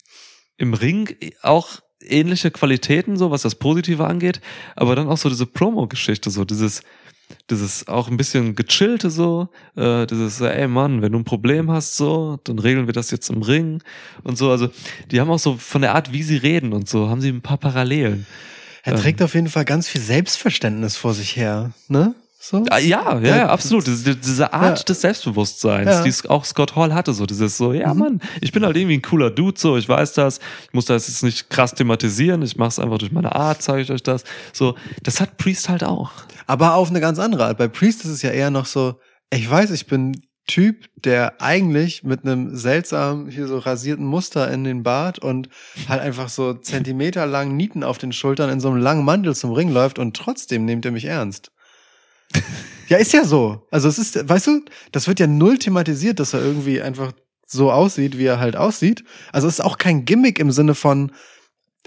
Im Ring auch ähnliche Qualitäten, so was das Positive angeht, aber dann auch so diese Promo-Geschichte, so dieses, dieses auch ein bisschen gechillte so, äh, dieses, äh, ey Mann, wenn du ein Problem hast so, dann regeln wir das jetzt im Ring und so. Also die haben auch so von der Art, wie sie reden und so, haben sie ein paar Parallelen. Er trägt auf jeden Fall ganz viel Selbstverständnis vor sich her, ne? So? Ah, Ja, ja, ja, absolut. Diese, diese Art Ja. des Selbstbewusstseins, Ja. die auch Scott Hall hatte, so dieses so, ja Mhm. Mann, ich bin halt irgendwie ein cooler Dude, so, ich weiß das, ich muss das jetzt nicht krass thematisieren, ich mache es einfach durch meine Art, zeige ich euch das. So, das hat Priest halt auch. Aber auf eine ganz andere Art. Bei Priest ist es ja eher noch so, ich weiß, ich bin Typ, der eigentlich mit einem seltsam hier so rasierten Muster in den Bart und halt einfach so zentimeterlangen Nieten auf den Schultern in so einem langen Mantel zum Ring läuft und trotzdem nehmt ihr mich ernst. Ja, ist ja so. Also es ist, weißt du, das wird ja null thematisiert, dass er irgendwie einfach so aussieht, wie er halt aussieht. Also es ist auch kein Gimmick im Sinne von,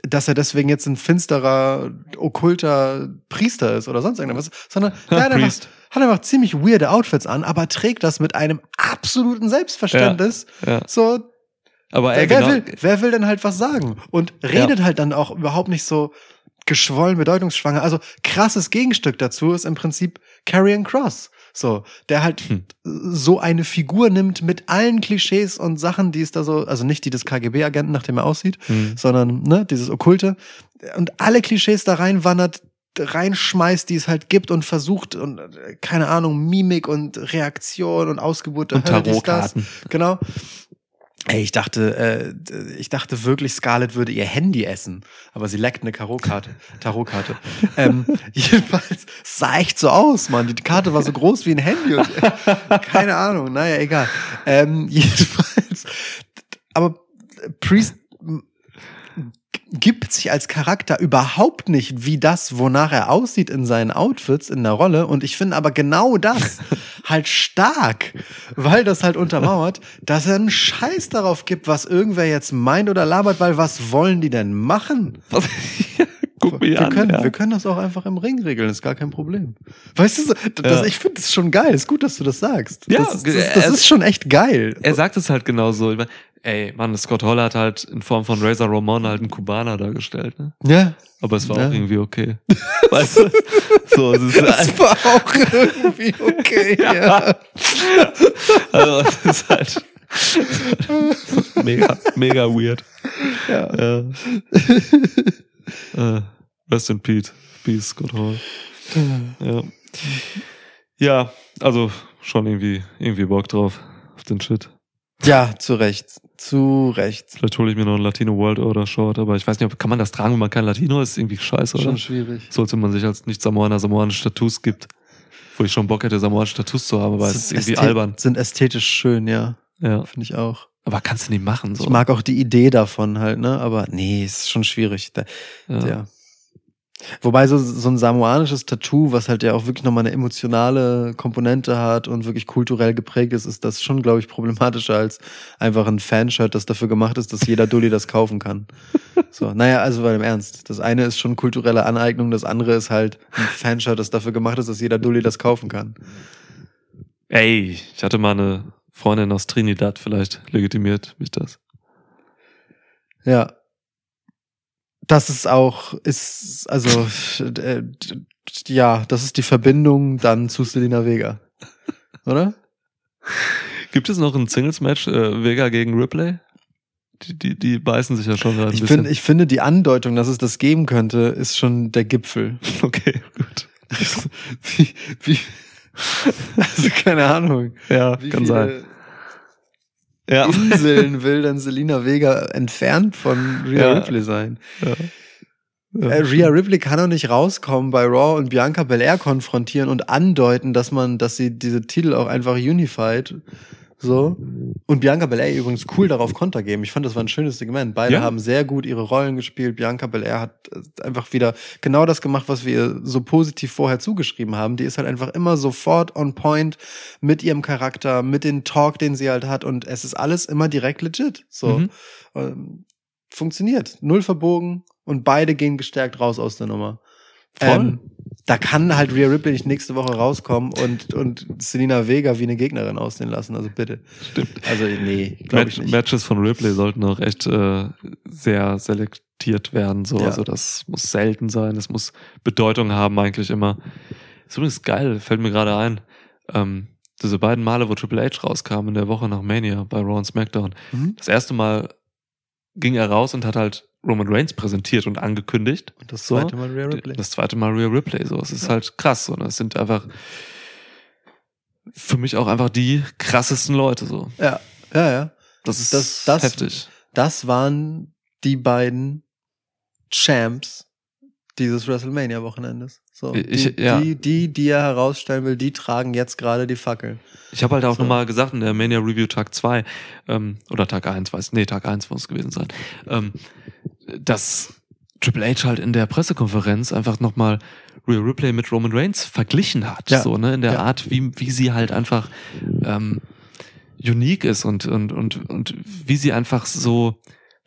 dass er deswegen jetzt ein finsterer, okkulter Priester ist oder sonst irgendwas, sondern der hat einfach, hat einfach ziemlich weirde Outfits an, aber trägt das mit einem absoluten Selbstverständnis. Ja. So, Aber ey, wer, genau, will, wer will denn halt was sagen? Und redet halt dann auch überhaupt nicht so geschwollen, bedeutungsschwanger. Also krasses Gegenstück dazu ist im Prinzip Carrion Cross. So, der halt Hm. so eine Figur nimmt mit allen Klischees und Sachen, die es da so, also nicht die des KGB-Agenten, nachdem er aussieht, Hm. sondern ne, dieses Okkulte und alle Klischees da reinwandert, reinschmeißt, die es halt gibt und versucht und äh, keine Ahnung, Mimik und Reaktion und Ausgeburt und das. Tarotkarten. Genau. Ey, ich dachte, äh, ich dachte wirklich, Scarlett würde ihr Handy essen, aber sie leckt eine Tarotkarte. Tarotkarte. ähm, jedenfalls sah echt so aus, Mann. Die Karte war so groß wie ein Handy. Und, keine Ahnung. Naja, egal. Ähm, jedenfalls. Aber Priest gibt sich als Charakter überhaupt nicht wie das, wonach er aussieht in seinen Outfits in der Rolle. Und ich finde aber genau das halt stark, weil das halt untermauert, dass er einen Scheiß darauf gibt, was irgendwer jetzt meint oder labert, weil was wollen die denn machen? Guck mich Wir an. können, ja. wir können das auch einfach im Ring regeln, ist gar kein Problem. Weißt du, so, das, Ja. ich finde das schon geil. Ist gut, dass du das sagst. Ja, das, ist, das, er- das ist schon echt geil. er sagt es halt genauso. Ich mein, ey, Mann, Scott Hall hat halt in Form von Razor Ramon halt einen Kubaner dargestellt, ne? ja, Aber es war Ja. auch irgendwie okay. Weißt du? So, es ist das war auch irgendwie okay. ja. Also, es ist halt mega, mega weird. Ja. Ja. Rest in Peace. Peace, Scott Hall. Ja. Ja, also schon irgendwie, irgendwie Bock drauf. Auf den Shit. ja, zu Recht. Zu Recht. Vielleicht hole ich mir noch ein Latino World Order Short, aber ich weiß nicht, ob, kann man das tragen, wenn man kein Latino ist? Irgendwie scheiße, oder? Schon schwierig. Sollte man sich als Nicht-Samoaner samoanische Tattoos gibt. Wo ich schon Bock hätte, samoanische Tattoos zu haben, aber es ist irgendwie albern. Sind ästhetisch schön, ja. Ja. Finde ich auch. Aber kannst du nicht machen, so. Ich mag auch die Idee davon halt, ne? Aber nee, ist schon schwierig. Da, ja. ja. Wobei so, so ein samoanisches Tattoo, was halt ja auch wirklich nochmal eine emotionale Komponente hat und wirklich kulturell geprägt ist, ist das schon, glaube ich, problematischer als einfach ein Fanshirt, das dafür gemacht ist, dass jeder Dulli das kaufen kann. So, naja, also bei dem Ernst. Das eine ist schon kulturelle Aneignung, das andere ist halt ein Fanshirt, das dafür gemacht ist, dass jeder Dulli das kaufen kann. Ey, ich hatte mal eine Freundin aus Trinidad, vielleicht legitimiert mich das. Ja. Das ist auch, ist, also, äh, ja, das ist die Verbindung dann zu Selena Vega. Oder? Gibt es noch ein Singles-Match, äh, Vega gegen Ripley? Die, die, die beißen sich ja schon gerade ein Ich, bisschen. finde, ich finde, die Andeutung, dass es das geben könnte, ist schon der Gipfel. okay, gut. wie, wie, also keine Ahnung. Ja, Wie kann viele sein. Ja. Inseln will dann Selena Vega entfernt von Rhea Ja. Ripley sein? ja. Ja. Äh, Rhea Ripley kann doch nicht rauskommen bei Raw und Bianca Belair konfrontieren und andeuten, dass man, dass sie diese Titel auch einfach unified. So. Und Bianca Belair übrigens cool darauf Konter geben. Ich fand, das war ein schönes Segment. Beide Ja. haben sehr gut ihre Rollen gespielt. Bianca Belair hat äh, einfach wieder genau das gemacht, was wir ihr so positiv vorher zugeschrieben haben. Die ist halt einfach immer sofort on point mit ihrem Charakter, mit dem Talk, den sie halt hat. Und es ist alles immer direkt legit. So. Mhm. Ähm, funktioniert. Null verbogen und beide gehen gestärkt raus aus der Nummer. Ähm, da kann halt Rhea Ripley nicht nächste Woche rauskommen und, und Selena Vega wie eine Gegnerin aussehen lassen. Also bitte. Stimmt. Also nee, glaube Match, ich nicht. Matches von Ripley sollten auch echt äh, sehr selektiert werden. So. Ja. Also das muss selten sein, es muss Bedeutung haben eigentlich immer. Ist übrigens geil, fällt mir gerade ein. Ähm, diese beiden Male, wo Triple H rauskam in der Woche nach Mania bei Raw und SmackDown. Mhm. Das erste Mal ging er raus und hat halt Roman Reigns präsentiert und angekündigt. Und das So. zweite Mal Rhea Ripley. Das zweite Mal Rhea Ripley. So, es ist halt krass. Und das sind einfach für mich auch einfach die krassesten Leute. So, ja, ja, ja. das ist Das- das- heftig. Das waren die beiden Champs dieses WrestleMania-Wochenendes. So, Ich- die, ja. die, die, die er herausstellen will, die tragen jetzt gerade die Fackel. Ich habe halt auch So. nochmal gesagt in der Mania Review Tag 2 ähm, oder Tag 1, weiß nee, Tag 1 muss es gewesen sein, ähm, dass Triple H halt in der Pressekonferenz einfach nochmal Rhea Ripley mit Roman Reigns verglichen hat, Ja. so ne, in der Ja. Art, wie, wie sie halt einfach ähm, unique ist und, und, und, und wie sie einfach so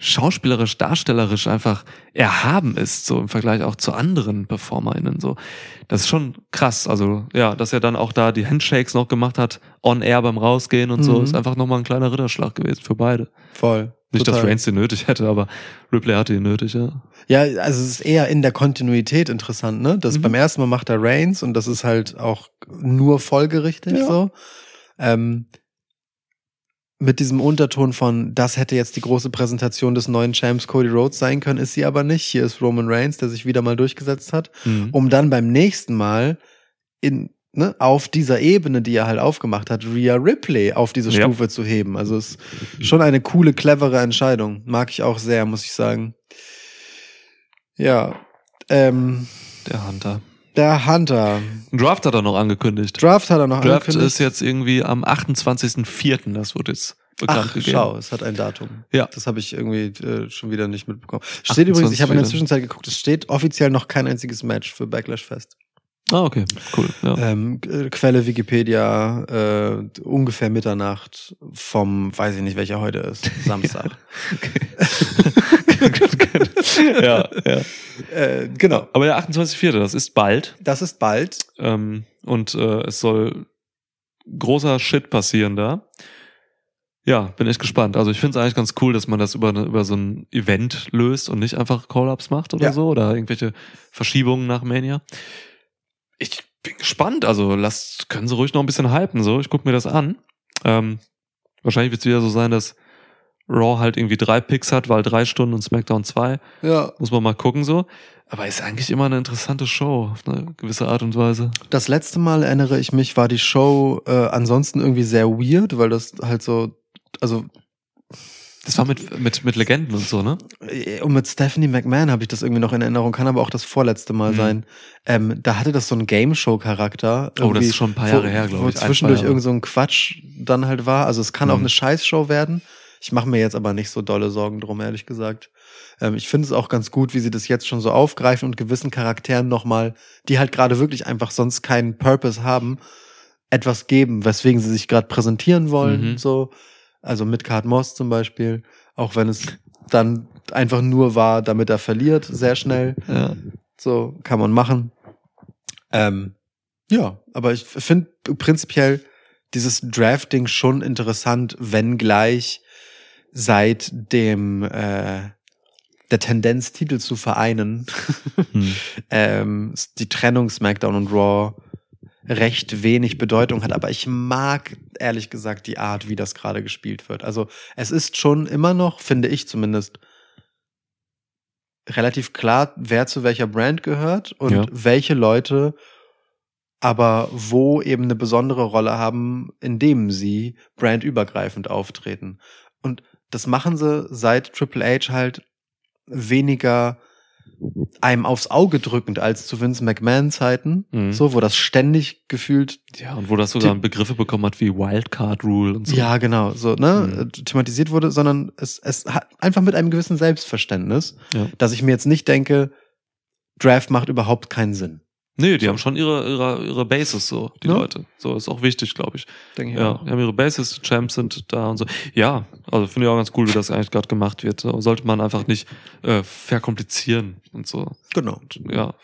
schauspielerisch, darstellerisch einfach erhaben ist, so im Vergleich auch zu anderen PerformerInnen, so. Das ist schon krass, also, ja, dass er dann auch da die Handshakes noch gemacht hat, on air beim Rausgehen und so, Mhm. ist einfach nochmal ein kleiner Ritterschlag gewesen für beide. Voll. Nicht, dass Total. Reigns den nötig hätte, aber Ripley hatte ihn nötig, ja. Ja, also es ist eher in der Kontinuität interessant, ne? Das Mhm. beim ersten Mal macht er Reigns und das ist halt auch nur folgerichtig Ja. so. Ähm, mit diesem Unterton von, das hätte jetzt die große Präsentation des neuen Champs Cody Rhodes sein können, ist sie aber nicht. Hier ist Roman Reigns, der sich wieder mal durchgesetzt hat, Mhm. um dann beim nächsten Mal in, ne, auf dieser Ebene, die er halt aufgemacht hat, Rhea Ripley auf diese Ja. Stufe zu heben. Also es ist schon eine coole, clevere Entscheidung. Mag ich auch sehr, muss ich sagen. Ja. Ähm, Der Hunter. Der Hunter. Ein Draft hat er noch angekündigt. Draft hat er noch Draft angekündigt. ist jetzt irgendwie am 28.04., das wird jetzt bekannt Ach, gegeben. schau, es hat ein Datum. Ja. Das habe ich irgendwie äh, schon wieder nicht mitbekommen. Steht übrigens, ich habe in der 28 Zwischenzeit geguckt, es steht offiziell noch kein einziges Match für Backlash Fest. Ah, okay, cool. Ja. Ähm, äh, Quelle Wikipedia, äh, ungefähr Mitternacht vom, weiß ich nicht, welcher heute ist, Samstag. ja, ja. äh, genau. Aber der 28.04., das ist bald. Das ist bald. Ähm, und äh, es soll großer Shit passieren da. Ja, bin echt gespannt. Also ich finde es eigentlich ganz cool, dass man das über, über so ein Event löst und nicht einfach Call-Ups macht oder Ja. so oder irgendwelche Verschiebungen nach Mania. Ich bin gespannt. Also lasst, können sie ruhig noch ein bisschen hypen. So, ich gucke mir das an. Ähm, wahrscheinlich wird es wieder so sein, dass Raw halt irgendwie drei Picks hat, weil drei Stunden und SmackDown zwei. Ja. Muss man mal gucken so. Aber ist eigentlich immer eine interessante Show auf eine gewisse Art und Weise. Das letzte Mal erinnere ich mich, war die Show äh, ansonsten irgendwie sehr weird, weil das halt so, also Das war mit, mit, mit Legenden und so, ne? äh, und mit Stephanie McMahon habe ich das irgendwie noch in Erinnerung, kann aber auch das vorletzte Mal Mhm. sein. Ähm, da hatte das so einen Game-Show-Charakter. Oh, das ist schon ein paar wo- Jahre her, glaube wo ich. Zwei zwischendurch irgend so ein Quatsch dann halt war. Also es kann auch Mhm. eine Scheißshow werden. Ich mache mir jetzt aber nicht so dolle Sorgen drum, ehrlich gesagt. Ähm, ich finde es auch ganz gut, wie sie das jetzt schon so aufgreifen und gewissen Charakteren nochmal, die halt gerade wirklich einfach sonst keinen Purpose haben, etwas geben, weswegen sie sich gerade präsentieren wollen. Mhm. So, also mit Card Moss zum Beispiel, auch wenn es dann einfach nur war, damit er verliert, sehr schnell. Ja. So kann man machen. Ähm, ja, aber ich finde prinzipiell dieses Drafting schon interessant, wenngleich seit dem äh, der Tendenz, Titel zu vereinen, Hm. ähm, die Trennung SmackDown und Raw recht wenig Bedeutung hat. Aber ich mag ehrlich gesagt die Art, wie das gerade gespielt wird. Also es ist schon immer noch, finde ich zumindest, relativ klar, wer zu welcher Brand gehört und Ja. welche Leute aber wo eben eine besondere Rolle haben, indem sie brandübergreifend auftreten. Und das machen sie seit Triple H halt weniger einem aufs Auge drückend als zu Vince McMahon Zeiten, Mhm. so, wo das ständig gefühlt, Ja, und wo das sogar Begriffe bekommen hat wie Wildcard Rule und so. ja, genau, so, ne, Mhm. äh, thematisiert wurde, sondern es, es hat einfach mit einem gewissen Selbstverständnis, Ja. dass ich mir jetzt nicht denke, Draft macht überhaupt keinen Sinn. Nee, die haben schon ihre, ihre, ihre Bases so, die Ja. Leute. So, ist auch wichtig, glaube ich. Denke ich Ja, auch. die haben ihre Bases, die Champs sind da und so. Ja, also finde ich auch ganz cool, wie das eigentlich gerade gemacht wird. So, Sollte man einfach nicht äh, verkomplizieren und so. Genau. Ja.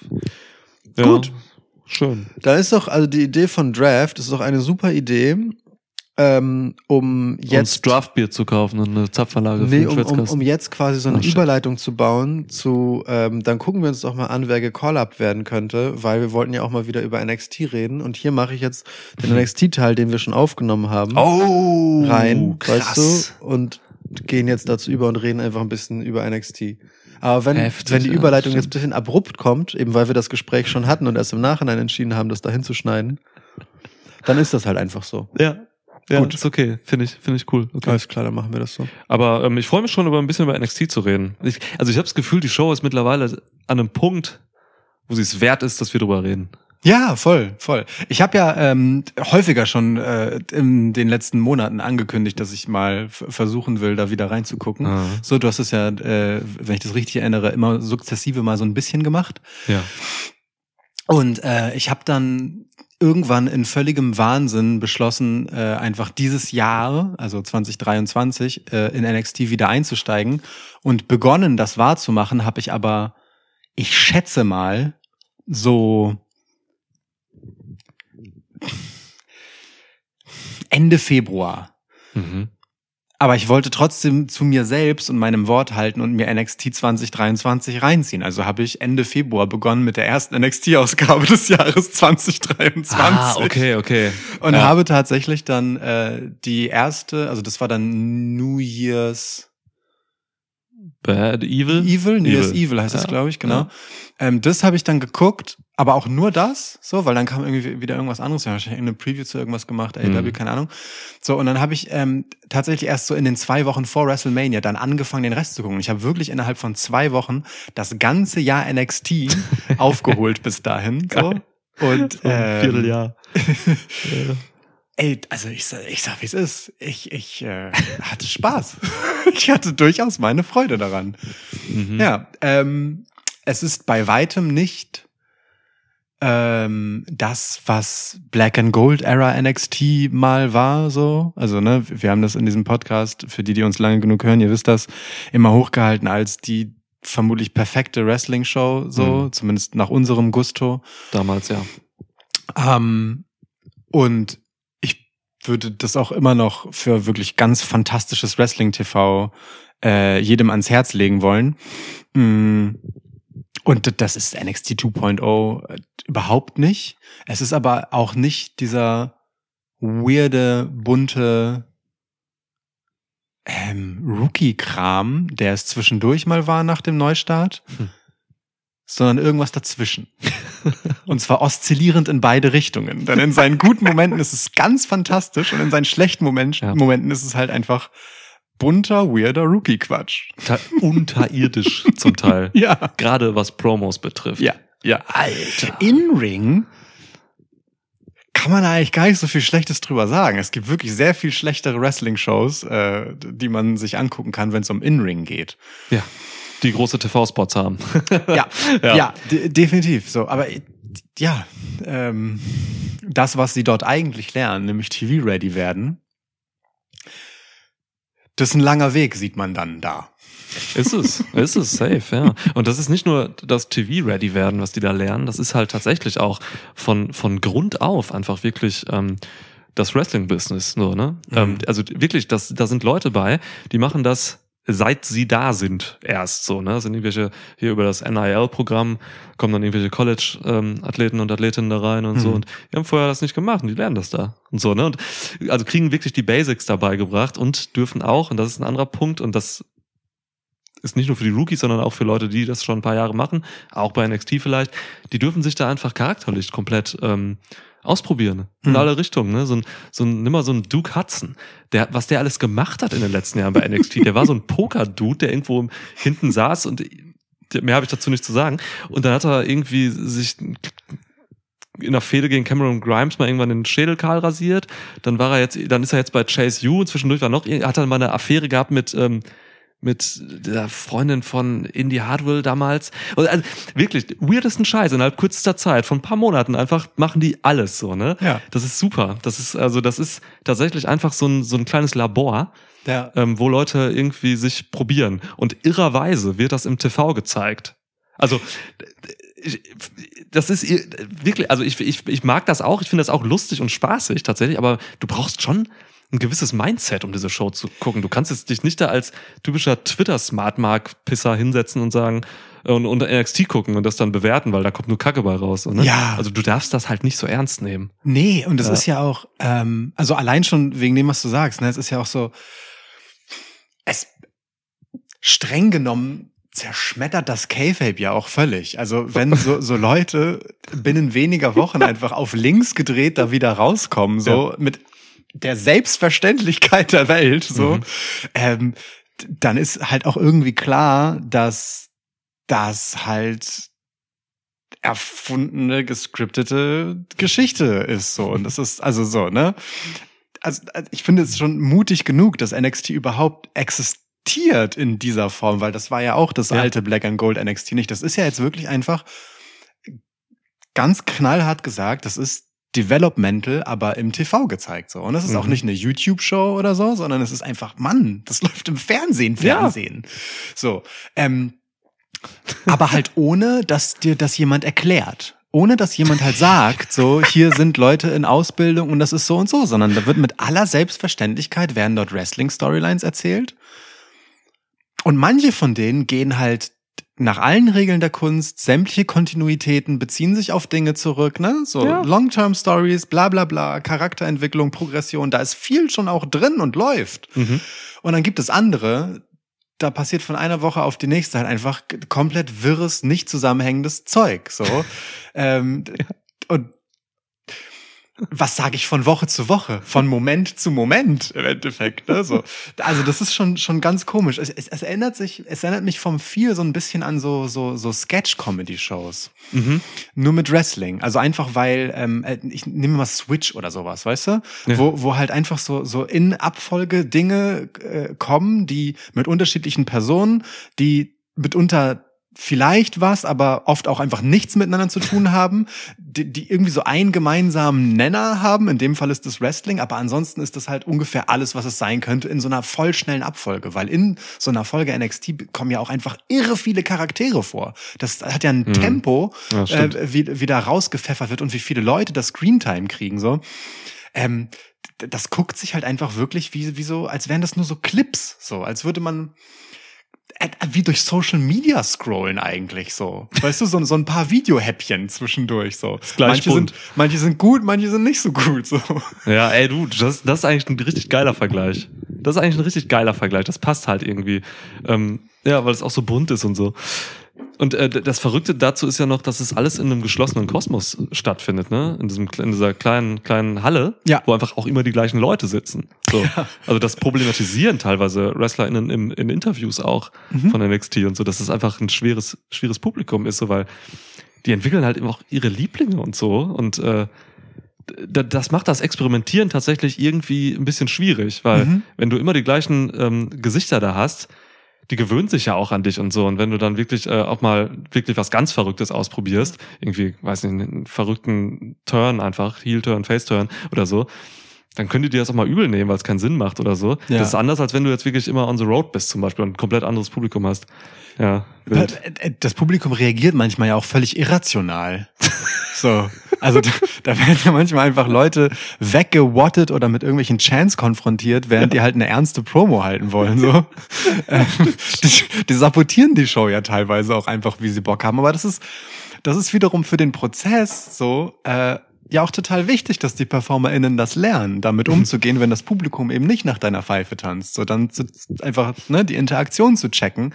ja. Gut. Schön. Da ist doch, also die Idee von Draft ist doch eine super Idee, ähm, um Jetzt jetzt Draftbier zu kaufen und eine Zapfanlage für Nee, den um, um, um jetzt quasi so eine shit. Überleitung zu bauen zu, ähm, dann gucken wir uns doch mal an, wer gecall-up werden könnte, weil wir wollten ja auch mal wieder über NXT reden und hier mache ich jetzt den NXT-Teil, den wir schon aufgenommen haben, oh, rein, krass. weißt du, und gehen jetzt dazu über und reden einfach ein bisschen über NXT. Aber wenn, Heftig, wenn die ja, Überleitung stimmt. jetzt ein bisschen abrupt kommt, eben weil wir das Gespräch schon hatten und erst im Nachhinein entschieden haben, das dahin zu schneiden, dann ist das halt einfach so. Ja. Ja, Gut. ist okay. Finde ich, finde ich cool. Okay. Alles klar, dann machen wir das so. Aber ähm, ich freue mich schon, über ein bisschen über NXT zu reden. Ich, also ich habe das Gefühl, die Show ist mittlerweile an einem Punkt, wo sie es wert ist, dass wir drüber reden. Ja, voll, voll. Ich habe ja ähm, häufiger schon äh, in den letzten Monaten angekündigt, dass ich mal versuchen will, da wieder reinzugucken. Ah. So, du hast es ja, äh, wenn ich das richtig erinnere, immer sukzessive mal so ein bisschen gemacht. Ja. Und äh, ich habe dann irgendwann in völligem Wahnsinn beschlossen, äh, einfach dieses Jahr, also 2023, äh, in NXT wieder einzusteigen. Und begonnen, das wahrzumachen, habe ich aber, ich schätze mal, so Ende Februar. Mhm. Aber ich wollte trotzdem zu mir selbst und meinem Wort halten und mir NXT 2023 reinziehen. Also habe ich Ende Februar begonnen mit der ersten NXT-Ausgabe des Jahres 2023. Ah, okay, okay. Und Ja. habe tatsächlich dann äh, die erste, also das war dann New Year's Bad Evil? Evil, New Year's Evil. Evil heißt das, Ja. glaube ich, genau. Ja. Ähm, das habe ich dann geguckt, aber auch nur das, so, weil dann kam irgendwie wieder irgendwas anderes. Ja, wahrscheinlich eine Preview zu irgendwas gemacht, AEW, Mhm. keine Ahnung. So, und dann habe ich ähm, tatsächlich erst so in den zwei Wochen vor WrestleMania dann angefangen, den Rest zu gucken. Ich habe wirklich innerhalb von zwei Wochen das ganze Jahr NXT aufgeholt bis dahin. So. Geil. Und ähm, Vierteljahr. Ey, also ich, sag- ich sag, wie es ist. Ich, ich äh, hatte Spaß. ich hatte durchaus meine Freude daran. Mhm. Ja, ähm, es ist bei weitem nicht ähm, das, was Black and Gold Era NXT mal war, so. Also, ne, wir haben das in diesem Podcast, für die, die uns lange genug hören, ihr wisst das, immer hochgehalten als die vermutlich perfekte Wrestling-Show, so, Mhm. zumindest nach unserem Gusto. Damals, ja. Ähm, und würde das auch immer noch für wirklich ganz fantastisches Wrestling-TV äh, jedem ans Herz legen wollen. Mm, Und das ist NXT 2.0 äh, überhaupt nicht. Es ist aber auch nicht dieser weirde, bunte ähm, Rookie-Kram, der es zwischendurch mal war nach dem Neustart, Hm. Sondern irgendwas dazwischen. Und zwar oszillierend in beide Richtungen. Denn in seinen guten Momenten ist es ganz fantastisch und in seinen schlechten Moment Ja. Momenten ist es halt einfach bunter, weirder Rookie-Quatsch. Unterirdisch zum Teil. Ja. Gerade was Promos betrifft. Ja, ja. Alter. In-Ring kann man eigentlich gar nicht so viel Schlechtes drüber sagen. Es gibt wirklich sehr viel schlechtere Wrestling-Shows, äh, die man sich angucken kann, wenn es um In-Ring geht. Ja. Die große TV-Spots haben. Ja, Ja. ja, de definitiv. So, aber äh, ja, ähm, das, was sie dort eigentlich lernen, nämlich TV-ready werden, das ist ein langer Weg, sieht man dann da. Ist es, ist es, safe, ja. Und das ist nicht nur das TV-ready werden, was die da lernen, das ist halt tatsächlich auch von, von Grund auf einfach wirklich ähm, das Wrestling-Business, so, ne? Mhm. Ähm, also wirklich, das, da sind Leute bei, die machen das seit sie da sind erst so, ne? Sind irgendwelche, hier über das NIL-Programm kommen dann irgendwelche College-Athleten und Athletinnen da rein und so Mhm. und die haben vorher das nicht gemacht und die lernen das da und so, ne? Und also kriegen wirklich die Basics dabei gebracht und dürfen auch, und das ist ein anderer Punkt, und das ist nicht nur für die Rookies, sondern auch für Leute, die das schon ein paar Jahre machen, auch bei NXT vielleicht, die dürfen sich da einfach charakterlich komplett ähm, ausprobieren. In Mhm. alle Richtungen. Ne? So ein, so ein, nimm mal so ein Duke Hudson, der, was der alles gemacht hat in den letzten Jahren bei NXT. Der war so ein Poker-Dude, der irgendwo hinten saß und mehr habe ich dazu nicht zu sagen. Und dann hat er irgendwie sich in der Fehde gegen Cameron Grimes mal irgendwann den Schädel kahl rasiert. Dann war er jetzt, dann ist er jetzt bei Chase U und zwischendurch war noch, hat er mal eine Affäre gehabt mit, ähm, mit der Freundin von Indy Hardwell damals. Und also wirklich, weirdesten Scheiß innerhalb kürzester Zeit, von ein paar Monaten einfach machen die alles so, ne? Ja. Das ist super. Das ist, also das ist tatsächlich einfach so ein, so ein kleines Labor, Ja. ähm, wo Leute irgendwie sich probieren. Und irrerweise wird das im TV gezeigt. Also, ich, das ist ir- wirklich, also ich, ich, ich mag das auch, ich finde das auch lustig und spaßig tatsächlich, aber du brauchst schon ein gewisses Mindset, um diese Show zu gucken. Du kannst jetzt dich nicht da als typischer Twitter-Smartmark-Pisser hinsetzen und sagen, äh, und, und NXT gucken und das dann bewerten, weil da kommt nur Kacke bei raus. Ne? Ja. Also du darfst das halt nicht so ernst nehmen. Nee, und das Ja. ist ja auch, ähm, also allein schon wegen dem, was du sagst, ne, es ist ja auch so, es streng genommen zerschmettert das K-Fape ja auch völlig. Also wenn so, so Leute binnen weniger Wochen einfach auf links gedreht da wieder rauskommen, so mit der Selbstverständlichkeit der Welt, so, Mhm. ähm, dann ist halt auch irgendwie klar, dass das halt erfundene, gescriptete Geschichte ist so. Und das ist also so, ne? Also also ich finde es schon mutig genug, dass NXT überhaupt existiert in dieser Form, weil das war ja auch das Ja. alte Black and Gold NXT nicht. Das ist ja jetzt wirklich einfach ganz knallhart gesagt, das ist developmental, aber im TV gezeigt so. Und es ist auch Mhm. nicht eine YouTube-Show oder so, sondern es ist einfach, Mann, das läuft im Fernsehen, Ja. Fernsehen. So. Ähm, aber halt ohne, dass dir das jemand erklärt. Ohne dass jemand halt sagt, so, hier sind Leute in Ausbildung und das ist so und so, sondern da wird mit aller Selbstverständlichkeit werden dort Wrestling-Storylines erzählt. Und manche von denen gehen halt nach allen Regeln der Kunst, sämtliche Kontinuitäten beziehen sich auf Dinge zurück, ne? So Ja. Long-Term-Stories, bla bla bla, Charakterentwicklung, Progression, da ist viel schon auch drin und läuft. Mhm. Und dann gibt es andere, da passiert von einer Woche auf die nächste halt einfach komplett wirres, nicht zusammenhängendes Zeug. So. ähm, Und was sage ich von Woche zu Woche, von Moment zu Moment im Endeffekt. Ne? So. Also das ist schon schon ganz komisch. Es, es, es erinnert sich, es erinnert mich vom Feel so ein bisschen an so so so Sketch-Comedy-Shows. Mhm. Nur mit Wrestling. Also einfach weil, ähm, äh, ich nehme mal Switch oder sowas, weißt du? Ja. Wo, wo halt einfach so, so in Abfolge Dinge äh, kommen, die mit unterschiedlichen Personen, die mitunter vielleicht was, aber oft auch einfach nichts miteinander zu tun haben, die, die irgendwie so einen gemeinsamen Nenner haben. In dem Fall ist das Wrestling, aber ansonsten ist das halt ungefähr alles, was es sein könnte, in so einer vollschnellen Abfolge, weil in so einer Folge NXT kommen ja auch einfach irre viele Charaktere vor. Das hat ja ein Mhm. Tempo, Ja, äh, wie, wie da rausgepfeffert wird und wie viele Leute das Screentime kriegen, so. Ähm, das guckt sich halt einfach wirklich wie, wie so, als wären das nur so Clips, so, als würde man wie durch Social Media scrollen eigentlich so. Weißt du, so, so ein paar Videohäppchen zwischendurch so. Manche bunt. sind, manche sind gut, manche sind nicht so gut so. Ja, ey, du, das, das ist eigentlich ein richtig geiler Vergleich. Das ist eigentlich ein richtig geiler Vergleich. Das passt halt irgendwie. Ähm, ja, weil es auch so bunt ist und so. Und äh, das Verrückte dazu ist ja noch, dass es alles in einem geschlossenen Kosmos stattfindet, ne? In, diesem, in dieser kleinen, kleinen Halle, Ja. wo einfach auch immer die gleichen Leute sitzen. So. Also das problematisieren teilweise WrestlerInnen im, in Interviews auch Mhm. von NXT und so, dass es einfach ein schweres, schweres Publikum ist, so weil die entwickeln halt immer auch ihre Lieblinge und so. Und äh, das macht das Experimentieren tatsächlich irgendwie ein bisschen schwierig, weil Mhm. wenn du immer die gleichen ähm, Gesichter da hast, die gewöhnt sich ja auch an dich und so. Und wenn du dann wirklich äh, auch mal wirklich was ganz Verrücktes ausprobierst, irgendwie, weiß nicht, einen verrückten Turn einfach, Heel-Turn, Face-Turn oder so, dann können die dir das auch mal übel nehmen, weil es keinen Sinn macht oder so. Ja. Das ist anders, als wenn du jetzt wirklich immer on the road bist zum Beispiel und ein komplett anderes Publikum hast. Ja, wild. Äh, Das Publikum reagiert manchmal ja auch völlig irrational. So. Also da, da werden ja manchmal einfach Leute weggewattet oder mit irgendwelchen Chants konfrontiert, während die halt eine ernste Promo halten wollen. So. Ähm, die, die sabotieren die Show ja teilweise auch einfach, wie sie Bock haben. Aber das ist, das ist wiederum für den Prozess so äh, ja auch total wichtig, dass die PerformerInnen das lernen, damit umzugehen, wenn das Publikum eben nicht nach deiner Pfeife tanzt. So dann zu, einfach ne, die Interaktion zu checken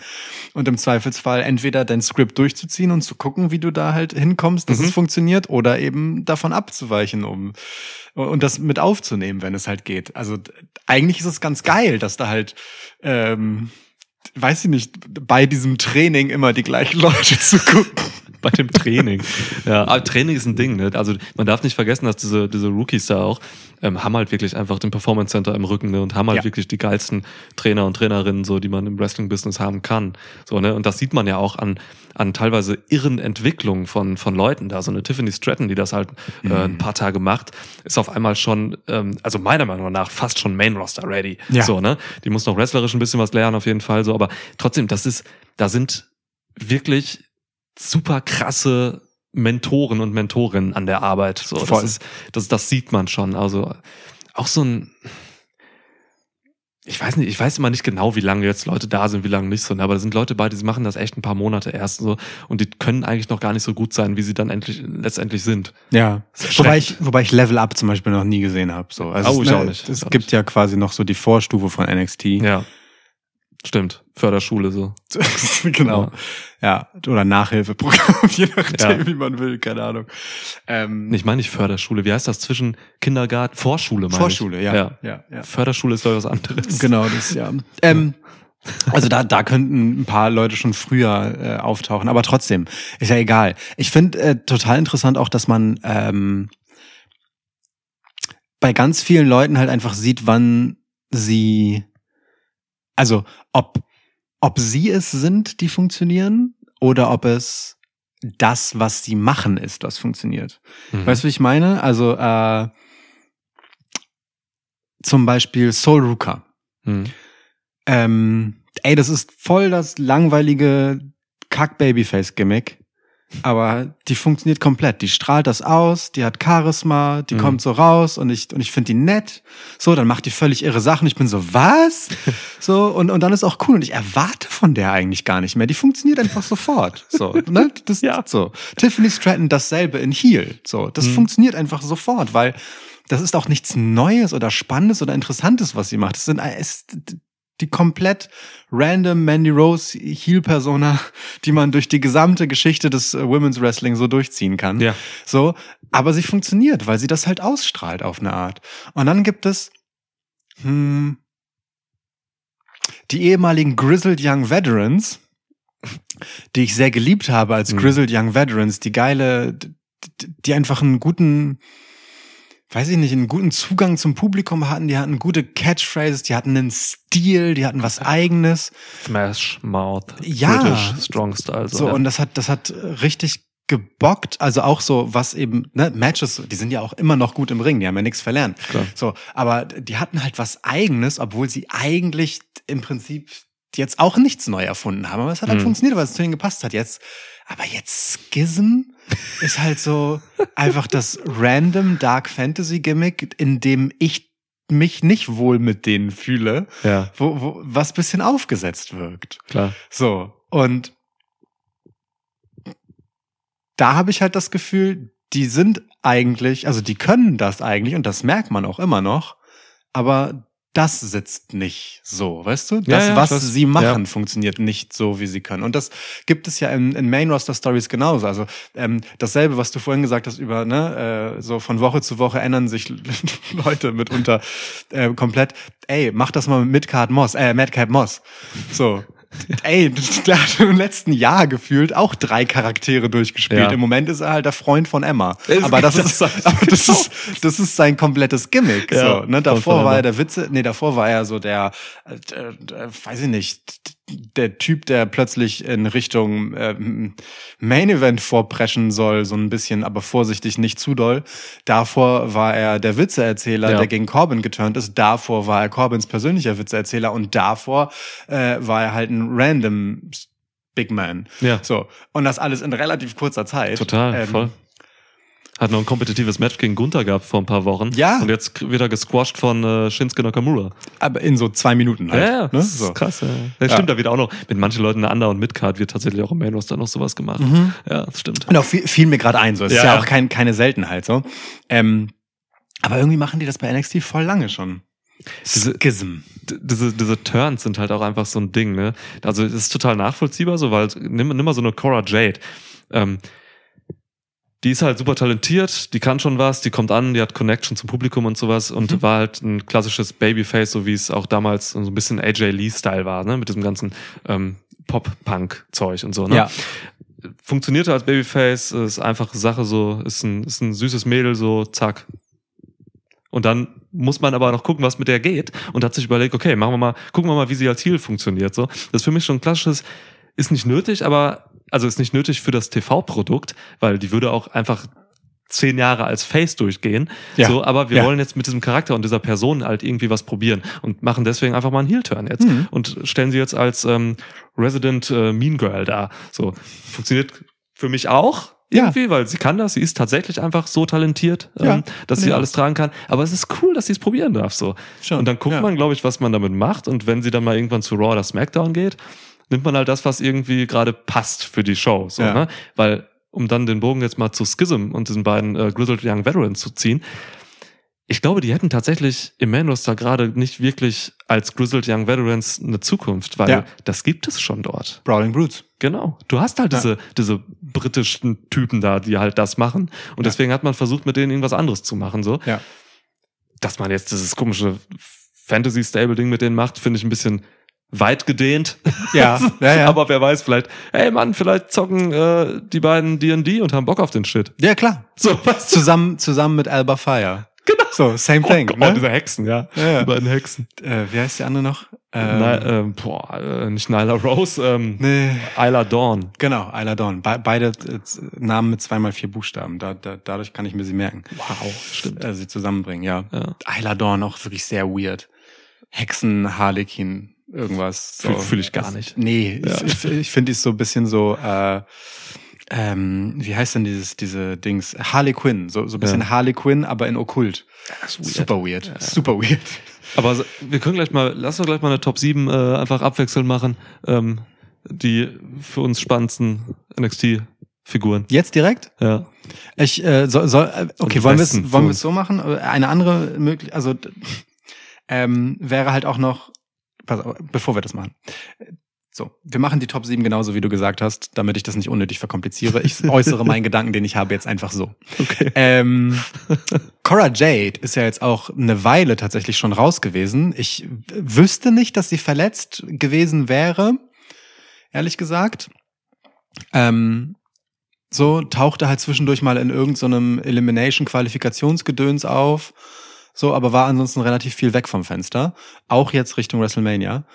und im Zweifelsfall entweder dein Skript durchzuziehen und zu gucken, wie du da halt hinkommst, dass Mhm. es funktioniert, oder eben davon abzuweichen, um und das mit aufzunehmen, wenn es halt geht. Also eigentlich ist es ganz geil, dass da halt ähm, weiß ich nicht, bei diesem Training immer die gleichen Leute zu gucken. Bei dem Training. ja, aber Training ist ein Ding, ne? Also man darf nicht vergessen, dass diese, diese Rookies da auch ähm, haben halt wirklich einfach den Performance Center im Rücken ne? und haben halt Ja. wirklich die geilsten Trainer und Trainerinnen, so die man im Wrestling-Business haben kann. So, ne? Und das sieht man ja auch an, an teilweise irren Entwicklungen von, von Leuten da. So eine Tiffany Stratton, die das halt äh, Mhm. ein paar Tage macht, ist auf einmal schon, ähm, also meiner Meinung nach, fast schon Main Roster ready. Ja. So, ne? Die muss noch wrestlerisch ein bisschen was lernen, auf jeden Fall so, aber trotzdem, das ist, da sind wirklich super krasse Mentoren und Mentorinnen an der Arbeit. So, Voll. das, ist, das, das sieht man schon. Also auch so ein, ich weiß nicht, ich weiß immer nicht genau, wie lange jetzt Leute da sind, wie lange nicht so, ne, aber da sind Leute bei, die machen das echt ein paar Monate erst so und die können eigentlich noch gar nicht so gut sein, wie sie dann endlich letztendlich sind. Ja. Wobei ich, wobei ich Level Up zum Beispiel noch nie gesehen habe. So. Also Oh, es, ich ne, auch nicht. Es auch gibt nicht. ja quasi noch so die Vorstufe von NXT. Ja. Stimmt. Förderschule so. genau. Ja. Oder Nachhilfeprogramm, je nachdem, Ja. wie man will, keine Ahnung. Ähm, Ich meine nicht Förderschule. Wie heißt das zwischen Kindergarten? Vorschule, meine Vorschule, ich. ja. ja. ja, ja. Förderschule ist ich was anderes. Genau, das ja. Ähm, also da, da könnten ein paar Leute schon früher äh, auftauchen, aber trotzdem ist ja egal. Ich finde äh, total interessant auch, dass man ähm, bei ganz vielen Leuten halt einfach sieht, wann sie, also ob ob sie es sind, die funktionieren, oder ob es das, was sie machen, ist, was funktioniert. Mhm. Weißt du, wie ich meine? Also äh, zum Beispiel Soul Ruka. Mhm. Ähm, ey, das ist voll das langweilige Kack-Babyface-Gimmick. Aber die funktioniert komplett. Die strahlt das aus, die hat Charisma, die Mhm. kommt so raus und ich, und ich finde die nett. So, dann macht die völlig irre Sachen. Ich bin so, was? So, und, und dann ist auch cool. Und ich erwarte von der eigentlich gar nicht mehr. Die funktioniert einfach sofort. So, ne? Das Ja. ist so. Tiffany Stratton dasselbe in Heel. So, das Mhm. funktioniert einfach sofort, weil das ist auch nichts Neues oder Spannendes oder Interessantes, was sie macht. Es sind es die komplett random Mandy Rose Heel-Persona, die man durch die gesamte Geschichte des äh, Women's Wrestling so durchziehen kann. Ja. So, aber sie funktioniert, weil sie das halt ausstrahlt auf eine Art. Und dann gibt es hm, die ehemaligen Grizzled Young Veterans, die ich sehr geliebt habe als Mhm. Grizzled Young Veterans, die geile, die einfach einen guten, weiß ich nicht, einen guten Zugang zum Publikum hatten, die hatten gute Catchphrases, die hatten einen Stil, die hatten was eigenes. Smash Mouth. Ja. British Strong Style. So, ja. und das hat, das hat richtig gebockt. Also auch so, was eben, ne, Matches, die sind ja auch immer noch gut im Ring, die haben ja nichts verlernt. Klar. So, aber die hatten halt was Eigenes, obwohl sie eigentlich im Prinzip jetzt auch nichts neu erfunden haben. Aber es hat halt Mhm. funktioniert, weil es zu ihnen gepasst hat. Jetzt, aber jetzt Schism ist halt so einfach das random Dark Fantasy Gimmick, in dem ich mich nicht wohl mit denen fühle, ja, wo, wo was bisschen aufgesetzt wirkt. klar. So, und da habe ich halt das Gefühl, die sind eigentlich, also die können das eigentlich und das merkt man auch immer noch, aber das sitzt nicht so, weißt du? Das, Ja, ja, was das- sie machen, ja. funktioniert nicht so, wie sie können. Und das gibt es ja in, in Main Roster Stories genauso. Also ähm, dasselbe, was du vorhin gesagt hast über, ne, äh, so von Woche zu Woche ändern sich Leute mitunter äh, komplett. Ey, mach das mal mit Midcard Moss, äh, Madcap Moss. So. Ey, der hat im letzten Jahr gefühlt auch drei Charaktere durchgespielt. Ja. Im Moment ist er halt der Freund von Emma. Das- Aber das, ist, aber das ist, das ist sein komplettes Gimmick. Ja, so, ne? Davor war er der Witze, nee, davor war er so der, äh, äh, weiß ich nicht, der Typ, der plötzlich in Richtung ähm, Main Event vorpreschen soll, so ein bisschen, aber vorsichtig, nicht zu doll. Davor war er der Witzeerzähler, Ja. der gegen Corbin geturnt ist. Davor war er Corbins persönlicher Witzeerzähler und davor äh, war er halt ein random Big Man. Ja, So, und das alles in relativ kurzer Zeit. total, Ähm, voll. Hat noch ein kompetitives Match gegen Gunther gehabt vor ein paar Wochen. Ja. Und jetzt wird er gesquashed von äh, Shinsuke Nakamura. Aber in so zwei Minuten halt. ja, ja, ne? das so. ist krass. Ja. Das Ja. stimmt, da wird auch noch mit manchen Leuten eine Under- und Midcard wird tatsächlich auch im Main Roster noch sowas gemacht. Mhm. Ja, das stimmt. Genau, fiel, fiel mir gerade ein. So, es ist Ja, ja ja. auch kein, keine Seltenheit so. Ähm, aber irgendwie machen die das bei NXT voll lange schon. Diese- Schism. Diese, diese Turns sind halt auch einfach so ein Ding, ne? Also es ist total nachvollziehbar, so, weil nimm, nimm mal so eine Cora Jade. Ähm, die ist halt super talentiert, die kann schon was, die kommt an, die hat Connection zum Publikum und sowas und Mhm. war halt ein klassisches Babyface, so wie es auch damals so ein bisschen AJ Lee-Style war, ne? mit diesem ganzen ähm, Pop-Punk-Zeug und so. Ne? Ja. Funktionierte als Babyface, ist einfache Sache, so ist ein, ist ein süßes Mädel, so zack. Und dann muss man aber noch gucken, was mit der geht und hat sich überlegt, okay, machen wir mal, gucken wir mal, wie sie als Heel funktioniert. So, das ist für mich schon ein klassisches, ist nicht nötig, aber also ist nicht nötig für das TV-Produkt, weil die würde auch einfach zehn Jahre als Face durchgehen. Ja. So, aber wir Ja. wollen jetzt mit diesem Charakter und dieser Person halt irgendwie was probieren und machen deswegen einfach mal einen Heel-Turn jetzt Mhm. und stellen sie jetzt als ähm, Resident äh, Mean Girl da. So funktioniert für mich auch. Ja. Irgendwie, weil sie kann das, sie ist tatsächlich einfach so talentiert, Ja, ähm, dass sie ja. alles tragen kann. Aber es ist cool, dass sie es probieren darf. So. Schon, Und dann guckt ja. man, glaube ich, was man damit macht. Und wenn sie dann mal irgendwann zu Raw oder SmackDown geht, nimmt man halt das, was irgendwie gerade passt für die Show. So, Ja. ne? Weil, um dann den Bogen jetzt mal zu Schism und diesen beiden äh, Grizzled Young Veterans zu ziehen, ich glaube, die hätten tatsächlich im Main Roster gerade nicht wirklich als Grizzled Young Veterans eine Zukunft, weil Ja. das gibt es schon dort. Brawling Brutes. Genau. Du hast halt Ja. diese, diese britischen Typen da, die halt das machen. Und Ja. deswegen hat man versucht, mit denen irgendwas anderes zu machen. So. Ja. Dass man jetzt dieses komische Fantasy-Stable-Ding mit denen macht, finde ich ein bisschen weit gedehnt. Ja, ja, ja. Aber wer weiß, vielleicht, hey Mann, vielleicht zocken äh, die beiden D&D und haben Bock auf den Shit. ja, klar. So, was? Zusammen, zusammen mit Alba Fire. Genau. So, same thing. oh, oh, ne? diese Hexen, ja. Ja, ja. Die beiden Hexen. äh, wie heißt die andere noch? Ähm, Na, ähm, boah, äh, nicht Nyla Rose, ähm, nee. Isla Dawn. Genau, Isla Dawn. Be beide äh, Namen mit zweimal vier Buchstaben. Da, da, dadurch kann ich mir sie merken. Wow, stimmt. Äh, sie zusammenbringen, ja. Ja. Isla Dawn auch wirklich sehr weird. Hexen, Harlekin, irgendwas. Fühl- fühl ich gar nicht. Nee, Ja. ich, ich finde die so ein bisschen so, äh, ähm, wie heißt denn dieses, diese Dings? Harley Quinn, so, so ein bisschen Ja. Harley Quinn, aber in Okkult. weird. Super weird. Super weird. Aber so- wir können gleich mal, lass uns gleich mal eine Top 7 äh, einfach abwechselnd machen. Ähm, die für uns spannendsten NXT-Figuren. Jetzt direkt? Ja. Ich äh, soll, soll äh, okay, wollen wir es wollen wir es so machen? Äh, Eine andere Möglichkeit, also ähm, wäre halt auch noch, pass auf, bevor wir das machen. So, wir machen die Top 7 genauso, wie du gesagt hast, damit ich das nicht unnötig verkompliziere. Ich äußere meinen Gedanken, den ich habe, jetzt einfach so. Okay. Ähm, Cora Jade ist ja jetzt auch eine Weile tatsächlich schon raus gewesen. Ich wüsste nicht, dass sie verletzt gewesen wäre, ehrlich gesagt. Ähm, so tauchte halt zwischendurch mal in irgendeinem Elimination-Qualifikationsgedöns auf. So, aber war ansonsten relativ viel weg vom Fenster. Auch jetzt Richtung WrestleMania.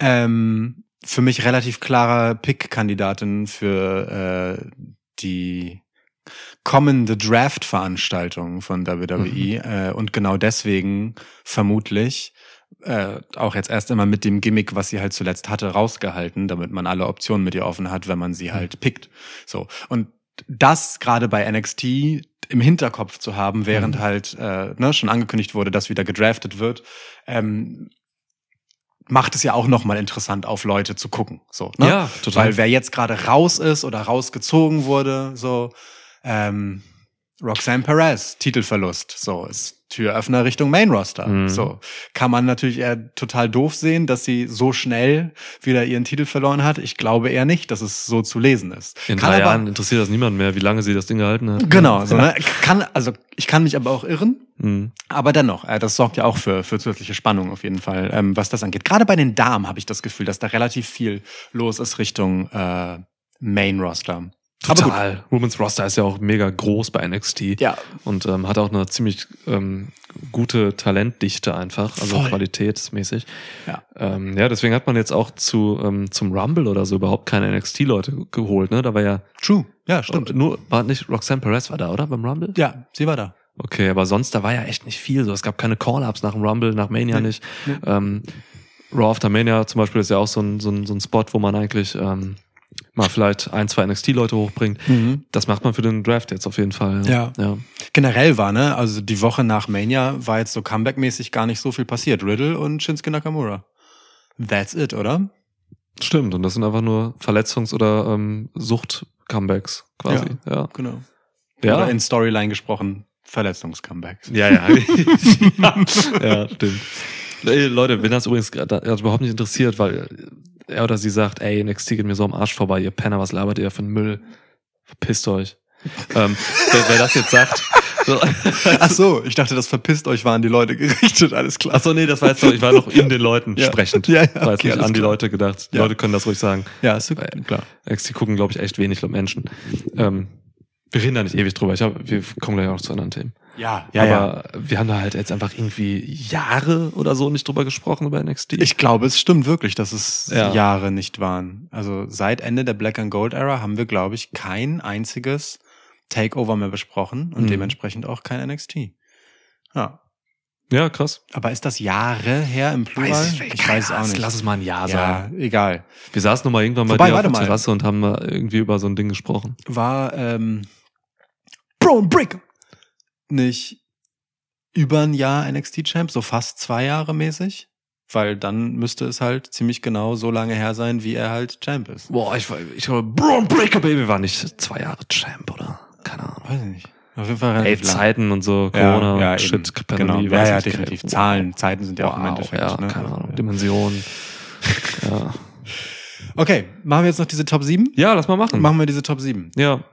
Ähm, für mich relativ klarer Pick-Kandidatin für äh, die kommende Draft-Veranstaltung von WWE äh, und genau deswegen vermutlich äh, auch jetzt erst einmal mit dem Gimmick, was sie halt zuletzt hatte, rausgehalten, damit man alle Optionen mit ihr offen hat, wenn man sie halt pickt. So und das gerade bei NXT im Hinterkopf zu haben, während halt äh, ne, schon angekündigt wurde, dass wieder gedraftet wird, ähm, macht es ja auch noch mal interessant auf Leute zu gucken. So, ne? Ja, total. Weil wer jetzt gerade raus ist oder rausgezogen wurde, so ähm, Roxanne Perez, Titelverlust, so ist Türöffner Richtung Main Roster. Mhm. So kann man natürlich eher total doof sehen, dass sie so schnell wieder ihren Titel verloren hat. Ich glaube eher nicht, dass es so zu lesen ist. In kann drei aber, Jahren interessiert das niemand mehr, wie lange sie das Ding gehalten hat. Genau, so, ne? kann also ich kann mich aber auch irren. Mhm. Aber dennoch, äh, das sorgt ja auch für, für zusätzliche Spannung auf jeden Fall, ähm, was das angeht. Gerade bei den Damen habe ich das Gefühl, dass da relativ viel los ist Richtung äh, Main Roster. Aber gut. Total. Women's Roster ist ja auch mega groß bei NXT. Ja, Und ähm, hat auch eine ziemlich ähm, gute Talentdichte einfach, also Voll. qualitätsmäßig. Ja. Ähm, ja, deswegen hat man jetzt auch zu ähm, zum Rumble oder so überhaupt keine NXT-Leute geholt, ne? Da war ja true. Ja, stimmt. nur war nicht Roxanne Perez war da, oder beim Rumble? Ja, sie war da. Okay, aber sonst da war ja echt nicht viel. So, es gab keine Call-ups nach dem Rumble, nach Mania Nee. nicht. Nee. Ähm, Raw After Mania zum Beispiel ist ja auch so ein, so ein, so ein Spot, wo man eigentlich ähm, mal vielleicht ein, zwei NXT-Leute hochbringt. Das macht man für den Draft jetzt auf jeden Fall. Ja. ja. Generell war, ne, also die Woche nach Mania war jetzt so Comeback-mäßig gar nicht so viel passiert. Riddle und Shinsuke Nakamura. That's it, oder? Stimmt, und das sind einfach nur Verletzungs- oder ähm, Sucht-Comebacks quasi. Ja. Genau. Ja. Oder in Storyline gesprochen, Verletzungs-Comebacks. Ja, ja. ja, stimmt. Leute, wenn das übrigens überhaupt nicht interessiert, weil er oder sie sagt, ey, NXT geht mir so am Arsch vorbei, ihr Penner, was labert ihr für einen Müll? Verpisst euch. Ähm, wer, wer das jetzt sagt. So. Ach so, ich dachte, das verpisst euch waren die Leute gerichtet, alles klar. Achso, nee, das war jetzt noch, ich war noch in den Leuten Ja. sprechend. Ja, ja, war jetzt okay, nicht an die klar. Leute gedacht. Die Ja. Leute können das ruhig sagen. Ja, ist okay, Äh, klar. Die gucken, glaube ich, echt wenig Menschen. Ähm, wir reden da nicht ewig drüber. Ich hab, wir kommen gleich auch zu anderen Themen. Ja, Aber wir haben da halt jetzt einfach irgendwie Jahre oder so nicht drüber gesprochen über NXT. Ich glaube, es stimmt wirklich, dass es Ja. Jahre nicht waren. Also seit Ende der Black and Gold Era haben wir, glaube ich, kein einziges Takeover mehr besprochen und Mhm. dementsprechend auch kein NXT. Ja. ja, krass. Aber ist das Jahre her im Plural? weiß es auch nicht. Lass es mal ein Jahr ja, sein. egal. Wir saßen noch mal irgendwann bei Wobei, dir auf der mal. Terrasse und haben mal irgendwie über so ein Ding gesprochen. War ähm, Braun Breaker nicht über ein Jahr NXT Champ, so fast zwei Jahre mäßig? Weil dann müsste es halt ziemlich genau so lange her sein, wie er halt Champ ist. Boah, ich, war- ich glaube, Braun Breaker Baby war nicht zwei Jahre Champ, oder? Keine Ahnung. Weiß ich nicht. Auf jeden Fall Ey, relativ lang. Zeiten und so, Corona, ja, Shit, eben. Pandemie, genau. Ja, ja, definitiv. wow. Zahlen, Zeiten sind ja auch im Wow, Endeffekt. ja, ne? keine Ahnung, Dimensionen. ja. Okay, machen wir jetzt noch diese Top 7? ja, lass mal machen. Machen wir diese Top 7. Ja.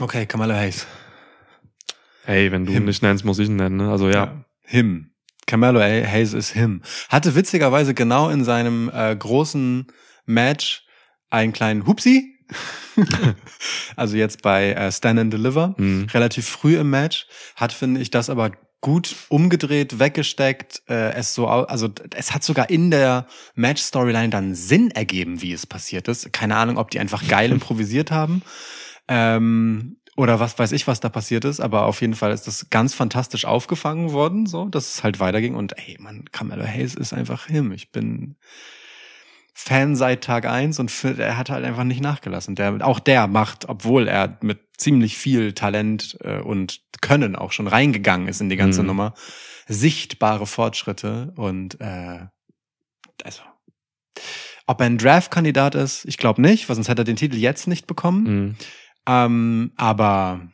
Okay, Kamala Hayes. Hey, wenn du ihn Him. nicht nennst, muss ich ihn nennen. Ne? Also ja. Him. Camelo Hayes ist him. Hatte witzigerweise genau in seinem äh, großen Match einen kleinen Hupsi. also jetzt bei äh, Stand and Deliver. Mhm. Relativ früh im Match. Hat, finde ich, das aber gut umgedreht, weggesteckt. Äh, es so, also es hat sogar in der Match-Storyline dann Sinn ergeben, wie es passiert ist. Keine Ahnung, ob die einfach geil improvisiert haben. Ähm, oder was weiß ich, was da passiert ist, aber auf jeden Fall ist das ganz fantastisch aufgefangen worden, so, dass es halt weiterging und ey, man, Carmelo Hayes ist einfach him. Ich bin Fan seit Tag eins und er hat halt einfach nicht nachgelassen. Der, auch der macht, obwohl er mit ziemlich viel Talent äh, und Können auch schon reingegangen ist in die ganze Mhm. Nummer, sichtbare Fortschritte und äh, also ob er ein Draft-Kandidat ist, ich glaube nicht, weil sonst hätte er den Titel jetzt nicht bekommen. Mhm. Ähm, aber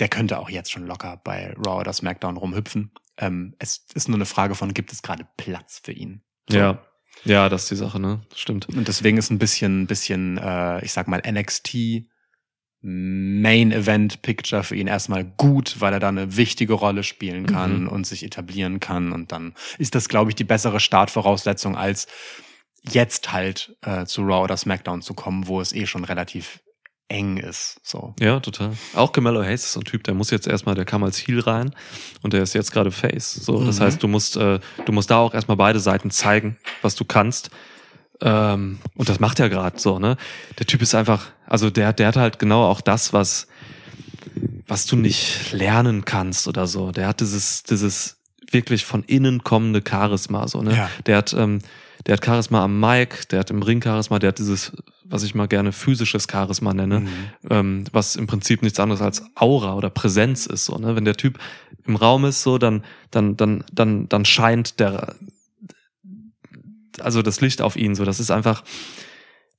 der könnte auch jetzt schon locker bei Raw oder SmackDown rumhüpfen. Ähm, es ist nur eine Frage von, gibt es gerade Platz für ihn? So. Ja. Ja, das ist die Sache, ne? Stimmt. Und deswegen ist ein bisschen, bisschen, äh, ich sag mal, NXT Main Event Picture für ihn erstmal gut, weil er da eine wichtige Rolle spielen kann Mhm. und sich etablieren kann. Und dann ist das, glaube ich, die bessere Startvoraussetzung, als jetzt halt äh, zu Raw oder SmackDown zu kommen, wo es eh schon relativ eng ist. So. Ja, total. Auch Camelo Hayes ist so ein Typ, der muss jetzt erstmal, der kam als Heel rein und der ist jetzt gerade Face. So, das Mhm. heißt, du musst, äh, du musst da auch erstmal beide Seiten zeigen, was du kannst. Ähm, und das macht er gerade so, ne? Der Typ ist einfach, also der, der hat halt genau auch das, was, was du nicht lernen kannst oder so. Der hat dieses, dieses wirklich von innen kommende Charisma, so, ne? Ja. Der hat, ähm, der hat Charisma am Mic, der hat im Ring Charisma, der hat dieses, was ich mal gerne physisches Charisma nenne, Mhm. ähm, was im Prinzip nichts anderes als Aura oder Präsenz ist, so, ne? Wenn der Typ im Raum ist, so, dann, dann, dann, dann, dann scheint der, also das Licht auf ihn, so, das ist einfach,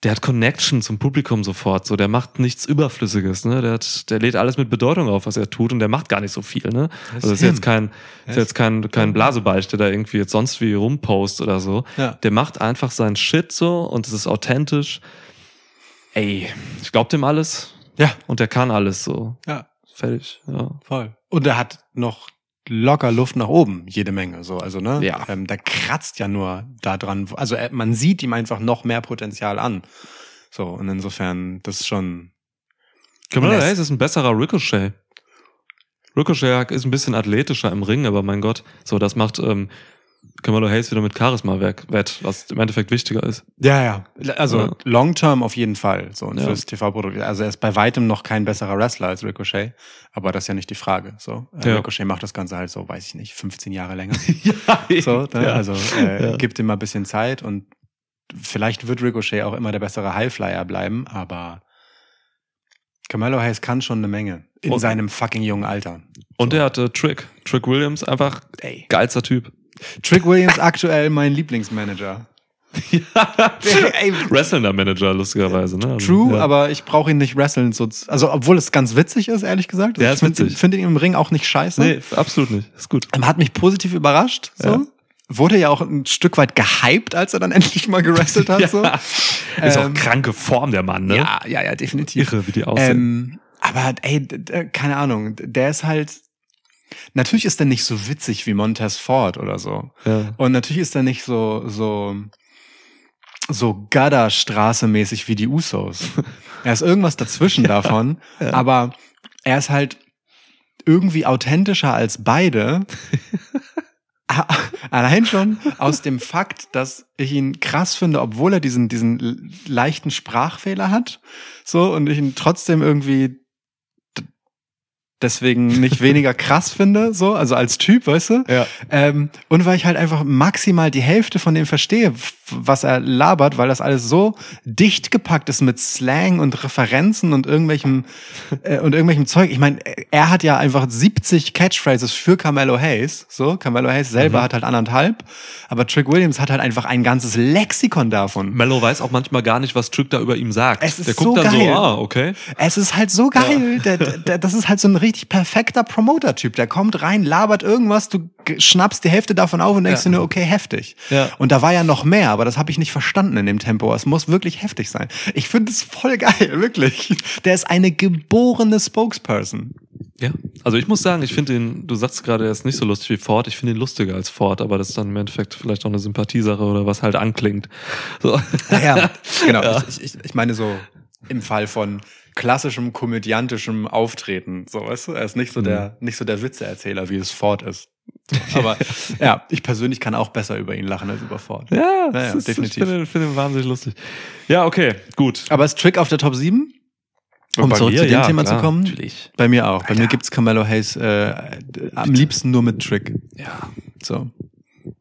der hat Connection zum Publikum sofort, so, der macht nichts Überflüssiges, ne? Der hat, der lädt alles mit Bedeutung auf, was er tut und der macht gar nicht so viel, ne? Das Also das ist him. jetzt kein, ist jetzt kein, kein Blasebalg, der da irgendwie jetzt sonst wie rumpost oder so. Ja. Der macht einfach seinen Shit so und es ist authentisch. Ey, ich glaub dem alles Ja, und der kann alles so. ja, Fertig, ja. voll. Und er hat noch locker Luft nach oben, jede Menge, so, also, ne? Ja. Ähm, da kratzt ja nur da dran, also, er, man sieht ihm einfach noch mehr Potenzial an. So, und insofern, das ist schon, lässt- Hayes ist ein besserer Ricochet. Ricochet ist ein bisschen athletischer im Ring, aber mein Gott, so, das macht ähm, Camilla Hayes wieder mit Charisma weg, wett, was im Endeffekt wichtiger ist. Ja, ja. Also Ja. long term auf jeden Fall. So und Ja. fürs TV-Produkt. Also er ist bei weitem noch kein besserer Wrestler als Ricochet, aber das ist ja nicht die Frage. So äh, Ja. Ricochet macht das Ganze halt so, weiß ich nicht, 15 Jahre länger. ja, so, ne? also äh, gibt ihm mal ein bisschen Zeit und vielleicht wird Ricochet auch immer der bessere Highflyer bleiben, aber Camelo Hayes kann schon eine Menge in Und- seinem fucking jungen Alter. Und er hatte Trick. Trick Williams, einfach Ey. geilster Typ. Trick Williams aktuell mein Lieblingsmanager. Ey, Wrestlender Manager, lustigerweise, ne? Also, True, ja. aber ich brauche ihn nicht wresteln. So, also, obwohl es ganz witzig ist, ehrlich gesagt. Ja, ich ist finde witzig. find ihn im Ring auch nicht scheiße. Nee, absolut nicht. Ist gut. Hat mich positiv überrascht. So. Ja. Wurde ja auch ein Stück weit gehypt, als er dann endlich mal gewrestelt hat. So. Ist auch Ähm, kranke Form, der Mann, ne? Ja, ja, ja, definitiv. Irre, wie die aussehen. Ähm, Aber ey, keine Ahnung, der ist halt. Natürlich ist er nicht so witzig wie Montez Ford oder so. Ja. Und natürlich ist er nicht so, so, so Gadda-Straße-mäßig wie die Usos. er ist irgendwas dazwischen davon, aber er ist halt irgendwie authentischer als beide. Allein schon aus dem Fakt, dass ich ihn krass finde, obwohl er diesen, diesen leichten Sprachfehler hat. So, und ich ihn trotzdem irgendwie deswegen nicht weniger krass finde, so, also als Typ, weißt du? Ja. Ähm, und weil ich halt einfach maximal die Hälfte von dem verstehe, was er labert, weil das alles so dicht gepackt ist mit Slang und Referenzen und irgendwelchem äh, und irgendwelchem Zeug. Ich meine, er hat ja einfach 70 Catchphrases für Carmelo Hayes. So, Carmelo Hayes selber Mhm. hat halt anderthalb, aber Trick Williams hat halt einfach ein ganzes Lexikon davon. Mello weiß auch manchmal gar nicht, was Trick da über ihm sagt. Es ist der guckt so dann geil. so, ah, okay. Es ist halt so geil. Der, der, das ist halt so ein richtig perfekter Promoter-Typ. Der kommt rein, labert irgendwas, du schnappst die Hälfte davon auf und denkst Ja. dir nur, okay, heftig. Ja. Und da war ja noch mehr, aber das habe ich nicht verstanden in dem Tempo. Es muss wirklich heftig sein. Ich finde es voll geil, wirklich. Der ist eine geborene Spokesperson. Ja. Also ich muss sagen, ich finde ihn, du sagst gerade, er ist nicht so lustig wie Ford. Ich finde ihn lustiger als Ford, aber das ist dann im Endeffekt vielleicht auch eine Sympathiesache oder was halt anklingt. So. Ja, genau. Ja. Ich, ich, ich meine so im Fall von klassischem komödiantischem Auftreten, so weißt du, er ist nicht so der nicht so der Witzeerzähler, wie es Ford ist. Aber ja, ich persönlich kann auch besser über ihn lachen als über Ford. Ja, das ja, ist, definitiv. Ich finde, finde ihn wahnsinnig lustig. Ja, okay, gut. Aber ist Trick auf der Top 7? Um zurück mir, zu dem ja, Thema klar, zu kommen? Natürlich. Bei mir auch. Bei Alter. mir gibt's Carmelo Hayes äh, am liebsten nur mit Trick. Ja. So.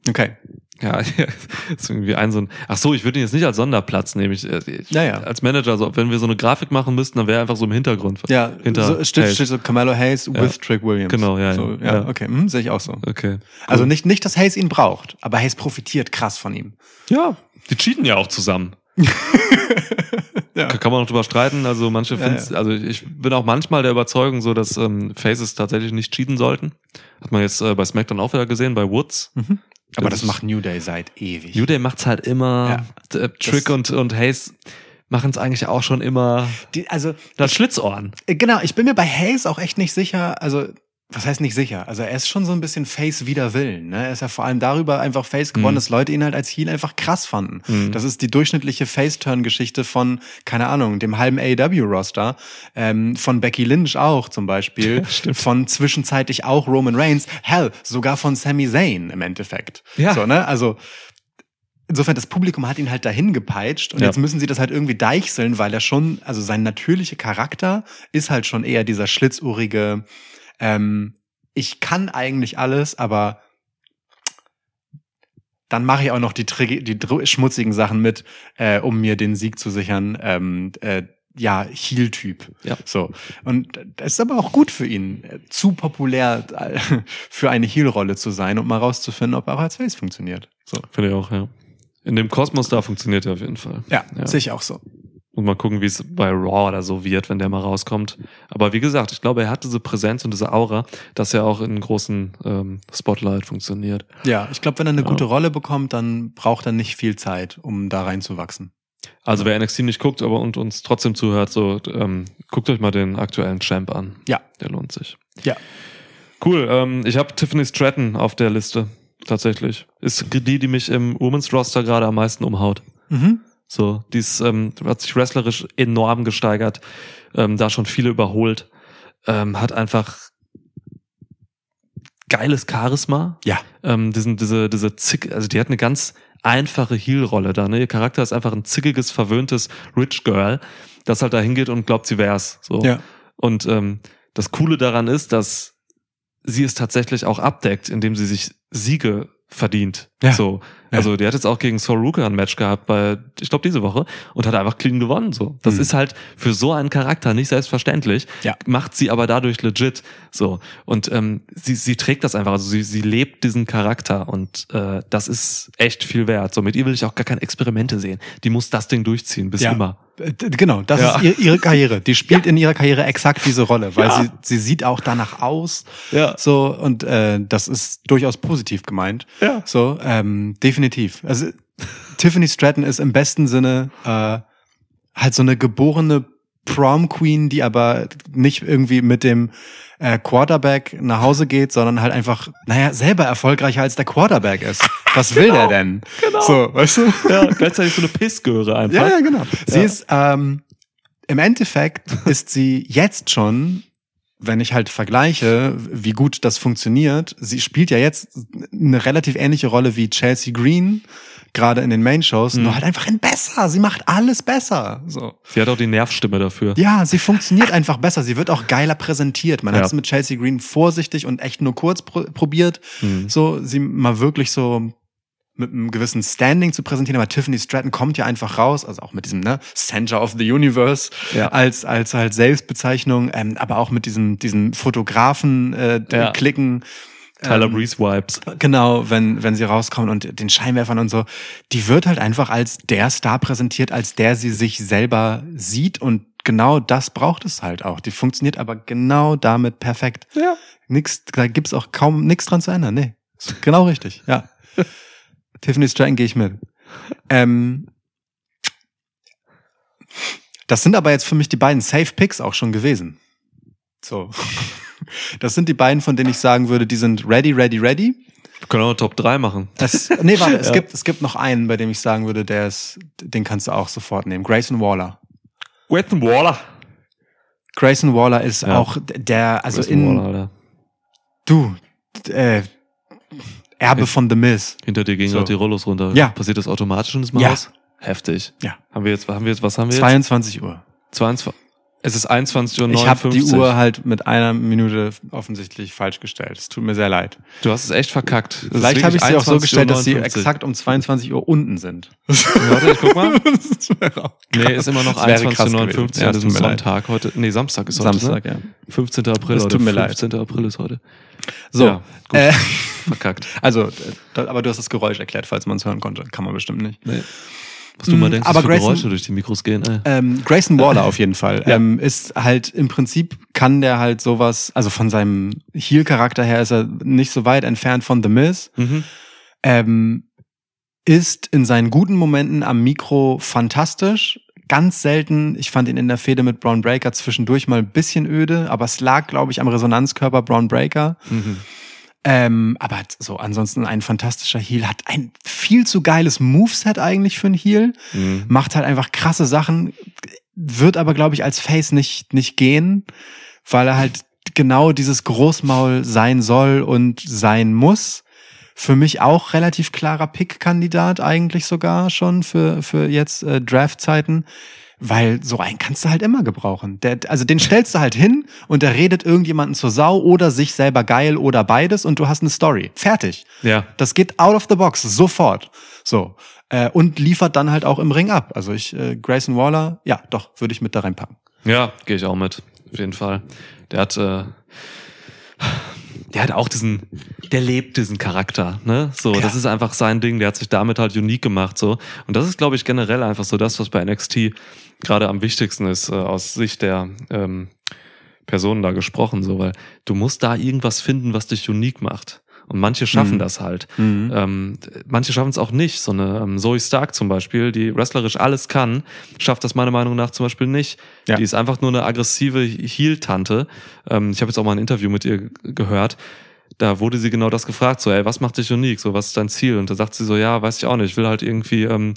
Okay. Ja, ist irgendwie ein so ein. Ach so, ich würde ihn jetzt nicht als Sonderplatz nehmen. Ich, äh, ich, Ja, ja. Als Manager, so, wenn wir so eine Grafik machen müssten, dann wäre er einfach so im Hintergrund. Ja, hinter so, steht, steht so Carmelo Hayes Ja. with Trick Williams. Genau, ja, So, ja. ja, Ja. okay. Hm, Sehe ich auch so. Okay. Also nicht, nicht, dass Hayes ihn braucht, aber Hayes profitiert krass von ihm. Ja, die cheaten ja auch zusammen. Ja. Kann man noch drüber streiten. Also manche Ja, finden also ich bin auch manchmal der Überzeugung so, dass ähm, Faces tatsächlich nicht cheaten sollten. Hat man jetzt äh, bei SmackDown auch wieder gesehen, bei Woods. Aber Das das macht New Day seit ewig. New Day macht's halt immer. Äh, Trick und, und Hayes machen es eigentlich auch schon immer. Die, also, Das Schlitzohren. äh, genau, ich bin mir bei Hayes auch echt nicht sicher, also, was heißt nicht sicher? Also er ist schon so ein bisschen Face wider Willen. Ne? Er ist ja vor allem darüber einfach Face geworden, Mhm. dass Leute ihn halt als Heel einfach krass fanden. Mhm. Das ist die durchschnittliche Face-Turn-Geschichte von, keine Ahnung, dem halben AEW-Roster, ähm, von Becky Lynch auch zum Beispiel, von zwischenzeitlich auch Roman Reigns, hell, sogar von Sami Zayn im Endeffekt. Ja. So, ne? Also insofern, das Publikum hat ihn halt dahin gepeitscht und Ja. jetzt müssen sie das halt irgendwie deichseln, weil er schon, also sein natürlicher Charakter ist halt schon eher dieser schlitzohrige, ähm, ich kann eigentlich alles, aber dann mache ich auch noch die, die schmutzigen Sachen mit, äh, um mir den Sieg zu sichern. Ähm, äh, ja, Heel-Typ. Ja. So. Und das ist aber auch gut für ihn, zu populär äh, für eine Heel-Rolle zu sein und mal rauszufinden, ob er auch als Face funktioniert. So. Finde ich auch, ja. In dem Kosmos da funktioniert er auf jeden Fall. Ja, Ja. sehe ich auch so. Und mal gucken, wie es bei Raw oder so wird, wenn der mal rauskommt. Aber wie gesagt, ich glaube, er hat diese Präsenz und diese Aura, dass er auch in großen ähm, Spotlight funktioniert. Ja, ich glaube, wenn er eine Ja. gute Rolle bekommt, dann braucht er nicht viel Zeit, um da reinzuwachsen. Also wer NXT nicht guckt, aber und uns trotzdem zuhört, so ähm, guckt euch mal den aktuellen Champ an. Ja. Der lohnt sich. Ja. Cool. Ähm, ich habe Tiffany Stratton auf der Liste. Tatsächlich. Ist die, die mich im Women's Roster gerade am meisten umhaut. Mhm. So, die ist, ähm, hat sich wrestlerisch enorm gesteigert, ähm, da schon viele überholt, ähm, hat einfach geiles Charisma. Ja. Ähm, diesen, diese, diese Zick, also die hat eine ganz einfache Heel-Rolle da. Ne? Ihr Charakter ist einfach ein zickiges, verwöhntes Rich Girl, das halt da hingeht und glaubt, sie wär's. So. Ja. Und ähm, das Coole daran ist, dass sie es tatsächlich auch abdeckt, indem sie sich Siege verdient. Ja. So. Ja. Also die hat jetzt auch gegen Saul Ruka ein Match gehabt bei, ich glaube, diese Woche und hat einfach clean gewonnen. So. Das Mhm. ist halt für so einen Charakter nicht selbstverständlich, Ja. macht sie aber dadurch legit. So. Und ähm, sie, sie trägt das einfach, also sie, sie lebt diesen Charakter und äh, das ist echt viel wert. So, mit ihr will ich auch gar keine Experimente sehen. Die muss das Ding durchziehen, bis Ja. immer. Äh, Genau, das Ja. ist ihr, ihre Karriere. Die spielt in ihrer Karriere exakt diese Rolle, weil Ja. sie, sie sieht auch danach aus. Ja. So, und äh, das ist durchaus positiv gemeint. Ja. So, ähm, definitiv. Also Tiffany Stratton ist im besten Sinne äh, halt so eine geborene Prom Queen, die aber nicht irgendwie mit dem äh, Quarterback nach Hause geht, sondern halt einfach, naja, selber erfolgreicher als der Quarterback ist. Was will der denn? Genau. So, weißt du? Ja, gleichzeitig so eine Pissgöre einfach. Ja, ja, genau. Sie Ja. ist, ähm, im Endeffekt ist sie jetzt schon, wenn ich halt vergleiche, wie gut das funktioniert, sie spielt ja jetzt eine relativ ähnliche Rolle wie Chelsea Green, gerade in den Main-Shows, Mhm. nur halt einfach in besser. Sie macht alles besser. So. Sie hat auch die Nervstimme dafür. Ja, sie funktioniert einfach besser. Sie wird auch geiler präsentiert. Man Ja. hat es mit Chelsea Green vorsichtig und echt nur kurz pro probiert, Mhm. so sie mal wirklich so mit einem gewissen Standing zu präsentieren. Aber Tiffany Stratton kommt ja einfach raus, also auch mit diesem ne, Center of the Universe Ja. als als halt Selbstbezeichnung, ähm, aber auch mit diesem diesen Fotografen äh, Ja. klicken. Tyler ähm, Breeze Vibes. Genau, wenn, wenn sie rauskommen und den Scheinwerfern und so, die wird halt einfach als der Star präsentiert, als der sie sich selber sieht und genau das braucht es halt auch. Die funktioniert aber genau damit perfekt. Ja. Nix, da gibt's auch kaum nichts dran zu ändern. Nee, genau richtig, ja. Tiffany Stratton gehe ich mit. Ähm, das sind aber jetzt für mich die beiden Safe Picks auch schon gewesen. So. Das sind die beiden, von denen ich sagen würde, die sind ready, ready, ready. Wir können auch Top 3 machen. Es, nee, warte, es, Ja. gibt, es gibt noch einen, bei dem ich sagen würde, der ist, den kannst du auch sofort nehmen. Grayson Waller. Grayson Waller. Grayson Waller ist Ja. auch der, also Grayson in, Waller, du, äh, Erbe von The Miz. Hinter dir gingen So. auch die Rollos runter. Ja. Passiert das automatisch in das Ja. Maus? Heftig. Ja. Haben wir jetzt, haben wir jetzt, was haben wir jetzt? 22 Uhr. 22. Es ist 21 Uhr. Ich habe die Uhr halt mit einer Minute offensichtlich falsch gestellt. Es tut mir sehr leid. Du hast es echt verkackt. Es Vielleicht habe ich sie auch so gestellt, dass sie 21:59. exakt um 22 Uhr unten sind. Warte, ich guck mal. Das Nee, ist immer noch Das wäre krass 21.59 gewesen. Uhr. Ja, das ist leid. Sonntag heute. Nee, Samstag ist heute. Samstag, ne? ja. 15. April Das tut mir leid. 15. April ist heute. So, Ja, gut. äh, Verkackt. also, äh, aber du hast das Geräusch erklärt, falls man es hören konnte. Kann man bestimmt nicht. Nee. Was du mal Mm, denkst, aber aber für Grayson- Geräusche durch die Mikros gehen. Ey. Ähm, Grayson Waller auf jeden Fall. Ja. Ähm, ist halt im Prinzip kann der halt sowas, also von seinem Heel-Charakter her ist er nicht so weit entfernt von The Miz. Mhm. Ähm, ist in seinen guten Momenten am Mikro fantastisch. Ganz selten, ich fand ihn in der Fehde mit Braun Breaker zwischendurch mal ein bisschen öde, aber es lag, glaube ich, am Resonanzkörper Braun Breaker. Mhm. Ähm, aber so, ansonsten ein fantastischer Heel, hat ein viel zu geiles Moveset eigentlich für einen Heel Mhm. macht halt einfach krasse Sachen, wird aber, glaube ich, als Face nicht, nicht gehen, weil er halt genau dieses Großmaul sein soll und sein muss. Für mich auch relativ klarer Pick-Kandidat eigentlich sogar schon für, für jetzt äh, Draft-Zeiten. Weil so einen kannst du halt immer gebrauchen. Der, also den stellst du halt hin und der redet irgendjemanden zur Sau oder sich selber geil oder beides und du hast eine Story. Fertig. Ja. Das geht out of the box, sofort. So. Äh, und liefert dann halt auch im Ring ab. Also ich, äh, Grayson Waller, ja, doch, würde ich mit da reinpacken. Ja, gehe ich auch mit. Auf jeden Fall. Der hat, äh, der hat auch diesen, der lebt diesen Charakter, ne? So, Ja. das ist einfach sein Ding. Der hat sich damit halt unique gemacht, so. Und das ist, glaube ich, generell einfach so das, was bei NXT gerade am wichtigsten ist, äh, aus Sicht der ähm, Personen da gesprochen, so, weil du musst da irgendwas finden, was dich unique macht. Und manche schaffen Mhm. das halt. Ähm, manche schaffen es auch nicht. So eine ähm, Zoe Stark zum Beispiel, die wrestlerisch alles kann, schafft das meiner Meinung nach zum Beispiel nicht. Ja. Die ist einfach nur eine aggressive Heel-Tante. Ähm, ich habe jetzt auch mal ein Interview mit ihr gehört. Da wurde sie genau das gefragt, so, ey, was macht dich unique? So, was ist dein Ziel? Und da sagt sie so, ja, weiß ich auch nicht. Ich will halt irgendwie, ähm,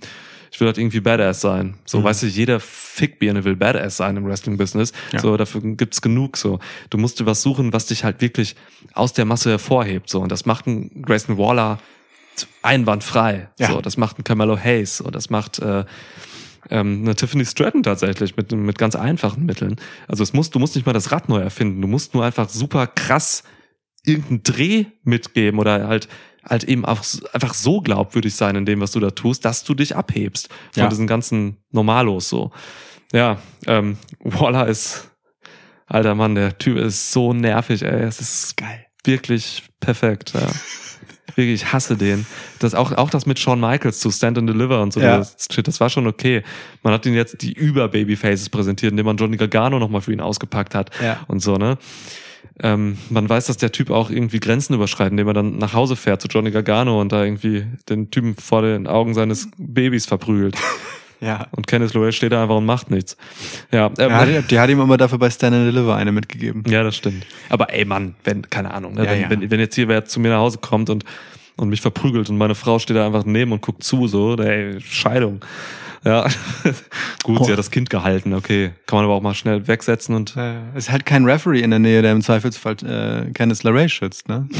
ich will halt irgendwie Badass sein. So, Mhm. weißt du, jeder Fickbirne will Badass sein im Wrestling-Business. Ja. So, dafür gibt's genug. So, du musst dir was suchen, was dich halt wirklich aus der Masse hervorhebt. So, und das macht ein Grayson Waller einwandfrei. Ja. So, das macht ein Carmelo Hayes. So, das macht äh, ähm, eine Tiffany Stratton tatsächlich mit, mit ganz einfachen Mitteln. Also es muss, du musst nicht mal das Rad neu erfinden. Du musst nur einfach super krass irgendeinen Dreh mitgeben oder halt halt eben auch einfach so glaubwürdig sein in dem, was du da tust, dass du dich abhebst von Ja. diesen ganzen Normalos so. Ja, ähm, Waller ist alter Mann, der Typ ist so nervig, ey. Es ist Geil. wirklich perfekt. Ja. Wirklich, ich hasse den. Das auch, auch das mit Shawn Michaels zu Stand and Deliver und so. Ja. Das, shit, das war schon okay. Man hat ihn jetzt die Über-Babyfaces präsentiert, indem man Johnny Gargano nochmal für ihn ausgepackt hat Ja. und so, ne? Ähm, man weiß, dass der Typ auch irgendwie Grenzen überschreitet, indem er dann nach Hause fährt zu Johnny Gargano und da irgendwie den Typen vor den Augen seines Babys verprügelt. Ja. Und Kenneth LeRae steht da einfach und macht nichts. Ja, ähm, Ja, die, die hat ihm aber dafür bei Stand and Deliver eine mitgegeben. Ja, das stimmt. Aber ey, Mann, wenn, keine Ahnung, ne? Ja, wenn, ja. Wenn, wenn jetzt hier wer zu mir nach Hause kommt und, und mich verprügelt und meine Frau steht da einfach neben und guckt zu, so, ey, Scheidung. Ja, gut, Boah. sie hat das Kind gehalten, okay. Kann man aber auch mal schnell wegsetzen und Äh, ist halt kein Referee in der Nähe, der im Zweifelsfall äh, Kenneth LeRae schützt, ne?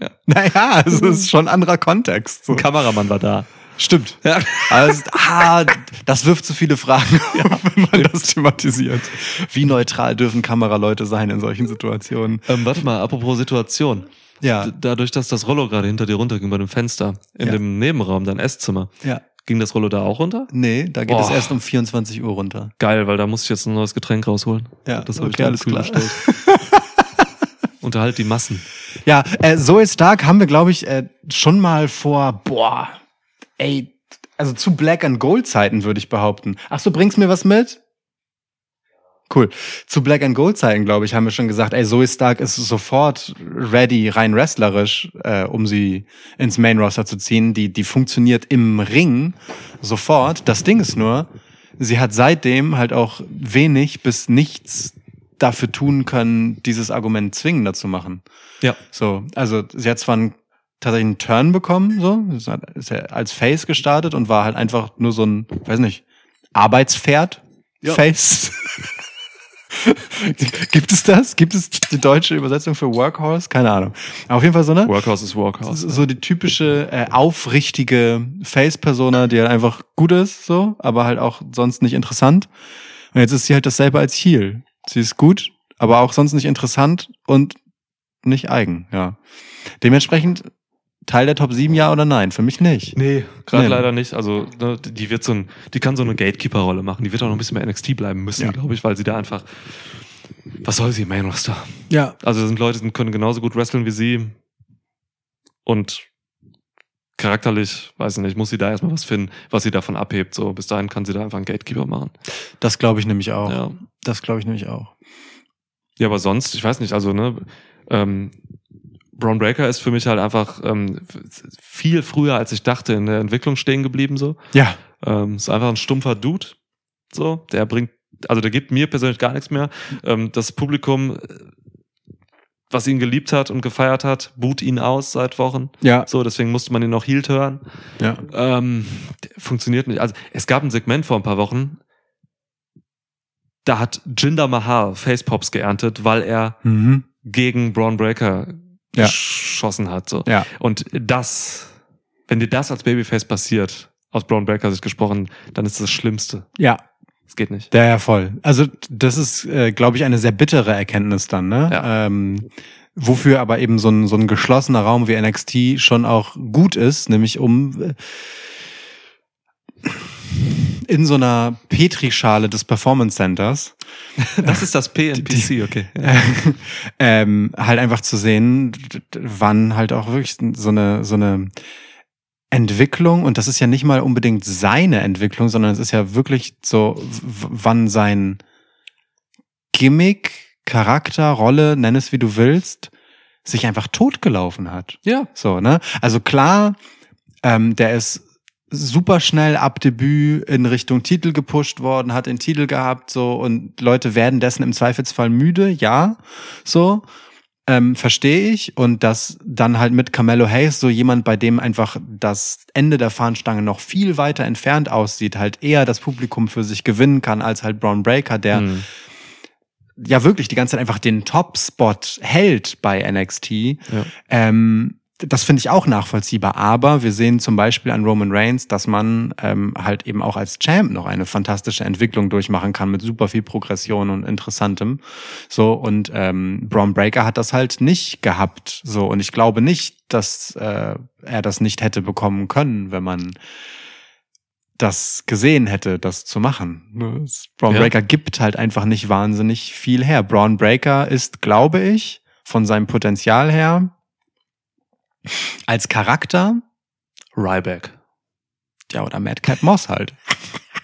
Ja. Naja, es ist schon ein anderer Kontext. So. ein Kameramann war da. Stimmt. Ja. Also, ah, das wirft zu viele Fragen auf, wenn man das thematisiert. Wie neutral dürfen Kameraleute sein in solchen Situationen? Ähm, warte mal, apropos Situation. Ja, D- Dadurch, dass das Rollo gerade hinter dir runterging bei dem Fenster, in Ja. dem Nebenraum, dein Esszimmer, ja. ging das Rollo da auch runter? Nee, da geht es Boah. erst um 24 Uhr runter. Geil, weil da muss ich jetzt ein neues Getränk rausholen. Ja, das habe ich okay, da alles Kühl klar. gestellt. Unterhalt die Massen. Ja, äh, Zoe Stark haben wir, glaube ich, äh, schon mal vor, boah, ey, also zu Black and Gold Zeiten würde ich behaupten. Ach so, bringst mir was mit? Cool. Zu Black and Gold Zeiten, glaube ich, haben wir schon gesagt, ey, Zoe Stark ist sofort ready, rein wrestlerisch, äh, um sie ins Main Roster zu ziehen. Die, die funktioniert im Ring sofort. Das Ding ist nur, sie hat seitdem halt auch wenig bis nichts dafür tun können, dieses Argument zwingender zu machen. Ja. So, also sie hat zwar einen, tatsächlich einen Turn bekommen, so, ist ja als Face gestartet und war halt einfach nur so ein, weiß nicht, Arbeitspferd Ja. Face. Gibt es das? Gibt es die deutsche Übersetzung für Workhorse? Keine Ahnung. Aber auf jeden Fall so eine Workhouse ist Workhouse. so die typische äh, aufrichtige Face-Persona, die halt einfach gut ist, so, aber halt auch sonst nicht interessant. Und jetzt ist sie halt dasselbe als Heel. Sie ist gut, aber auch sonst nicht interessant und nicht eigen, ja. Dementsprechend Teil der Top 7 ja oder nein? Für mich nicht. Nee, gerade Nee. leider nicht. Also ne, die wird so ein, die kann so eine Gatekeeper-Rolle machen. Die wird auch noch ein bisschen mehr NXT bleiben müssen, Ja. glaube ich, weil sie da einfach. Was soll sie im Main Roster? Ja. Also das sind Leute, die können genauso gut wresteln wie sie. Und charakterlich, weiß ich nicht, muss sie da erstmal was finden, was sie davon abhebt. So, bis dahin kann sie da einfach einen Gatekeeper machen. Das glaube ich nämlich auch. Ja. Das glaube ich nämlich auch. Ja, aber sonst, ich weiß nicht, also, ne, ähm, Braun Breaker ist für mich halt einfach ähm, viel früher, als ich dachte, in der Entwicklung stehen geblieben, so. Ja. Ähm, ist einfach ein stumpfer Dude. So, der bringt, also der gibt mir persönlich gar nichts mehr. Ähm, das Publikum, äh, was ihn geliebt hat und gefeiert hat, boot ihn aus seit Wochen. Ja. So, deswegen musste man ihn noch Healed hören. Ja. Ähm, funktioniert nicht. Also es gab ein Segment vor ein paar Wochen, da hat Jinder Mahal Facepops geerntet, weil er Mhm. gegen Braun Breaker Ja. geschossen hat. So. Ja. Und das, wenn dir das als Babyface passiert, aus Braun Breaker Sicht gesprochen, dann ist das das Schlimmste. Ja. Es geht nicht. Der ja voll. Also das ist, äh, glaube ich, eine sehr bittere Erkenntnis dann, ne? Ja. Ähm, wofür aber eben so ein, so ein geschlossener Raum wie NXT schon auch gut ist, nämlich um äh, in so einer Petrischale des Performance Centers Das ist das PNPC, okay. ähm, halt einfach zu sehen, wann halt auch wirklich so eine, so eine Entwicklung, und das ist ja nicht mal unbedingt seine Entwicklung, sondern es ist ja wirklich so, wann sein Gimmick, Charakter, Rolle, nenn es wie du willst, sich einfach totgelaufen hat. Ja. So, ne? Also klar, ähm, der ist super schnell ab Debüt in Richtung Titel gepusht worden, hat den Titel gehabt, so, und Leute werden dessen im Zweifelsfall müde, ja, so. Ähm, Verstehe ich. Und dass dann halt mit Carmelo Hayes so jemand, bei dem einfach das Ende der Fahnenstange noch viel weiter entfernt aussieht, halt eher das Publikum für sich gewinnen kann, als halt Braun Breaker, der Hm. ja wirklich die ganze Zeit einfach den Top-Spot hält bei NXT. Ja. Ähm, das finde ich auch nachvollziehbar. Aber wir sehen zum Beispiel an Roman Reigns, dass man ähm, halt eben auch als Champ noch eine fantastische Entwicklung durchmachen kann mit super viel Progression und Interessantem. So und ähm, Braun Breaker hat das halt nicht gehabt. So und ich glaube nicht, dass äh, er das nicht hätte bekommen können, wenn man das gesehen hätte, das zu machen. Ne, Braun Ja. Breaker gibt halt einfach nicht wahnsinnig viel her. Braun Breaker ist, glaube ich, von seinem Potenzial her als Charakter, Ryback. ja, oder Madcap Moss halt.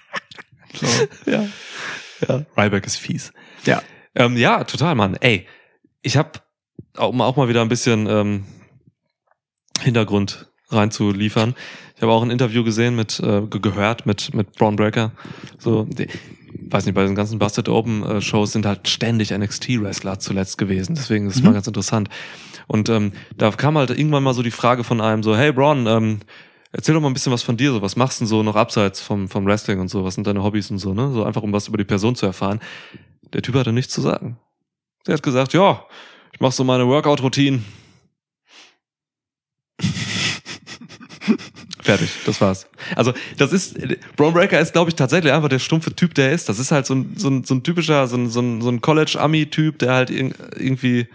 so. Ja. ja. Ryback ist fies. Ja. Ähm, ja, total, Mann. Ey, ich habe auch, mal- auch mal wieder ein bisschen ähm, Hintergrund reinzuliefern. Ich habe auch ein Interview gesehen mit, äh, ge- gehört mit, mit Braun Breaker. So, die, weiß nicht, bei den ganzen Busted Open äh, Shows sind halt ständig NXT-Wrestler zuletzt gewesen. Deswegen ist es mal ganz interessant. Und ähm, da kam halt irgendwann mal so die Frage von einem so, hey Braun, ähm, erzähl doch mal ein bisschen was von dir, so was machst du denn so noch abseits vom, vom Wrestling und so, was sind deine Hobbys und so, ne? So einfach um was über die Person zu erfahren. Der Typ hatte nichts zu sagen. Der hat gesagt, ja, ich mache so meine Workout-Routinen. Fertig, das war's. Also, das ist, Braun Breaker ist, glaube ich, tatsächlich einfach der stumpfe Typ, der er ist. Das ist halt so ein, so ein, so ein typischer, so ein, so ein, so ein College-Ami-Typ, der halt irg- irgendwie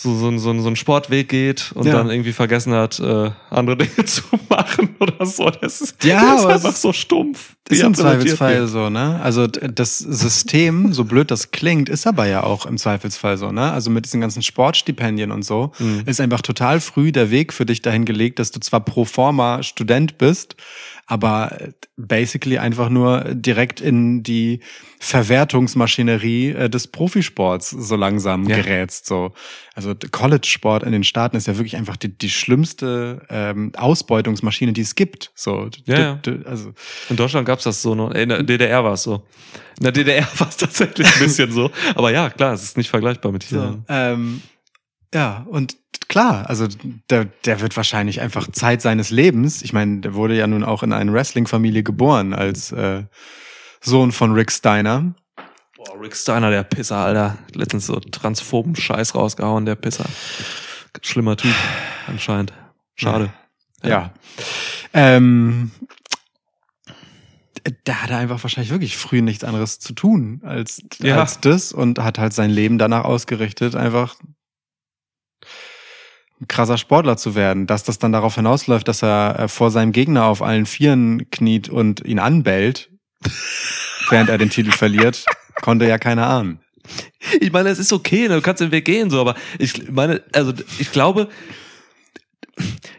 so, so, so, ein- so einen Sportweg geht und Ja. dann irgendwie vergessen hat, äh, andere Dinge zu machen oder so. Das ist, Ja, der ist einfach so stumpf. Ist im Zweifelsfall so, ne? Also das System, so blöd das klingt, ist aber ja auch im Zweifelsfall so, ne? Also mit diesen ganzen Sportstipendien und so, Mhm. ist einfach total früh der Weg für dich dahin gelegt, dass du zwar pro forma Student bist, aber äh, basically einfach nur direkt in die Verwertungsmaschinerie äh, des Profisports so langsam Ja. gerätst. So. Also College-Sport in den Staaten ist ja wirklich einfach die, die schlimmste ähm, Ausbeutungsmaschine, die es gibt. So, Ja, d- also In Deutschland gab's das so noch. In der DDR war es so. In der DDR war es tatsächlich ein bisschen so. Aber ja, klar, es ist nicht vergleichbar mit hier. So, ähm, ja, und klar, also der, der wird wahrscheinlich einfach Zeit seines Lebens. Ich meine, der wurde ja nun auch in eine Wrestling-Familie geboren als äh, Sohn von Rick Steiner. Boah, Rick Steiner, der Pisser, Alter. Letztens so transphoben Scheiß rausgehauen, der Pisser. Schlimmer Typ, anscheinend. Schade. Ja. Ähm, da hat er einfach wahrscheinlich wirklich früh nichts anderes zu tun als, Ja. als das und hat halt sein Leben danach ausgerichtet, einfach ein krasser Sportler zu werden. Dass das dann darauf hinausläuft, dass er äh, vor seinem Gegner auf allen Vieren kniet und ihn anbellt, während er den Titel verliert, konnte ja keiner ahnen. Ich meine, es ist okay, ne, du kannst den Weg gehen, so, aber ich meine, also ich glaube,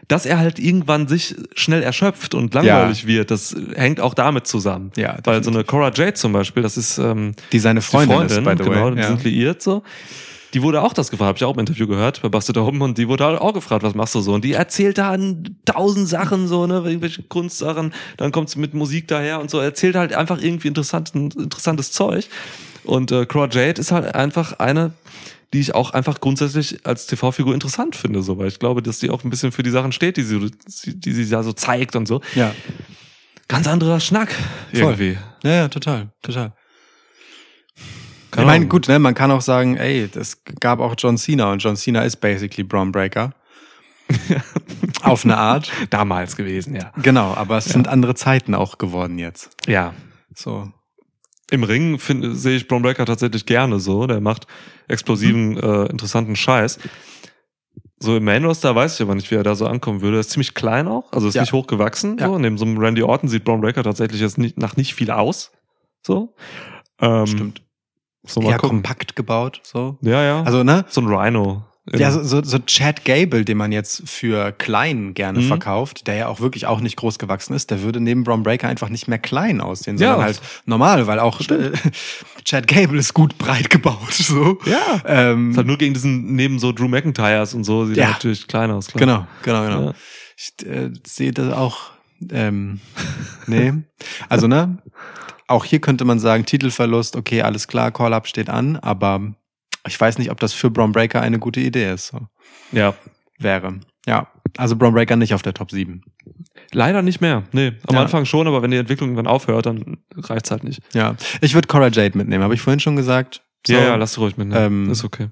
dass er halt irgendwann sich schnell erschöpft und langweilig wird, das hängt auch damit zusammen. Ja, Weil so eine Cora Jade zum Beispiel, das ist ähm, Die seine die Freundin, ist, by the genau, die Ja. sind liiert so. Die wurde auch das gefragt, habe ich auch im Interview gehört bei Busted Open und die wurde halt auch gefragt, was machst du so? Und die erzählt da tausend Sachen so, ne, irgendwelche Kunstsachen, dann kommt sie mit Musik daher und so, erzählt halt einfach irgendwie interessantes Zeug. Und äh, Cora Jade ist halt einfach eine, die ich auch einfach grundsätzlich als TV-Figur interessant finde, so, weil ich glaube, dass die auch ein bisschen für die Sachen steht, die sie, die sie da so zeigt und so. ja. Ganz anderer Schnack Voll. irgendwie. Ja, ja, total, total. Keine ich meine, gut, ne, man kann auch sagen, ey, das gab auch John Cena und John Cena ist basically Braun Breaker. Auf eine Art. Damals gewesen, ja. Genau, aber es sind andere Zeiten auch geworden jetzt. Ja, So. Im Ring find, sehe ich Braun Breaker tatsächlich gerne so. Der macht explosiven, äh, interessanten Scheiß. So im Main Roster weiß ich aber nicht, wie er da so ankommen würde. Er ist ziemlich klein auch, also ist Ja. nicht hoch gewachsen. Ja. So. Neben so einem Randy Orton sieht Braun Breaker tatsächlich jetzt nicht, nach nicht viel aus. So. Ähm, Stimmt. So Eher gucken. kompakt gebaut, so. Ja, ja. Also, ne? so ein Rhino. Ja, so, so, so Chad Gable, den man jetzt für klein gerne Mhm. verkauft, der ja auch wirklich auch nicht groß gewachsen ist, der würde neben Braun Breaker einfach nicht mehr klein aussehen, Ja. sondern halt normal, weil auch äh, Chad Gable ist gut breit gebaut, so. ja. Ähm, Ist halt nur gegen diesen, neben so Drew McIntyres und so, sieht Ja. er natürlich klein aus. Klar. Genau, genau, genau. Ja. Ich äh, sehe das auch. Ähm, nee. Also, ne? Auch hier könnte man sagen, Titelverlust, okay, alles klar, Call-Up steht an, aber ich weiß nicht, ob das für Braun Breaker eine gute Idee ist. So. Ja. Wäre. Ja. Also Braun Breaker nicht auf der Top 7. Leider nicht mehr. Nee, am Ja. Anfang schon, aber wenn die Entwicklung irgendwann aufhört, dann reicht's halt nicht. Ja. Ich würde Cora Jade mitnehmen, habe ich vorhin schon gesagt. So, Ja, ja, lass ruhig mit. Ne? Ähm, ist okay.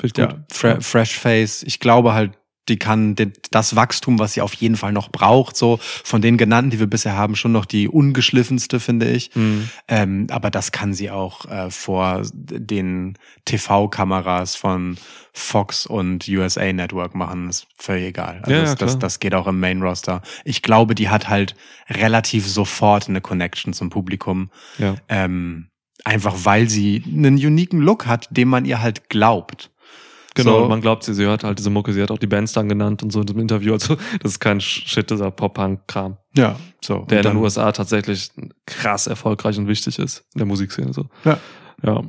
Finde ich ja, gut. Fre Fresh Face. Ich glaube halt, die kann das Wachstum, was sie auf jeden Fall noch braucht, so von den genannten, die wir bisher haben, schon noch die ungeschliffenste, finde ich. Mhm. Ähm, aber das kann sie auch äh, vor den TV-Kameras von Fox und USA Network machen. Ist völlig egal. Also Ja, das, das, das geht auch im Main-Roster. Ich glaube, die hat halt relativ sofort eine Connection zum Publikum. Ja. Ähm, einfach weil sie einen uniken Look hat, dem man ihr halt glaubt. Genau, So. man glaubt sie, sie hört halt diese Mucke, sie hat auch die Bands dann genannt und so in dem Interview. Also, das ist kein Shit, dieser Pop-Punk-Kram, Ja, so. der Und in dann- den USA tatsächlich krass erfolgreich und wichtig ist in der Musikszene. So. Ja. Ja.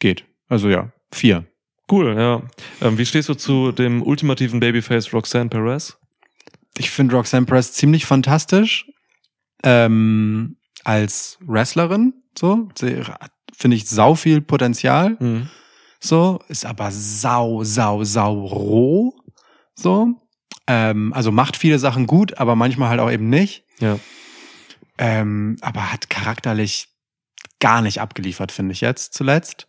geht. Also ja, vier. Cool, ja. Ähm, wie stehst du zu dem ultimativen Babyface Roxanne Perez? ich finde Roxanne Perez ziemlich fantastisch ähm, als Wrestlerin. So, sie hat, finde ich sau viel Potenzial. Mhm. So, ist aber sau, sau, sau roh. So, ähm, also macht viele Sachen gut, aber manchmal halt auch eben nicht. Ja. Ähm, aber hat charakterlich gar nicht abgeliefert, finde ich jetzt zuletzt.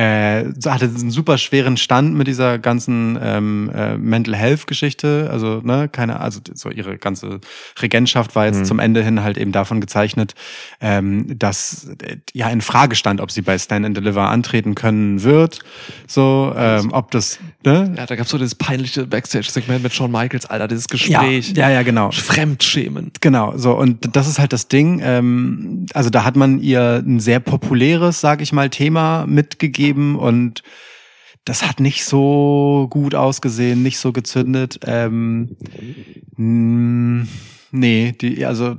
Äh, hatte einen super schweren Stand mit dieser ganzen ähm, äh, Mental Health Geschichte. Also, ne, keine, also so ihre ganze Regentschaft war jetzt Mhm. zum Ende hin halt eben davon gezeichnet, ähm, dass äh, ja in Frage stand, ob sie bei Stand and Deliver antreten können wird. So, ähm, ob das, ne? Ja, da gab's so dieses peinliche Backstage-Segment mit Shawn Michaels, Alter, dieses Gespräch. Ja, ja, ja, genau. Fremdschämen. Genau, so und das ist halt das Ding. Ähm, also da hat man ihr ein sehr populäres, sag ich mal, Thema mitgegeben und das hat nicht so gut ausgesehen, nicht so gezündet. Ähm, nee, die, also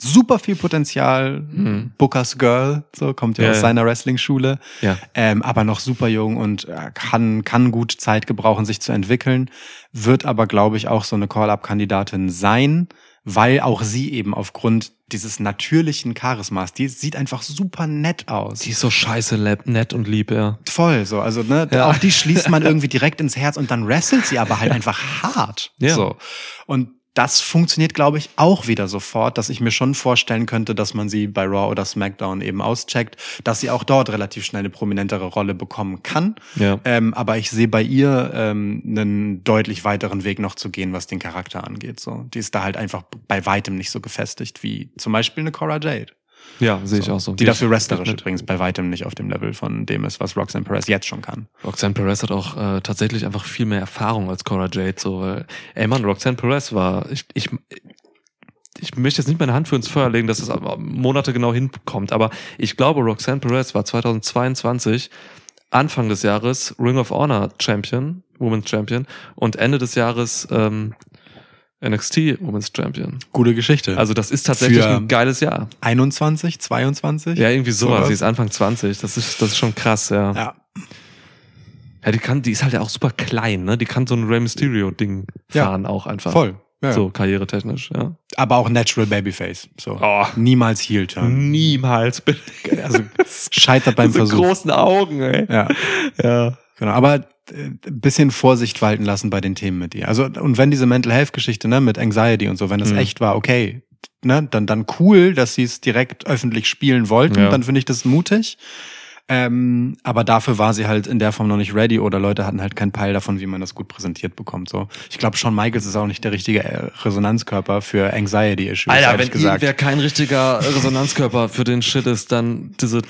super viel Potenzial. Mhm. Bookers Girl, so kommt ja, Ja, aus seiner Wrestling-Schule, Ja. ähm, aber noch super jung und äh, kann, kann gut Zeit gebrauchen, sich zu entwickeln, wird aber, glaube ich, auch so eine Call-Up-Kandidatin sein, weil auch sie eben aufgrund dieses natürlichen Charismas, die sieht einfach super nett aus. Die ist so scheiße lab- nett und lieb, ja. Voll, so, also, ne, Ja. auch die schließt man irgendwie direkt ins Herz und dann wrestelt sie aber halt einfach hart. Ja. So. Und das funktioniert, glaube ich, auch wieder sofort, dass ich mir schon vorstellen könnte, dass man sie bei Raw oder SmackDown eben auscheckt, dass sie auch dort relativ schnell eine prominentere Rolle bekommen kann. Ja. Ähm, aber ich sehe bei ihr ähm, einen deutlich weiteren Weg noch zu gehen, was den Charakter angeht. So, die ist da halt einfach bei weitem nicht so gefestigt wie zum Beispiel eine Cora Jade. Ja, sehe ich auch so. Die dafür wrestlerisch übrigens bei weitem nicht auf dem Level von dem ist, was Roxanne Perez jetzt schon kann. Roxanne Perez hat auch äh, tatsächlich einfach viel mehr Erfahrung als Cora Jade. So, weil, ey Mann, Roxanne Perez war, ich, ich, ich möchte jetzt nicht meine Hand für ins Feuer legen, dass es aber Monate genau hinkommt, aber ich glaube, Roxanne Perez war 2022 Anfang des Jahres Ring of Honor Champion, Women's Champion und Ende des Jahres ähm, NXT Women's Champion. Gute Geschichte. Also das ist tatsächlich Für- ein geiles Jahr. 21, 22? Ja, irgendwie sowas. Sowas. Sie ist Anfang 20. Das ist, das ist schon krass, ja. Ja. Ja, die kann, die ist halt auch super klein, ne? Die kann so ein Rey Mysterio Ding Ja, fahren auch einfach. Voll. Ja. So karrieretechnisch, ja. Aber auch Natural Babyface. So. Oh. Niemals Heel Turn. Niemals. Also scheitert beim Diese Versuch. großen Augen, ey. Ja, Ja. Genau. Aber äh, ein bisschen Vorsicht walten lassen bei den Themen mit ihr. Also, und wenn diese Mental Health Geschichte, ne, mit Anxiety und so, wenn das Mhm. echt war, okay, ne, dann, dann cool, dass sie es direkt öffentlich spielen wollten, Ja. dann finde ich das mutig. Ähm, aber dafür war sie halt in der Form noch nicht ready oder Leute hatten halt keinen Peil davon, wie man das gut präsentiert bekommt. So, ich glaube, Shawn Michaels ist auch nicht der richtige äh, Resonanzkörper für Anxiety-Issues. Alter, wenn gesagt. irgendwer kein richtiger Resonanzkörper für den Shit ist, dann diese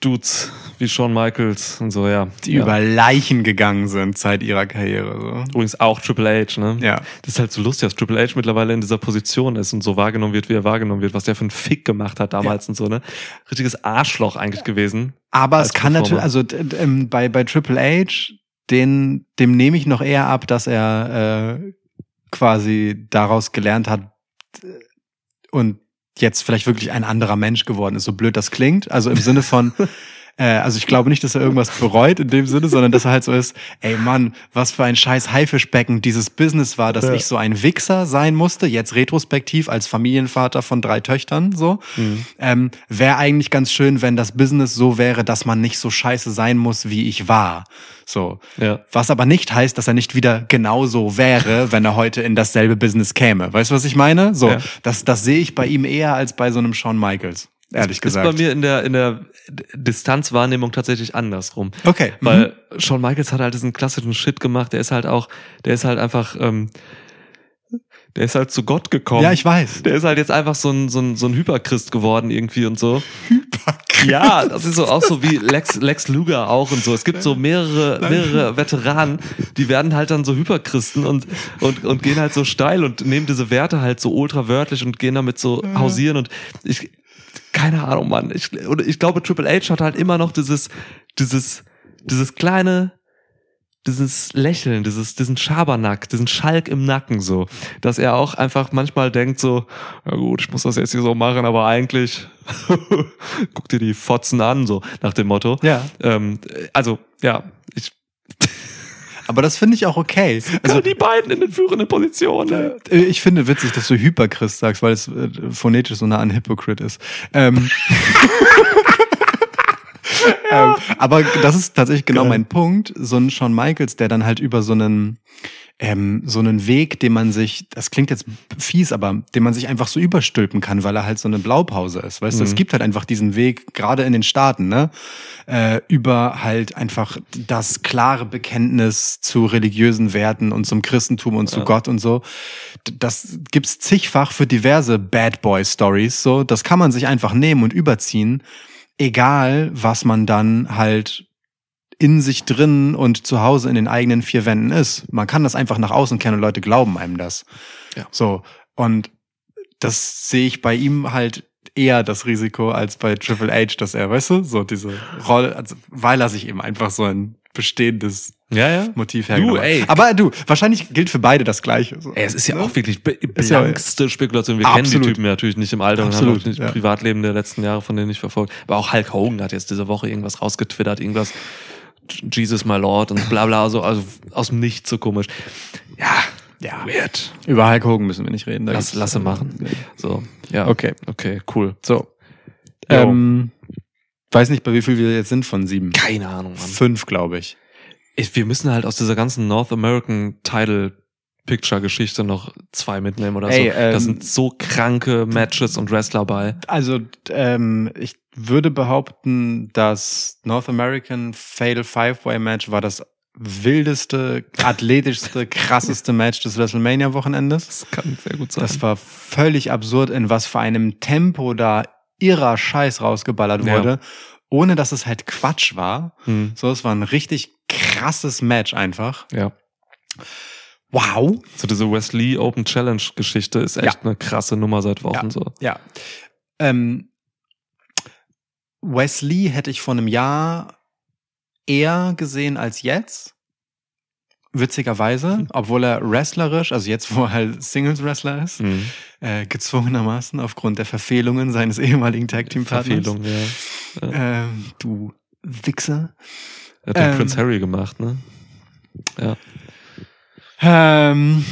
Dudes wie Shawn Michaels und so, ja. die ja. über Leichen gegangen sind seit ihrer Karriere. So. Übrigens auch Triple H, ne? Ja. Das ist halt so lustig, dass Triple H mittlerweile in dieser Position ist und so wahrgenommen wird, wie er wahrgenommen wird, was der für einen Fick gemacht hat damals und so, ne? Richtiges Arschloch eigentlich gewesen. Aber es kann Performer. natürlich, also ähm, bei, bei Triple H, den, dem nehme ich noch eher ab, dass er äh, quasi daraus gelernt hat und jetzt vielleicht wirklich ein anderer Mensch geworden ist, so blöd das klingt. Also im Sinne von, äh, also ich glaube nicht, dass er irgendwas bereut in dem Sinne, sondern dass er halt so ist, ey Mann, was für ein scheiß Haifischbecken dieses Business war, dass Ja. ich so ein Wichser sein musste, jetzt retrospektiv als Familienvater von drei Töchtern, so. Ähm, Wäre eigentlich ganz schön, wenn das Business so wäre, dass man nicht so scheiße sein muss, wie ich war. So. Ja. Was aber nicht heißt, dass er nicht wieder genauso wäre, wenn er heute in dasselbe Business käme. Weißt du, was ich meine? So, Ja. das, das sehe ich bei ihm eher als bei so einem Shawn Michaels. Ehrlich gesagt. Ist bei mir in der, in der Distanzwahrnehmung tatsächlich andersrum. Okay. Weil Shawn Michaels hat halt diesen klassischen Shit gemacht, der ist halt auch, der ist halt einfach, ähm, der ist halt zu Gott gekommen. ja, ich weiß. Der ist halt jetzt einfach so ein, so ein, so ein Hyperchrist geworden irgendwie und so. Ja, das ist so auch so wie Lex, Lex Luger auch und so. Es gibt so mehrere, mehrere Veteranen, die werden halt dann so Hyperchristen und, und, und gehen halt so steil und nehmen diese Werte halt so ultra wörtlich und gehen damit so hausieren und ich, keine Ahnung, Mann. Ich, oder ich glaube, Triple H hat halt immer noch dieses, dieses, dieses kleine, dieses Lächeln, dieses, diesen Schabernack, diesen Schalk im Nacken so, dass er auch einfach manchmal denkt so, ja gut, ich muss das jetzt hier so machen, aber eigentlich guck dir die Fotzen an, so nach dem Motto. Ja. Ähm, also, ja, ich, Aber das finde ich auch okay. Also die beiden in den führenden Positionen. Äh, Ich finde witzig, dass du Hyperchrist sagst, weil es äh, phonetisch so nah an Hypocrite ist. Ähm, ähm, aber das ist tatsächlich genau Geil. mein Punkt. So ein Shawn Michaels, der dann halt über so einen ähm, so einen Weg, den man sich, das klingt jetzt fies, aber den man sich einfach so überstülpen kann, weil er halt so eine Blaupause ist. Weißt du, es Mhm. gibt halt einfach diesen Weg, gerade in den Staaten, ne, äh, über halt einfach das klare Bekenntnis zu religiösen Werten und zum Christentum und zu Ja. Gott und so. Das gibt's zigfach für diverse Bad Boy Stories. So, das kann man sich einfach nehmen und überziehen, egal was man dann halt in sich drin und zu Hause in den eigenen vier Wänden ist. Man kann das einfach nach außen kennen und Leute glauben einem das. Ja. So. Und das sehe ich bei ihm halt eher das Risiko als bei Triple H, dass er, weißt du, so diese Rolle, also, weil er sich eben einfach so ein bestehendes Ja, ja. Motiv hergenommen ey. hat. Aber du, wahrscheinlich gilt für beide das Gleiche. So. Ey, es ist ja Ne? auch wirklich Ist ja- blankste Spekulation. Wir kennen Absolut. die Typen ja natürlich nicht im Alter und Absolut, haben auch nicht ja. Privatleben der letzten Jahre von denen nicht verfolgt. Aber auch Hulk Hogan hat jetzt diese Woche irgendwas rausgetwittert, irgendwas Jesus my Lord und bla bla, so, also aus dem Nichts so komisch. Ja, Ja. weird. Über Hulk Hogan müssen wir nicht reden. da Lass, lasse machen. So, ja. Okay. Okay, cool. So. Ähm, weiß nicht, bei wie viel wir jetzt sind von sieben. Keine Ahnung, Mann. Fünf, glaube ich. Ich, wir müssen halt aus dieser ganzen North American Title Picture Geschichte noch zwei mitnehmen oder Ey, so. da ähm, sind so kranke Matches und Wrestler bei. Also, ähm, ich würde behaupten, das North American Fatal Five-Way Match war das wildeste, athletischste, krasseste Match des WrestleMania-Wochenendes. Das kann sehr gut sein. Das war völlig absurd, in was für einem Tempo da irrer Scheiß rausgeballert Ja. wurde, ohne dass es halt Quatsch war. hm, So, es war ein richtig krasses Match einfach. ja. Wow. So diese Wesley Open Challenge Geschichte ist echt eine krasse Nummer seit Wochen Ja. so. Ja. Ähm, Wesley hätte ich vor einem Jahr eher gesehen als jetzt. Witzigerweise, Mhm. obwohl er wrestlerisch, also jetzt, wo er halt Singles-Wrestler ist, Mhm. äh, gezwungenermaßen aufgrund der Verfehlungen seines ehemaligen Tag-Team-Partners. Verfehlung, ja. ja. Ähm, du Wichser. Er hat den ähm, Prince Harry gemacht, ne? Ja. Ähm,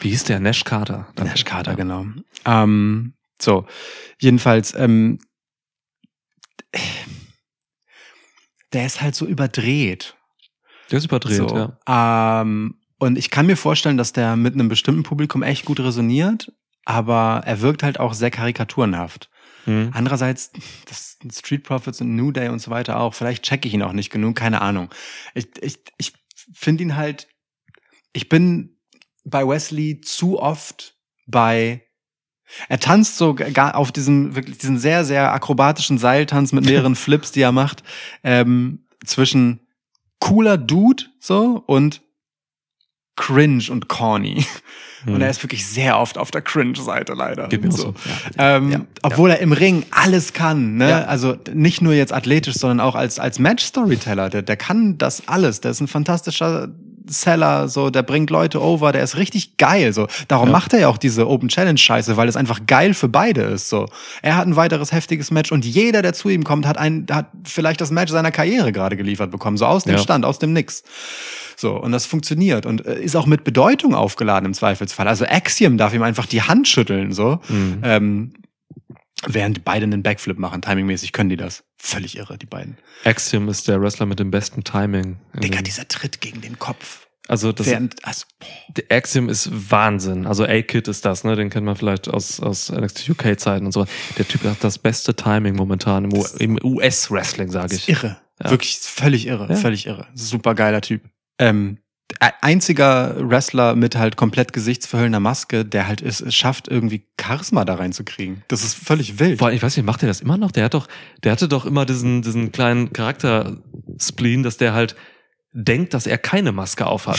Wie hieß der? Nash Carter. Nash Carter, genau. Ähm, so, jedenfalls, ähm, der ist halt so überdreht. Der ist überdreht, so. ja. Ähm, und ich kann mir vorstellen, dass der mit einem bestimmten Publikum echt gut resoniert, aber er wirkt halt auch sehr karikaturenhaft. Mhm. Andererseits, das sind Street Profits und New Day und so weiter auch. Vielleicht checke ich ihn auch nicht genug, keine Ahnung. Ich, ich, ich finde ihn halt, ich bin bei Wesley zu oft bei, er tanzt so gar auf diesem, wirklich diesen sehr, sehr akrobatischen Seiltanz mit mehreren Flips, die er macht, ähm, zwischen cooler Dude, so, und cringe und corny. Und er ist wirklich sehr oft auf der Cringe-Seite leider. Mhm. Geht mir so. so. Ja. Ähm, Ja. Obwohl er im Ring alles kann, ne? Ja. Also nicht nur jetzt athletisch, sondern auch als, als Match-Storyteller. Der, der kann das alles. Der ist ein fantastischer Seller, so, der bringt Leute over, der ist richtig geil, so. Darum Ja. macht er ja auch diese Open Challenge Scheiße, weil es einfach geil für beide ist, so. Er hat ein weiteres heftiges Match und jeder, der zu ihm kommt, hat ein, hat vielleicht das Match seiner Karriere gerade geliefert bekommen, so aus dem Ja. Stand, aus dem Nix. So, und das funktioniert und äh, ist auch mit Bedeutung aufgeladen im Zweifelsfall. Also Axiom darf ihm einfach die Hand schütteln, so. Mhm. Ähm, während beide einen Backflip machen. Timingmäßig können die das. Völlig irre, die beiden. Axiom ist der Wrestler mit dem besten Timing. in Digga, dem- dieser Tritt gegen den Kopf. also das während, also, der Axiom ist Wahnsinn. Also A-Kid ist das, ne? Den kennt man vielleicht aus, aus NXT UK-Zeiten und so. Der Typ hat das beste Timing momentan im, im US-Wrestling, sage ich. irre. Ja. Wirklich völlig irre. Ja. Völlig irre. Super geiler Typ. Ähm, einziger Wrestler mit halt komplett gesichtsverhüllender Maske, der halt es schafft, irgendwie Charisma da reinzukriegen. Das ist völlig wild. Vor allem, ich weiß nicht, macht er das immer noch? Der hat doch, der hatte doch immer diesen, diesen kleinen Charakter-Spleen, dass der halt denkt, dass er keine Maske aufhat.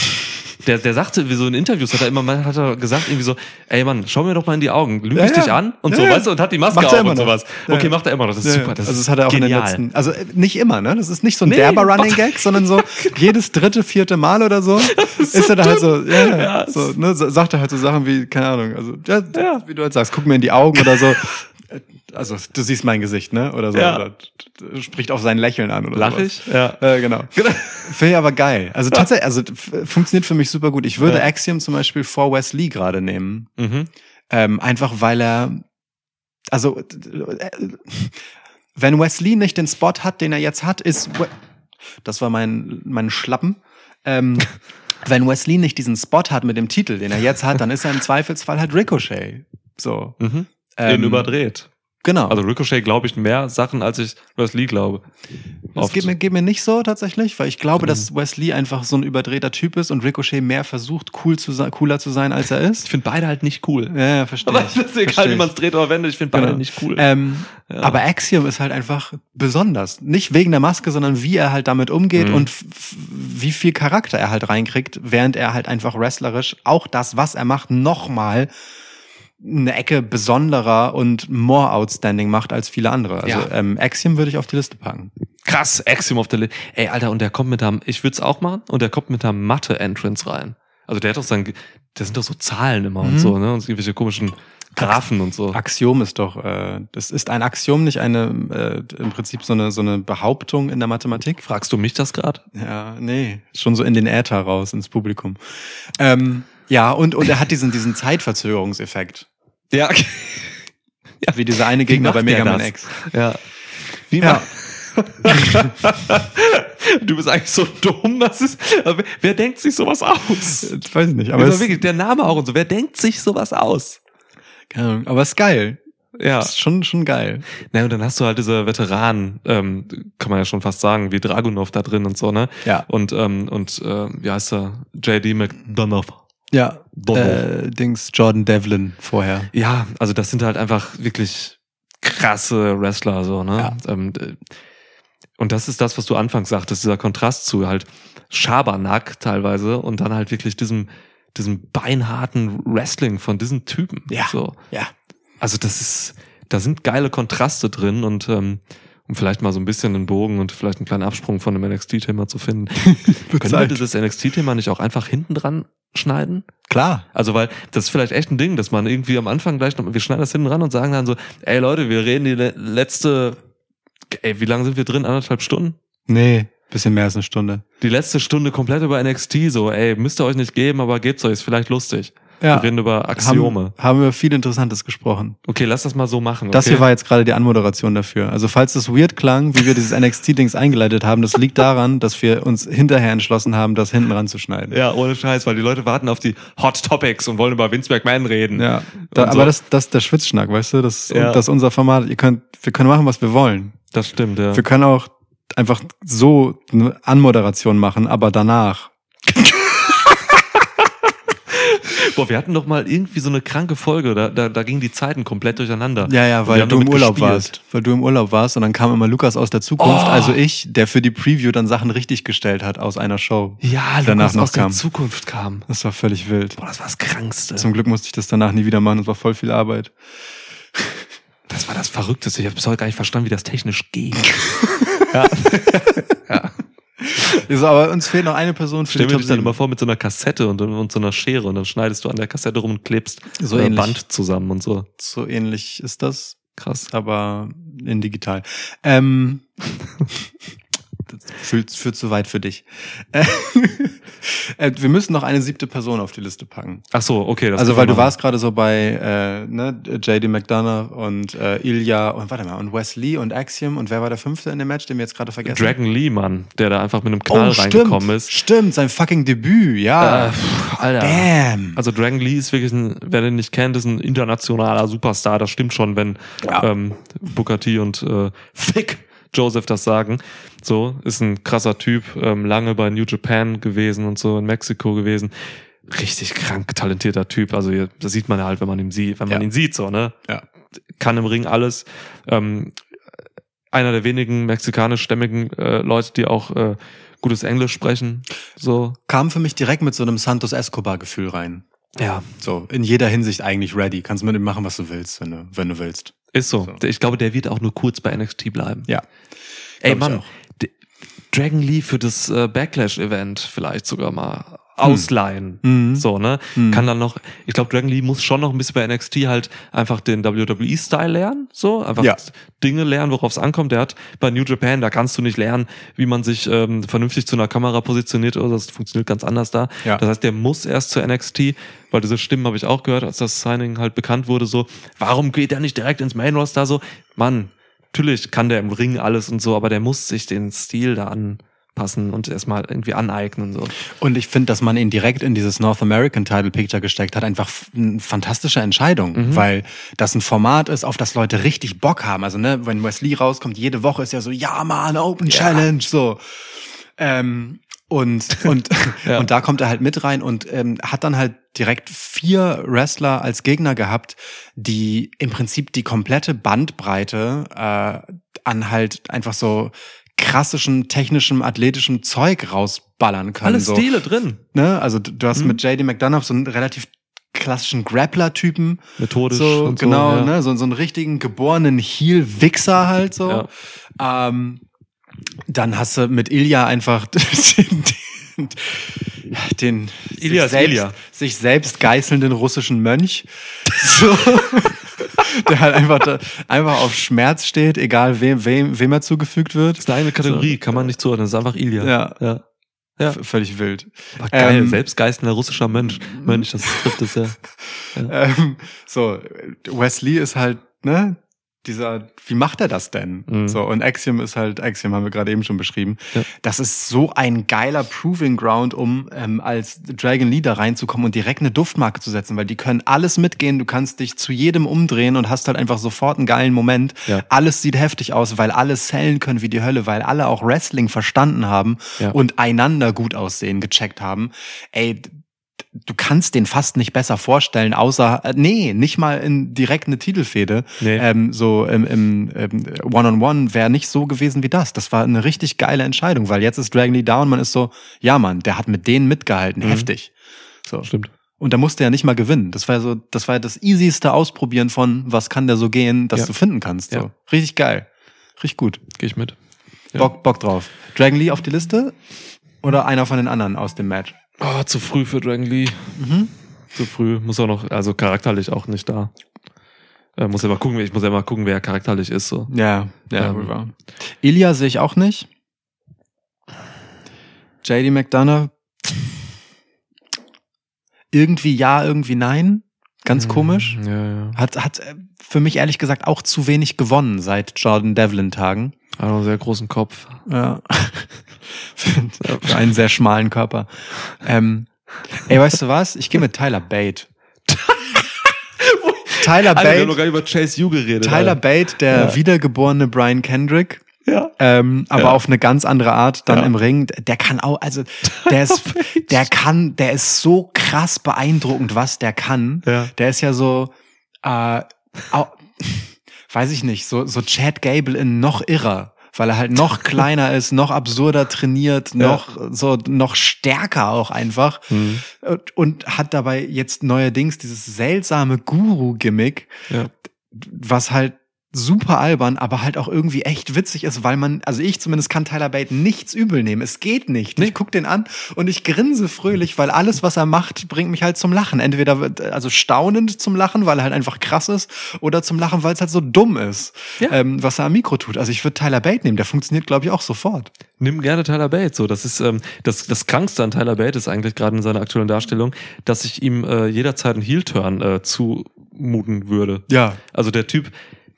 Der, der sagte, wie so in Interviews hat er immer mal, hat er gesagt, irgendwie so, ey Mann, schau mir doch mal in die Augen, lüge ich ja. dich an? Und Ja, so, weißt du, und hat die Maske Macht auf immer und noch. sowas. Okay, macht er immer noch, das ist super, das also ist das hat er auch genial. in den letzten, also äh, nicht immer, ne? Das ist nicht so ein Nee, derber Running. Gag, sondern so jedes dritte, vierte Mal oder so ist er da halt so, ja, so, ne, sagt er halt so Sachen wie, keine Ahnung, also ja, Ja. wie du halt sagst, guck mir in die Augen oder so. Also du siehst mein Gesicht, ne? Oder so. Ja. Oder spricht auf sein Lächeln an oder Lach ich? Ja. Äh, genau. Finde ich aber geil. Also tatsächlich, also funktioniert für mich super gut. Ich würde Ja. Axiom zum Beispiel vor Wes Lee gerade nehmen. Mhm. Ähm, einfach weil er, also äh, wenn Wes Lee nicht den Spot hat, den er jetzt hat, ist, We- das war mein, mein Schlappen. Ähm, wenn Wes Lee nicht diesen Spot hat mit dem Titel, den er jetzt hat, dann ist er im Zweifelsfall halt Ricochet. So. Mhm. Ähm, Den überdreht. Genau. Also Ricochet glaube ich mehr Sachen, als ich Wesley glaube. Das geht mir, geht mir nicht so tatsächlich, weil ich glaube, dass Wesley einfach so ein überdrehter Typ ist und Ricochet mehr versucht, cool zu sein, cooler zu sein, als er Ich ist. finde beide halt nicht cool. Ja, ja verstehe Aber ich. das ist egal, wie ich. man es dreht oder wendet. Ich finde beide Genau. nicht cool. Ähm, Ja. Aber Axiom ist halt einfach besonders. Nicht wegen der Maske, sondern wie er halt damit umgeht Mhm. und wie viel Charakter er halt reinkriegt, während er halt einfach wrestlerisch auch das, was er macht, nochmal eine Ecke besonderer und more outstanding macht als viele andere. Also Ja. ähm, Axiom würde ich auf die Liste packen. Krass, Axiom auf der Liste. Ey, Alter, und der kommt mit einem, ich würde es auch machen, und der kommt mit einer Mathe-Entrance rein. Also der hat doch sein, das sind doch so Zahlen immer und Mhm. so, ne? Und so irgendwelche komischen Graphen und so. Axiom ist doch, äh, das ist ein Axiom, nicht eine, äh, im Prinzip so eine, so eine Behauptung in der Mathematik. Fragst du mich das gerade? Ja, nee, schon so in den Äther raus, ins Publikum. Ähm, ja, und, und er hat diesen, diesen Zeitverzögerungseffekt. Ja. Wie dieser eine Gegner bei Mega Man? X. Ja. Wie Ja. du bist eigentlich so dumm, das ist, wer, denkt sich sowas aus? Ich weiß nicht, aber es, wirklich, der Name auch und so, wer denkt sich sowas aus? keine Ahnung, aber es ist geil. Ja. Ist schon, schon geil. Na, und dann hast du halt diese Veteranen, ähm, kann man ja schon fast sagen, wie Dragunov da drin und so, ne? Ja. Und, ähm, und äh, wie heißt er? JD McDonough. Ja. Äh, Dings, Jordan Devlin vorher. Ja, also das sind halt einfach wirklich krasse Wrestler, so, ne? Ähm, d- und das ist das, was du anfangs sagtest, dieser Kontrast zu halt Schabernack teilweise und dann halt wirklich diesem, diesem beinharten Wrestling von diesen Typen. Ja. So. Ja. Also das ist, da sind geile Kontraste drin und ähm, um vielleicht mal so ein bisschen einen Bogen und vielleicht einen kleinen Absprung von dem NXT-Thema zu finden. Können wir dieses NXT-Thema nicht auch einfach hinten dran schneiden? Klar. Also, weil das ist vielleicht echt ein Ding, dass man irgendwie am Anfang gleich noch, wir schneiden das hinten ran und sagen dann so, ey Leute, wir reden die le- letzte, ey, wie lange sind wir drin? Anderthalb Stunden? Nee, bisschen mehr als eine Stunde. Die letzte Stunde komplett über NXT, so, ey, müsst ihr euch nicht geben, aber gebt's euch, ist vielleicht lustig. Ja. Wir reden über Axiome. Haben, haben wir viel Interessantes gesprochen. Okay, lass das mal so machen. Das okay? hier war jetzt gerade die Anmoderation dafür. Also falls das weird klang, wie wir dieses NXT-Dings eingeleitet haben, das liegt daran, dass wir uns hinterher entschlossen haben, das hinten ranzuschneiden. Ja, ohne Scheiß, weil die Leute warten auf die Hot Topics und wollen über Vince McMahon reden. Ja, da, so. aber das, das ist der Schwitzschnack, weißt du? Das, Ja. das ist unser Format. Ihr könnt, wir können machen, was wir wollen. Das stimmt, ja. Wir können auch einfach so eine Anmoderation machen, aber danach. Boah, wir hatten doch mal irgendwie so eine kranke Folge, da, da, da gingen die Zeiten komplett durcheinander. Ja, ja, weil du im Urlaub gespielt. warst. Weil du im Urlaub warst und dann kam immer Lukas aus der Zukunft, Oh. also ich, der für die Preview dann Sachen richtig gestellt hat aus einer Show. Ja, Danach Lukas noch aus der kam. Zukunft kam. Das war völlig wild. Boah, das war das Krankste. Zum Glück musste ich das danach nie wieder machen, das war voll viel Arbeit. Das war das Verrückteste. Ich habe bis heute gar nicht verstanden, wie das technisch geht. ja. So, aber uns fehlt noch eine Person für Stell mir dich dann 7. immer vor mit so einer Kassette und, und so einer Schere und dann schneidest du an der Kassette rum und klebst So äh, ähnlich. Band zusammen und so. So ähnlich ist das, Krass. aber in digital. Ähm, das führt, führt zu weit für dich. Äh, wir müssen noch eine siebte Person auf die Liste packen. Ach so, okay. Das also weil du warst gerade so bei äh, ne, JD McDonough und äh, Ilya und warte mal und Wes Lee und Axiom und wer war der fünfte in dem Match, den wir jetzt gerade vergessen Dragon Lee, Mann, der da einfach mit einem Knall reingekommen stimmt, ist. Stimmt, sein fucking Debüt, ja. Äh, pff, Alter. Damn. Also Dragon Lee ist wirklich ein, wer den nicht kennt, ist ein internationaler Superstar. Das stimmt schon, wenn Ja. ähm, Booker T und äh, Fick Joseph das sagen. So, ist ein krasser Typ, ähm, lange bei New Japan gewesen und so in Mexiko gewesen. Richtig krank talentierter Typ. Also das sieht man ja halt, wenn man ihn sieht, wenn man Ja. ihn sieht, so, ne? Ja. Kann im Ring alles. Ähm, einer der wenigen mexikanischstämmigen äh, Leute, die auch äh, gutes Englisch sprechen. So, Kam für mich direkt mit so einem Santos Escobar-Gefühl rein. ja, So, in jeder Hinsicht eigentlich ready. Kannst mit ihm machen, was du willst, wenn du, wenn du willst. Ist so. So. Ich glaube, der wird auch nur kurz bei NXT bleiben. Ja. Ey, Mann, Dragon Lee für das äh, Backlash-Event vielleicht sogar mal ausleihen. Mhm. So, ne? Mhm. Kann dann noch, ich glaube, Dragon Lee muss schon noch ein bisschen bei NXT halt einfach den WWE-Style lernen. So, einfach Ja. Dinge lernen, worauf es ankommt. Der hat bei New Japan, da kannst du nicht lernen, wie man sich ähm, vernünftig zu einer Kamera positioniert oder das funktioniert ganz anders da. Ja. Das heißt, der muss erst zu NXT, weil diese Stimmen habe ich auch gehört, als das Signing halt bekannt wurde, so, warum geht er nicht direkt ins Main Roster so? Mann, natürlich kann der im Ring alles und so, aber der muss sich den Stil da anpassen und erstmal irgendwie aneignen. So. Und ich finde, dass man ihn direkt in dieses North American Title Picture gesteckt hat, einfach eine fantastische Entscheidung, Mhm. weil das ein Format ist, auf das Leute richtig Bock haben. Also, ne, wenn Wesley rauskommt, jede Woche ist ja so, ja, Mann, Open Challenge, so. Ähm, und, und, Ja. und da kommt er halt mit rein und ähm, hat dann halt direkt vier Wrestler als Gegner gehabt, die im Prinzip die komplette Bandbreite äh, an halt einfach so krassischen, technischem, athletischem Zeug rausballern können. Alle so Stile drin. ne? Also du, hast Mhm. mit JD McDonough so einen relativ klassischen Grappler-Typen. Methodisch So, und so, genau, ja. ne? So, so einen richtigen geborenen Heel-Wichser halt so. Ähm, dann hast du mit Ilya einfach den, den, Ilya sich, selbst, Ilya. sich selbst geißelnden russischen Mönch. So. Der halt einfach, da, einfach auf Schmerz steht, egal wem, wem, wem er zugefügt wird. Das ist eine eigene Kategorie, kann man nicht zuordnen. Das ist einfach Ilya. Ja. ja. Ja. V- Völlig wild. Aber geil, Ähm, selbstgeistender russischer Mönch. Mönch, das trifft es ja. Ähm, so, Wesley ist halt, ne, dieser, wie macht er das denn? Mhm. So, und Axiom ist halt, Axiom haben wir gerade eben schon beschrieben. Ja. Das ist so ein geiler Proving Ground, um ähm, als Dragon Leader reinzukommen und direkt eine Duftmarke zu setzen, weil die können alles mitgehen, du kannst dich zu jedem umdrehen und hast halt einfach sofort einen geilen Moment. Ja. Alles sieht heftig aus, weil alle sellen können wie die Hölle, weil alle auch Wrestling verstanden haben Ja. und einander gut aussehen, gecheckt haben. Ey, du kannst den fast nicht besser vorstellen, außer, äh, nee, nicht mal in direkt eine Titelfehde. Nee. Ähm, so im, im ähm, One-on-One wäre nicht so gewesen wie das. Das war eine richtig geile Entscheidung, weil jetzt ist Dragon Lee down, man ist so, ja Mann, der hat mit denen mitgehalten, Mhm. heftig. So. Stimmt. Und da musste er nicht mal gewinnen. Das war so, das war das easyste Ausprobieren von, was kann der so gehen, dass Ja. du finden kannst. So. Ja. Richtig geil. Richtig gut. Gehe ich mit. Ja. Bock, Bock drauf. Dragon Lee auf die Liste? Oder einer von den anderen aus dem Match? Oh, zu früh für Dragon Lee. Mhm. Zu früh. Muss auch noch, also charakterlich auch nicht da. Äh, muss ja mal gucken, ich muss ja mal gucken, wer charakterlich ist. So. Ja, ja, Ähm. wahr. Ilya sehe ich auch nicht. JD McDonough. Irgendwie ja, irgendwie nein. Ganz komisch. Ja, ja. Hat, hat äh, für mich ehrlich gesagt auch zu wenig gewonnen seit Jordan Devlin Tagen. Hat auch einen sehr großen Kopf. Ja. für, einen sehr schmalen Körper. Ähm, ey, weißt du was? Ich gehe mit Tyler Bate. Tyler Alter, wir haben noch Bate, gar nicht über Chase U geredet. Tyler Alter. Bate, der Ja. wiedergeborene Brian Kendrick. Ja. Ähm, aber Ja. auf eine ganz andere Art dann Ja. im Ring. Der kann auch, also der ist, der kann, der ist so krass beeindruckend, was der kann. Ja. Der ist ja so, äh, au, weiß ich nicht, so, so Chad Gable in noch irrer. Weil er halt noch kleiner ist, noch absurder trainiert, noch so noch stärker auch einfach Mhm. und, und hat dabei jetzt neuerdings dieses seltsame Guru-Gimmick, Ja. was halt super albern, aber halt auch irgendwie echt witzig ist, weil man, also ich zumindest kann Tyler Bate nichts übel nehmen. Es geht nicht. Ich guck den an und ich grinse fröhlich, weil alles, was er macht, bringt mich halt zum Lachen. Entweder also staunend zum Lachen, weil er halt einfach krass ist, oder zum Lachen, weil es halt so dumm ist, Ja. ähm, was er am Mikro tut. Also ich würde Tyler Bate nehmen, der funktioniert, glaube ich, auch sofort. Nimm gerne Tyler Bate. So, das ist ähm, das, das Krankste an Tyler Bate ist eigentlich gerade in seiner aktuellen Darstellung, dass ich ihm äh, jederzeit einen Heel-Turn äh, zumuten würde. Ja. Also der Typ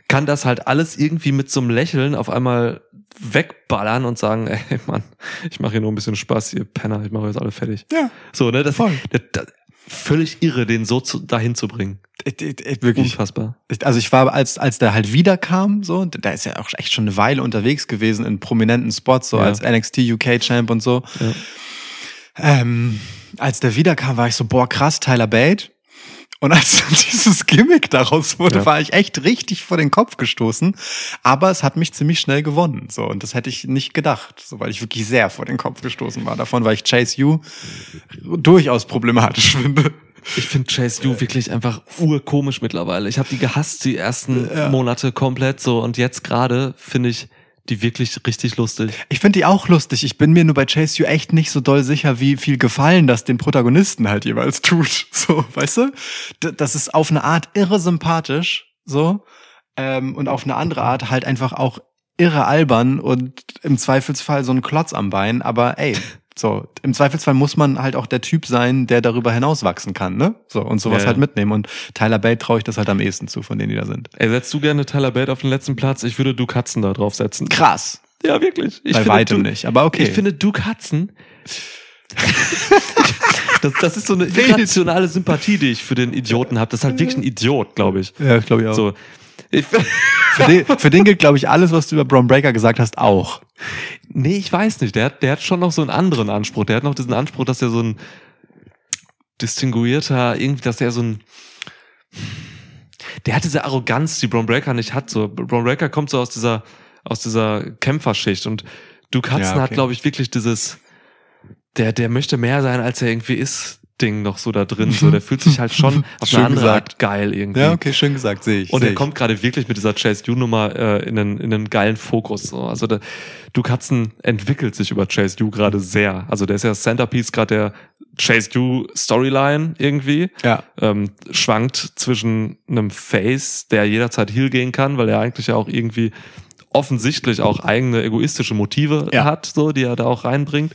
kann das halt alles irgendwie mit so einem Lächeln auf einmal wegballern und sagen, ey Mann, ich mache hier nur ein bisschen Spaß, ihr Penner, ich mache jetzt alle fertig. Ja. So, ne, das, Voll. das, das völlig irre, den so zu, dahin zu bringen. Ich, ich, ich, wirklich. Unfassbar. Also ich war, als, als der halt wiederkam, so, da ist ja auch echt schon eine Weile unterwegs gewesen in prominenten Spots, so Ja. als NXT UK Champ und so. Ja. Ähm, als der wiederkam, war ich so, boah, krass, Tyler Bate. Und als dann dieses Gimmick daraus wurde, Ja. war ich echt richtig vor den Kopf gestoßen. Aber es hat mich ziemlich schnell gewonnen. So, und das hätte ich nicht gedacht, so, weil ich wirklich sehr vor den Kopf gestoßen war davon, weil ich Chase U durchaus problematisch finde. Ich finde Chase U wirklich einfach urkomisch mittlerweile. Ich habe die gehasst die ersten Monate komplett so und jetzt gerade finde ich die wirklich richtig lustig. Ich finde die auch lustig. Ich bin mir nur bei Chase You echt nicht so doll sicher, wie viel Gefallen das den Protagonisten halt jeweils tut. So, weißt du? Das ist auf eine Art irre sympathisch, so. Ähm, und auf eine andere Art halt einfach auch irre albern und im Zweifelsfall so ein Klotz am Bein. Aber ey, so, im Zweifelsfall muss man halt auch der Typ sein, der darüber hinaus wachsen kann, ne? So, und sowas Ja, halt mitnehmen. Und Tyler Bate traue ich das halt am ehesten zu, von denen die da sind. Ey, setzt du gerne Tyler Bate auf den letzten Platz? Ich würde Duke Hudson da drauf setzen. Krass. Ja, wirklich. Ich Bei finde weitem Du- nicht, aber okay. Ich finde Duke Hudson. das, das ist so eine irrationale Sympathie, die ich für den Idioten habe. Das ist halt wirklich ein Idiot, glaube ich. ja, glaube ich auch. So. Ich, Für, den, für den gilt, glaube ich, alles, was du über Braun Breaker gesagt hast, auch. nee, ich weiß nicht. Der hat, der hat schon noch so einen anderen Anspruch. Der hat noch diesen Anspruch, dass er so ein distinguierter, irgendwie, dass er so ein der hat diese Arroganz, die Braun Breaker nicht hat. So, Braun Breaker kommt so aus dieser, aus dieser Kämpferschicht und Duke Hudson Ja, okay. hat, glaube ich, wirklich dieses, der, der möchte mehr sein, als er irgendwie ist, Ding noch so da drin. So, der fühlt sich halt schon auf Schön eine andere gesagt. Art geil irgendwie. Ja, okay, schön gesagt, sehe ich. Und seh er ich. kommt gerade wirklich mit dieser Chase U-Nummer äh, in, einen, in einen geilen Fokus. So. Also der, Duke Hudson entwickelt sich über Chase U gerade sehr. Also der ist ja Centerpiece gerade der Chase U Storyline irgendwie. Ja. Ähm, schwankt zwischen einem Face, der jederzeit Heal gehen kann, weil er eigentlich ja auch irgendwie offensichtlich auch eigene egoistische Motive Ja. hat, so die er da auch reinbringt.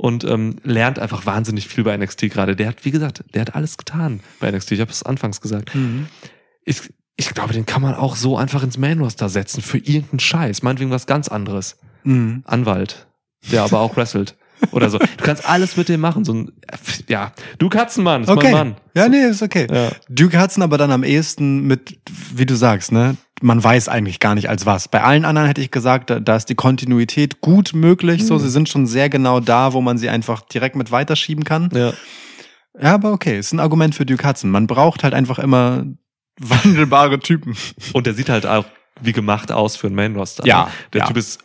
Und ähm, lernt einfach wahnsinnig viel bei NXT gerade. Der hat, wie gesagt, der hat alles getan bei NXT. Ich habe es anfangs gesagt Mhm. ich, ich glaube, den kann man auch so einfach ins Main-Roster setzen für irgendeinen Scheiß. Meinetwegen was ganz anderes. Mhm. Anwalt, der aber auch wrestelt. Oder so. Du kannst alles mit dem machen. So ein, ja, du Katzenmann, ist Okay. mein Mann. Ja, nee, ist okay. Ja. Duke Hudson aber dann am ehesten mit, wie du sagst, ne? Man weiß eigentlich gar nicht als was. Bei allen anderen hätte ich gesagt, da, da ist die Kontinuität gut möglich. Mhm. So, sie sind schon sehr genau da, wo man sie einfach direkt mit weiterschieben kann. Ja. Ja, aber okay, ist ein Argument für Duke Hudson. Man braucht halt einfach immer wandelbare Typen. Und der sieht halt auch wie gemacht aus für ein Main-Roster. Ja, ne? Der ja. Typ ist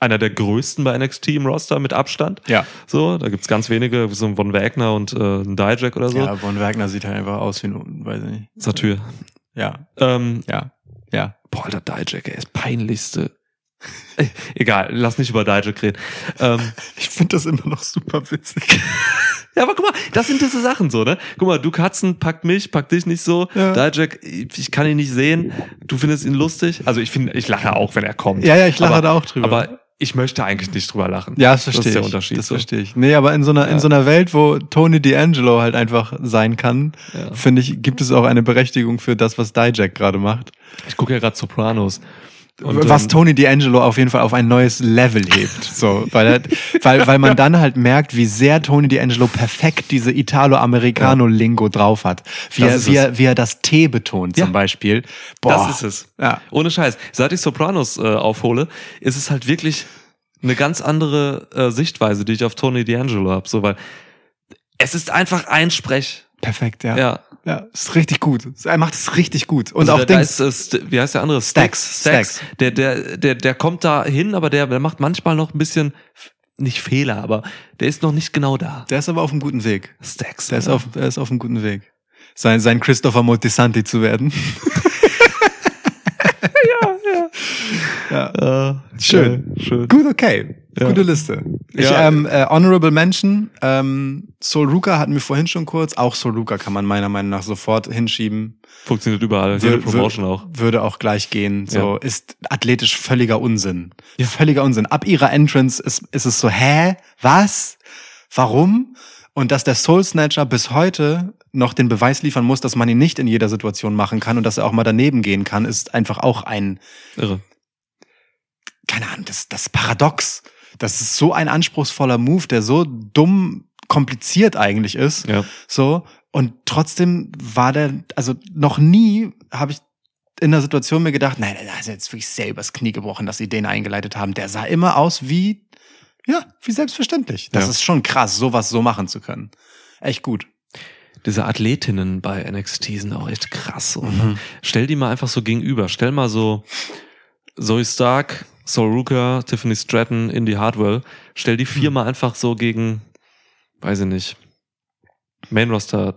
einer der größten bei NXT im Roster mit Abstand. Ja. So, da gibt's ganz wenige, so ein Von Wagner und äh, ein Dijak oder so. Ja, Von Wagner sieht halt einfach aus wie ein, weiß ich nicht. Satyr. Ja, Ähm, ja, ja. Boah, Alter, Dijak, er ist peinlichste. Äh, Egal, lass nicht über Dijak reden. Ähm, Ich finde das immer noch super witzig. ja, aber guck mal, das sind diese Sachen so, ne? Guck mal, du Katzen packt mich, packt dich nicht so. Ja. Dijak, ich kann ihn nicht sehen. Du findest ihn lustig. Also ich finde, ich lache auch, wenn er kommt. Ja, ja, ich lache aber, da auch drüber. Aber ich möchte eigentlich nicht drüber lachen. Ja, das verstehe Das ist der ich. Unterschied, Das so. verstehe ich. Nee, aber in so einer, in Ja. so einer Welt, wo Tony D'Angelo halt einfach sein kann, Ja. finde ich, gibt es auch eine Berechtigung für das, was Dijak gerade macht. Ich gucke ja gerade Sopranos. Und, was ähm, Tony D'Angelo auf jeden Fall auf ein neues Level hebt. So, weil, weil, weil man dann halt merkt, wie sehr Tony D'Angelo perfekt diese Italo-Americano-Lingo drauf hat. Wie er, wie, er, wie er das T betont Ja. zum Beispiel. Boah. Das ist es. Ja. Ohne Scheiß. Seit ich Sopranos äh, aufhole, ist es halt wirklich eine ganz andere äh, Sichtweise, die ich auf Tony D'Angelo habe. So, weil es ist einfach ein Sprech. Perfekt, ja. Ja. Ja. ist richtig gut. Er macht es richtig gut. Und Also auch da, da Dings. ist, äh, St- wie heißt der andere? Stax. Stax. Stax. Der, der, der, der kommt da hin, aber der, der macht manchmal noch ein bisschen, nicht Fehler, aber der ist noch nicht genau da. Der ist aber auf einem guten Weg. Stax. Der ist ja. auf, der ist auf einem guten Weg. Sein, sein Christopher Moltisanti zu werden. ja. Äh, Schön. äh, schön. Gut, okay. Ja. Gute Liste. Ich, Ja. ähm, äh, Honorable Mention, ähm, Sol Ruka hatten wir vorhin schon kurz. Auch Sol Ruka kann man meiner Meinung nach sofort hinschieben. Funktioniert überall. Jede Promotion auch. Würde auch gleich gehen. So, Ja. ist athletisch völliger Unsinn. Ja. Völliger Unsinn. Ab ihrer Entrance ist, ist es so, hä? Was? Warum? Und dass der Soul Snatcher bis heute noch den Beweis liefern muss, dass man ihn nicht in jeder Situation machen kann und dass er auch mal daneben gehen kann, ist einfach auch ein, Irre. Keine Ahnung, das, das Paradox. Das ist so ein anspruchsvoller Move, der so dumm kompliziert eigentlich ist. Ja. So. Und trotzdem war der, also noch nie habe ich in der Situation mir gedacht, nein, da ist jetzt wirklich sehr übers Knie gebrochen, dass sie den eingeleitet haben. Der sah immer aus wie, ja, wie selbstverständlich. Das Ja. ist schon krass, sowas so machen zu können. Echt gut. Diese Athletinnen bei NXT sind auch echt krass. Mhm. Stell die mal einfach so gegenüber. Stell mal so Zoe Stark, Sol Ruka, Tiffany Stratton, Indy Hardwell. Stell die viermal einfach so gegen, weiß ich nicht, Main Roster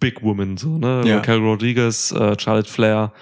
Big Woman, so, ne? Ja. Raquel Rodriguez, äh, Charlotte Flair,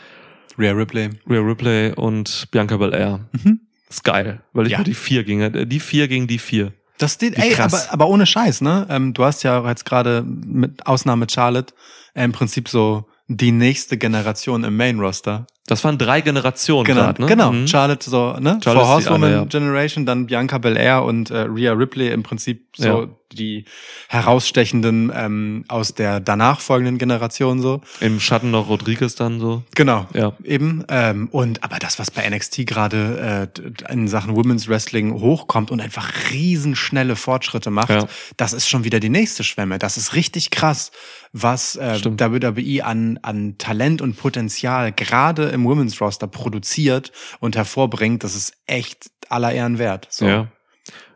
Rare Ripley. Rhea Ripley und Bianca Belair. Mhm. ist geil, weil ich Ja. nur die vier gegen, äh, die vier gegen die vier. Das steht, ey, aber, aber ohne Scheiß, ne? Ähm, du hast ja jetzt gerade mit Ausnahme Charlotte äh, im Prinzip so die nächste Generation im Main Roster. Das waren drei Generationen Genau, grad, ne? genau. Mhm. Charlotte so, ne? Charlotte die Horsewoman eine, ja. Generation, dann Bianca Belair und äh, Rhea Ripley im Prinzip so Ja. die herausstechenden ähm, aus der danach folgenden Generation so. Im Schatten noch Rodriguez dann so. Genau. Ja. Eben. Ähm, und aber das, was bei NXT gerade äh, in Sachen Women's Wrestling hochkommt und einfach riesenschnelle Fortschritte macht, Ja. das ist schon wieder die nächste Schwemme. Das ist richtig krass, was äh, Stimmt. WWE an, an Talent und Potenzial gerade im Women's Roster produziert und hervorbringt. Das ist echt aller Ehren wert. So. Ja.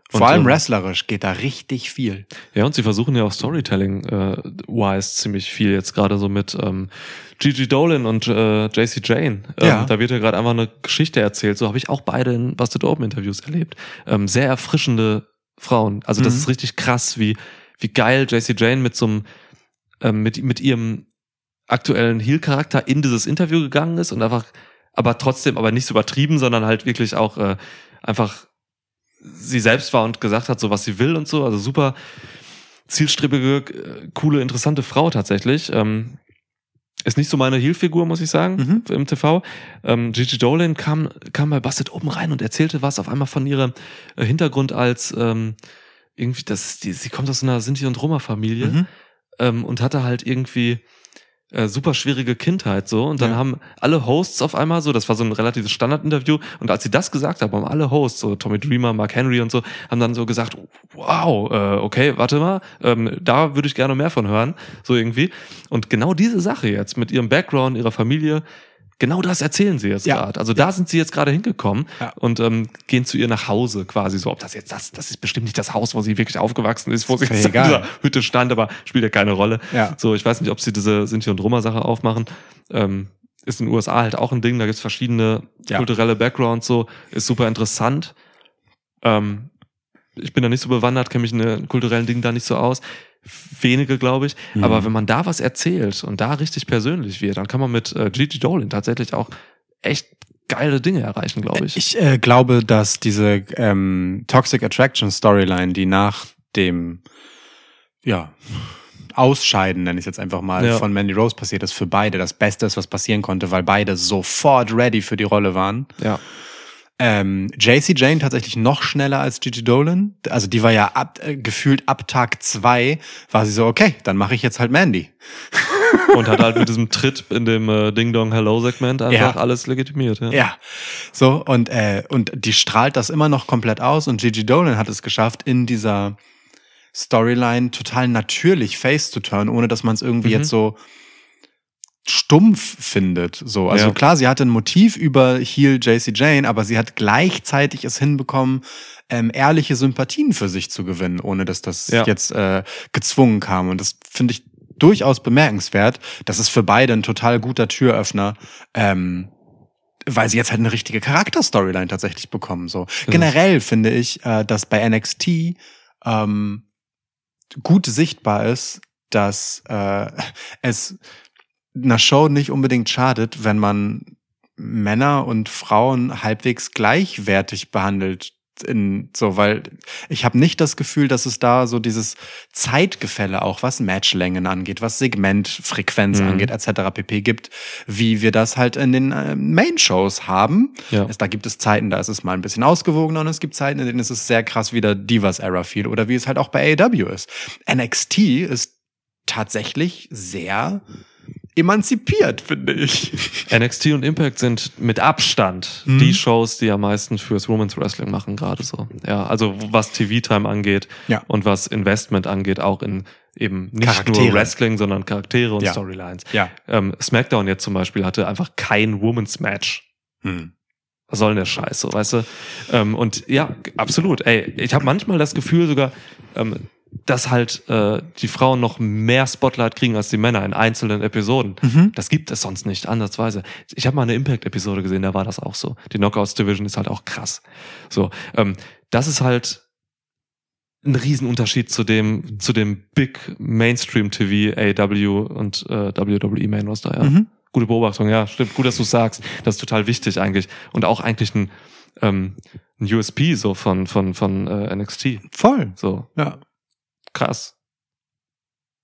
Vor Und, allem ähm, wrestlerisch geht da richtig viel. Ja, und sie versuchen ja auch Storytelling äh, ziemlich viel jetzt gerade so mit ähm, Gigi Dolan und äh, JC Jane. Ähm, Ja. Da wird ja gerade einfach eine Geschichte erzählt. So habe ich auch beide in Busted Open Interviews erlebt. Ähm, sehr erfrischende Frauen. Also das Mhm. ist richtig krass, wie wie geil JC Jane mit so einem ähm, mit mit ihrem aktuellen Heel-Charakter in dieses Interview gegangen ist und einfach, aber trotzdem, aber nicht so übertrieben, sondern halt wirklich auch äh, einfach sie selbst war und gesagt hat, so was sie will und so. Also super zielstrebige, äh, coole, interessante Frau tatsächlich. Ähm, ist nicht so meine Heel-Figur, muss ich sagen, Mhm. im TV. Ähm, Gigi Dolan kam, kam bei Busted oben rein und erzählte was auf einmal von ihrem äh, Hintergrund als ähm, irgendwie, das die, sie kommt aus einer Sinti- und Roma-Familie Mhm. ähm, und hatte halt irgendwie äh, super schwierige Kindheit so. Und dann Ja. haben alle Hosts auf einmal so, das war so ein relatives Standardinterview. Und als sie das gesagt haben, haben alle Hosts, so Tommy Dreamer, Mark Henry und so, haben dann so gesagt, wow, äh, okay, warte mal, ähm, da würde ich gerne mehr von hören, so irgendwie. Und genau diese Sache jetzt mit ihrem Background, ihrer Familie, genau das erzählen sie jetzt Ja. gerade. Also da sind sie jetzt gerade hingekommen Ja. und ähm, gehen zu ihr nach Hause quasi so. Ob das jetzt das, das ist bestimmt nicht das Haus, wo sie wirklich aufgewachsen ist, wo sie jetzt in dieser Hütte stand, aber spielt ja keine Rolle. Ja. So, ich weiß nicht, ob sie diese Sinti und Roma-Sache aufmachen. Ähm, ist in den USA halt auch ein Ding, da gibt's verschiedene Ja. kulturelle Backgrounds, so, ist super interessant. Ähm, ich bin da nicht so bewandert, kenne mich in den kulturellen Dingen da nicht so aus. Wenige, glaube ich. Mhm. Aber wenn man da was erzählt und da richtig persönlich wird, dann kann man mit äh, Gigi Dolan tatsächlich auch echt geile Dinge erreichen, glaube ich. Ich äh, glaube, dass diese ähm, Toxic Attraction Storyline, die nach dem ja, Ausscheiden, nenne ich es jetzt einfach mal, Ja. von Mandy Rose passiert ist, für beide das Beste ist, was passieren konnte, weil beide sofort ready für die Rolle waren. ja. Ähm, JC Jane tatsächlich noch schneller als Gigi Dolan. Also die war ja ab, äh, gefühlt ab Tag zwei, war sie so, okay, dann mache ich jetzt halt Mandy. Und hat halt mit diesem Tritt in dem äh, Ding Dong Hello Segment einfach Ja. alles legitimiert. Ja. Ja, so und äh, und die strahlt das immer noch komplett aus und Gigi Dolan hat es geschafft in dieser Storyline total natürlich face zu turn, ohne dass man es irgendwie Mhm. jetzt so stumpf findet. So, also Ja. klar, sie hatte ein Motiv über Heel JC Jane, aber sie hat gleichzeitig es hinbekommen, ähm, ehrliche Sympathien für sich zu gewinnen, ohne dass das Ja. jetzt äh, gezwungen kam. Und das finde ich durchaus bemerkenswert. Das ist für beide ein total guter Türöffner. Ähm, weil sie jetzt halt eine richtige Charakterstoryline tatsächlich bekommen. So generell finde ich, äh, dass bei NXT ähm, gut sichtbar ist, dass äh, es einer Show nicht unbedingt schadet, wenn man Männer und Frauen halbwegs gleichwertig behandelt. In, so, weil ich habe nicht das Gefühl, dass es da so dieses Zeitgefälle auch, was Matchlängen angeht, was Segmentfrequenz Mhm. angeht, etc. pp. gibt, wie wir das halt in den äh, Main-Shows haben. Ja. Es, da gibt es Zeiten, da ist es mal ein bisschen ausgewogener und es gibt Zeiten, in denen es ist sehr krass wieder Divas-Era viel oder wie es halt auch bei AEW ist. NXT ist tatsächlich sehr emanzipiert, finde ich. NXT und Impact sind mit Abstand Mhm. die Shows, die am meisten fürs Women's Wrestling machen, gerade so. Ja, also was TV-Time angeht Ja. und was Investment angeht, auch in eben nicht Charaktere. nur Wrestling, sondern Charaktere und Ja. Storylines. Ja. Ähm, SmackDown jetzt zum Beispiel hatte einfach kein Women's Match. Hm. Was soll denn der Scheiß, so, weißt du? Ähm, und ja, absolut. Ey, ich habe manchmal das Gefühl sogar, ähm, dass halt äh, die Frauen noch mehr Spotlight kriegen als die Männer in einzelnen Episoden. Mhm. Das gibt es sonst nicht, ansatzweise. Ich habe mal eine Impact-Episode gesehen, da war das auch so. Die Knockouts-Division ist halt auch krass. So, ähm, das ist halt ein Riesenunterschied zu dem, zu dem Big Mainstream TV, AW und äh, WWE Main Roster, ja. Mhm. Gute Beobachtung, ja, stimmt. Gut, dass du sagst. Das ist total wichtig eigentlich. Und auch eigentlich ein, ähm, ein USP so von, von, von äh, NXT. Voll. So, Ja. Krass.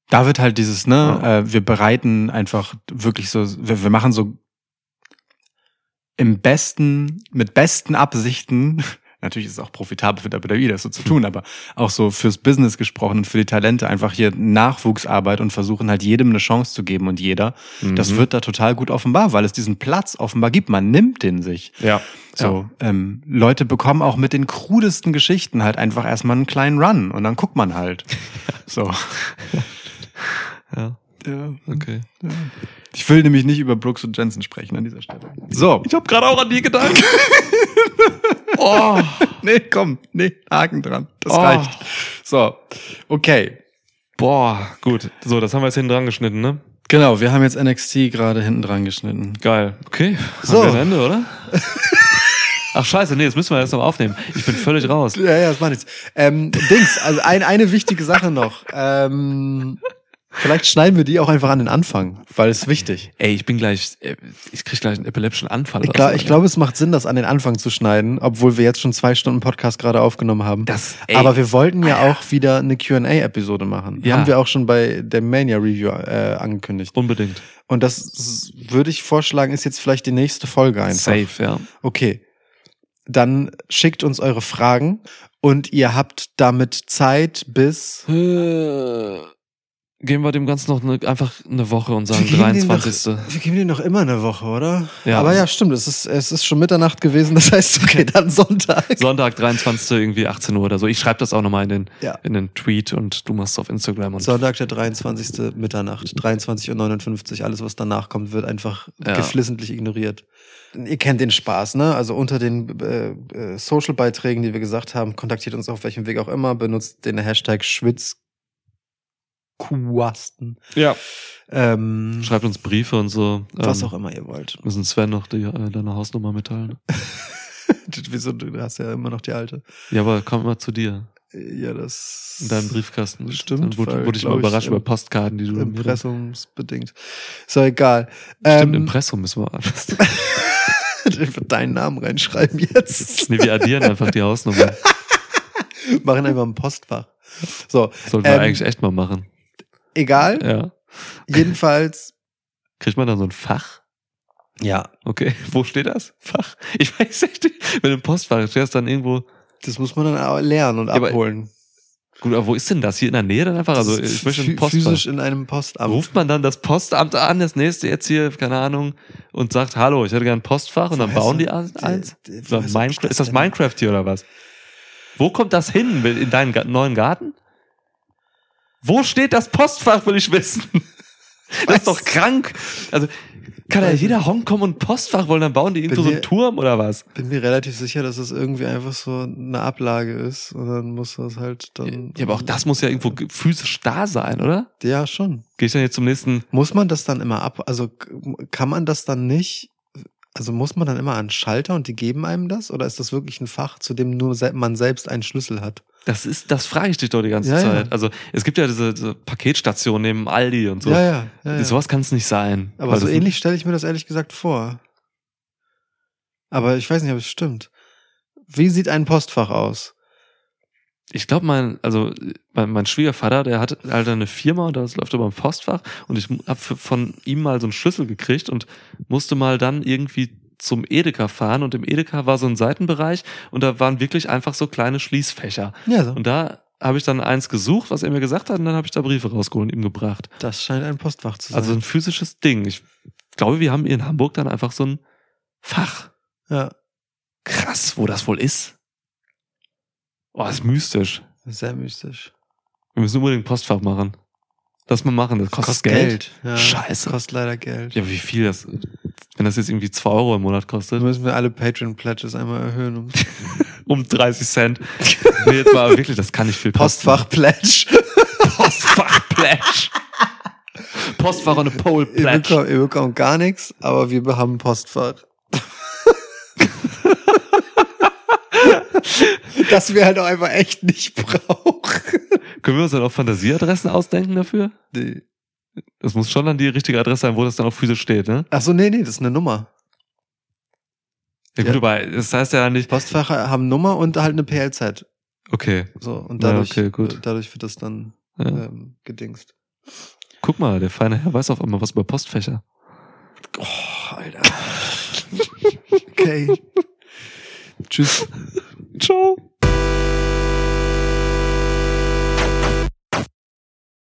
Da wird halt dieses, ne, Ja. äh, wir bereiten einfach wirklich so, wir, wir machen so im besten, mit besten Absichten, natürlich ist es auch profitabel für WWE, das so zu tun, aber auch so fürs Business gesprochen und für die Talente einfach hier Nachwuchsarbeit und versuchen halt jedem eine Chance zu geben und jeder. Das Mhm. wird da total gut offenbar, weil es diesen Platz offenbar gibt. Man nimmt den sich. Ja. So, ähm, Leute bekommen auch mit den krudesten Geschichten halt einfach erstmal einen kleinen Run und dann guckt man halt. So. Ja, Ja. okay. Ich will nämlich nicht über Brooks und Jensen sprechen an dieser Stelle. So. Ich habe gerade auch an die gedacht. oh. Nee, komm, nee, Haken dran. Das Oh. reicht. So. Okay. Boah, gut. So, das haben wir jetzt hinten dran geschnitten, ne? Genau, wir haben jetzt NXT gerade hinten dran geschnitten. Geil. Okay. So. Haben wir ein Ende, oder? Ach scheiße, nee, jetzt müssen wir erst noch aufnehmen. Ich bin völlig raus. Ja, ja, das macht nichts. Ähm, Dings, also ein, eine wichtige Sache noch. Ähm, vielleicht schneiden wir die auch einfach an den Anfang, weil es wichtig. Ey, ich bin gleich, äh, ich krieg gleich einen epileptischen Anfall. Ich, glaub, ich glaube, es macht Sinn, das an den Anfang zu schneiden, obwohl wir jetzt schon zwei Stunden Podcast gerade aufgenommen haben. Das, ey, Aber wir wollten ja auch wieder eine Qa-Episode machen. Ja. Haben wir auch schon bei der Mania Review äh, angekündigt. unbedingt. Und das würde ich vorschlagen, ist jetzt vielleicht die nächste Folge einfach. Safe, ja. Okay. Dann schickt uns eure Fragen und ihr habt damit Zeit bis. Geben wir dem Ganzen noch eine, einfach eine Woche und sagen Wir geben dem 23. Wir geben dir noch immer eine Woche, oder? Ja. Aber ja, stimmt. Es ist, es ist schon Mitternacht gewesen. Das heißt, okay, dann Sonntag. Sonntag, 23. irgendwie 18 Uhr oder so. Ich schreibe das auch nochmal in den, Ja. in den Tweet und du machst es auf Instagram und Sonntag, der 23. Mitternacht, 23.59 Uhr. Alles, was danach kommt, wird einfach Ja. geflissentlich ignoriert. Ihr kennt den Spaß, ne? Also unter den äh, äh, Social-Beiträgen, die wir gesagt haben, kontaktiert uns auf welchem Weg auch immer, benutzt den Hashtag Schwitzquasten. ja. Ähm, Schreibt uns Briefe und so. was Ähm, auch immer ihr wollt. Müssen Sven noch die, äh, deine Hausnummer mitteilen. Wieso, du hast ja immer noch die alte. Ja, aber komm mal zu dir. Ja, das. In deinem Briefkasten. Stimmt, Dann wurde, wurde ich mal ich, überrascht im- über Postkarten, die du Impressumsbedingt. So, egal. Stimmt, Ähm, Impressum müssen wir anders. ich würde deinen Namen reinschreiben jetzt. nee, wir addieren einfach die Hausnummer. Machen einfach ein Postfach. So, Sollten wir Ähm, eigentlich echt mal machen. Egal. Ja. Jedenfalls. Kriegt man da so ein Fach? Ja, Okay, wo steht das? Fach? Ich weiß echt nicht. Mit dem Postfach steht das dann irgendwo. das muss man dann lernen und Ja, aber- abholen. Gut, aber wo ist denn das? Hier in der Nähe dann einfach? Also ich möchte ein Postfach. Physisch in einem Postamt. Ruft man dann das Postamt an, das nächste jetzt hier, keine Ahnung, und sagt, hallo, ich hätte gern ein Postfach und dann bauen die ein- eins? Die- die- ist das Minecraft hier oder was? Wo kommt das hin? In deinen neuen Garten? Wo steht das Postfach, will ich wissen? Das ist doch krank. Also, kann ja jeder Hongkong und Postfach wollen, dann bauen die irgendwo so einen Turm oder was? Bin mir relativ sicher, dass es irgendwie einfach so eine Ablage ist und dann muss das halt dann. Ja, aber auch das muss ja irgendwo ge- physisch da sein, oder? Ja, schon. Gehe ich dann jetzt zum nächsten Muss man das dann immer ab? Also kann man das dann nicht? Also muss man dann immer an Schalter und die geben einem das? Oder ist das wirklich ein Fach, zu dem nur man selbst einen Schlüssel hat? Das ist, das frage ich dich doch die ganze Ja, ja. Zeit. Also es gibt ja diese, diese Paketstation neben Aldi und so. Ja, ja. ja, ja. Sowas kann es nicht sein. Aber so ähnlich stelle ich mir das ehrlich gesagt vor. Aber ich weiß nicht, ob es stimmt. Wie sieht ein Postfach aus? Ich glaube, mein, also mein, mein Schwiegervater, der hat halt eine Firma und das läuft über ein Postfach und ich habe von ihm mal so einen Schlüssel gekriegt und musste mal dann irgendwie zum Edeka fahren und im Edeka war so ein Seitenbereich und da waren wirklich einfach so kleine Schließfächer. Ja, so. Und da habe ich dann eins gesucht, was er mir gesagt hat und dann habe ich da Briefe rausgeholt und ihm gebracht. Das scheint ein Postfach zu sein. Also ein physisches Ding. Ich glaube, wir haben hier in Hamburg dann einfach so ein Fach. ja, Krass, wo das wohl ist. Oh, ist mystisch. sehr mystisch. Wir müssen unbedingt ein Postfach machen. Lass mal machen, das kostet, Geld. Ja, Scheiße. Kostet leider Geld. Ja, wie viel das, wenn das jetzt irgendwie 2 Euro im Monat Dann kostet, müssen wir alle Patreon-Pledges einmal erhöhen. Um um 30 Cent. nee, jetzt mal wirklich, das kann nicht viel. Postfach-Pledge. Postfach-Pledge. Postfach und eine Ihr Pole-Pledge. bekommt, ihr bekommt gar nichts, aber wir haben Postfach. das wir halt auch einfach echt nicht brauchen. Können wir uns dann auch Fantasieadressen ausdenken dafür? Nee. Das muss schon dann die richtige Adresse sein, wo das dann auch physisch steht, ne? Ach so, nee, nee, das ist eine Nummer. Ja, gut, Ja. aber das heißt ja nicht. Postfächer haben Nummer und halt eine PLZ. Okay. So, und Ja, dadurch, okay, gut. dadurch wird das dann Ja. ähm, gedingst. Guck mal, der feine Herr weiß auf einmal was über Postfächer. Oh, Alter. Okay. Tschüss. Ciao.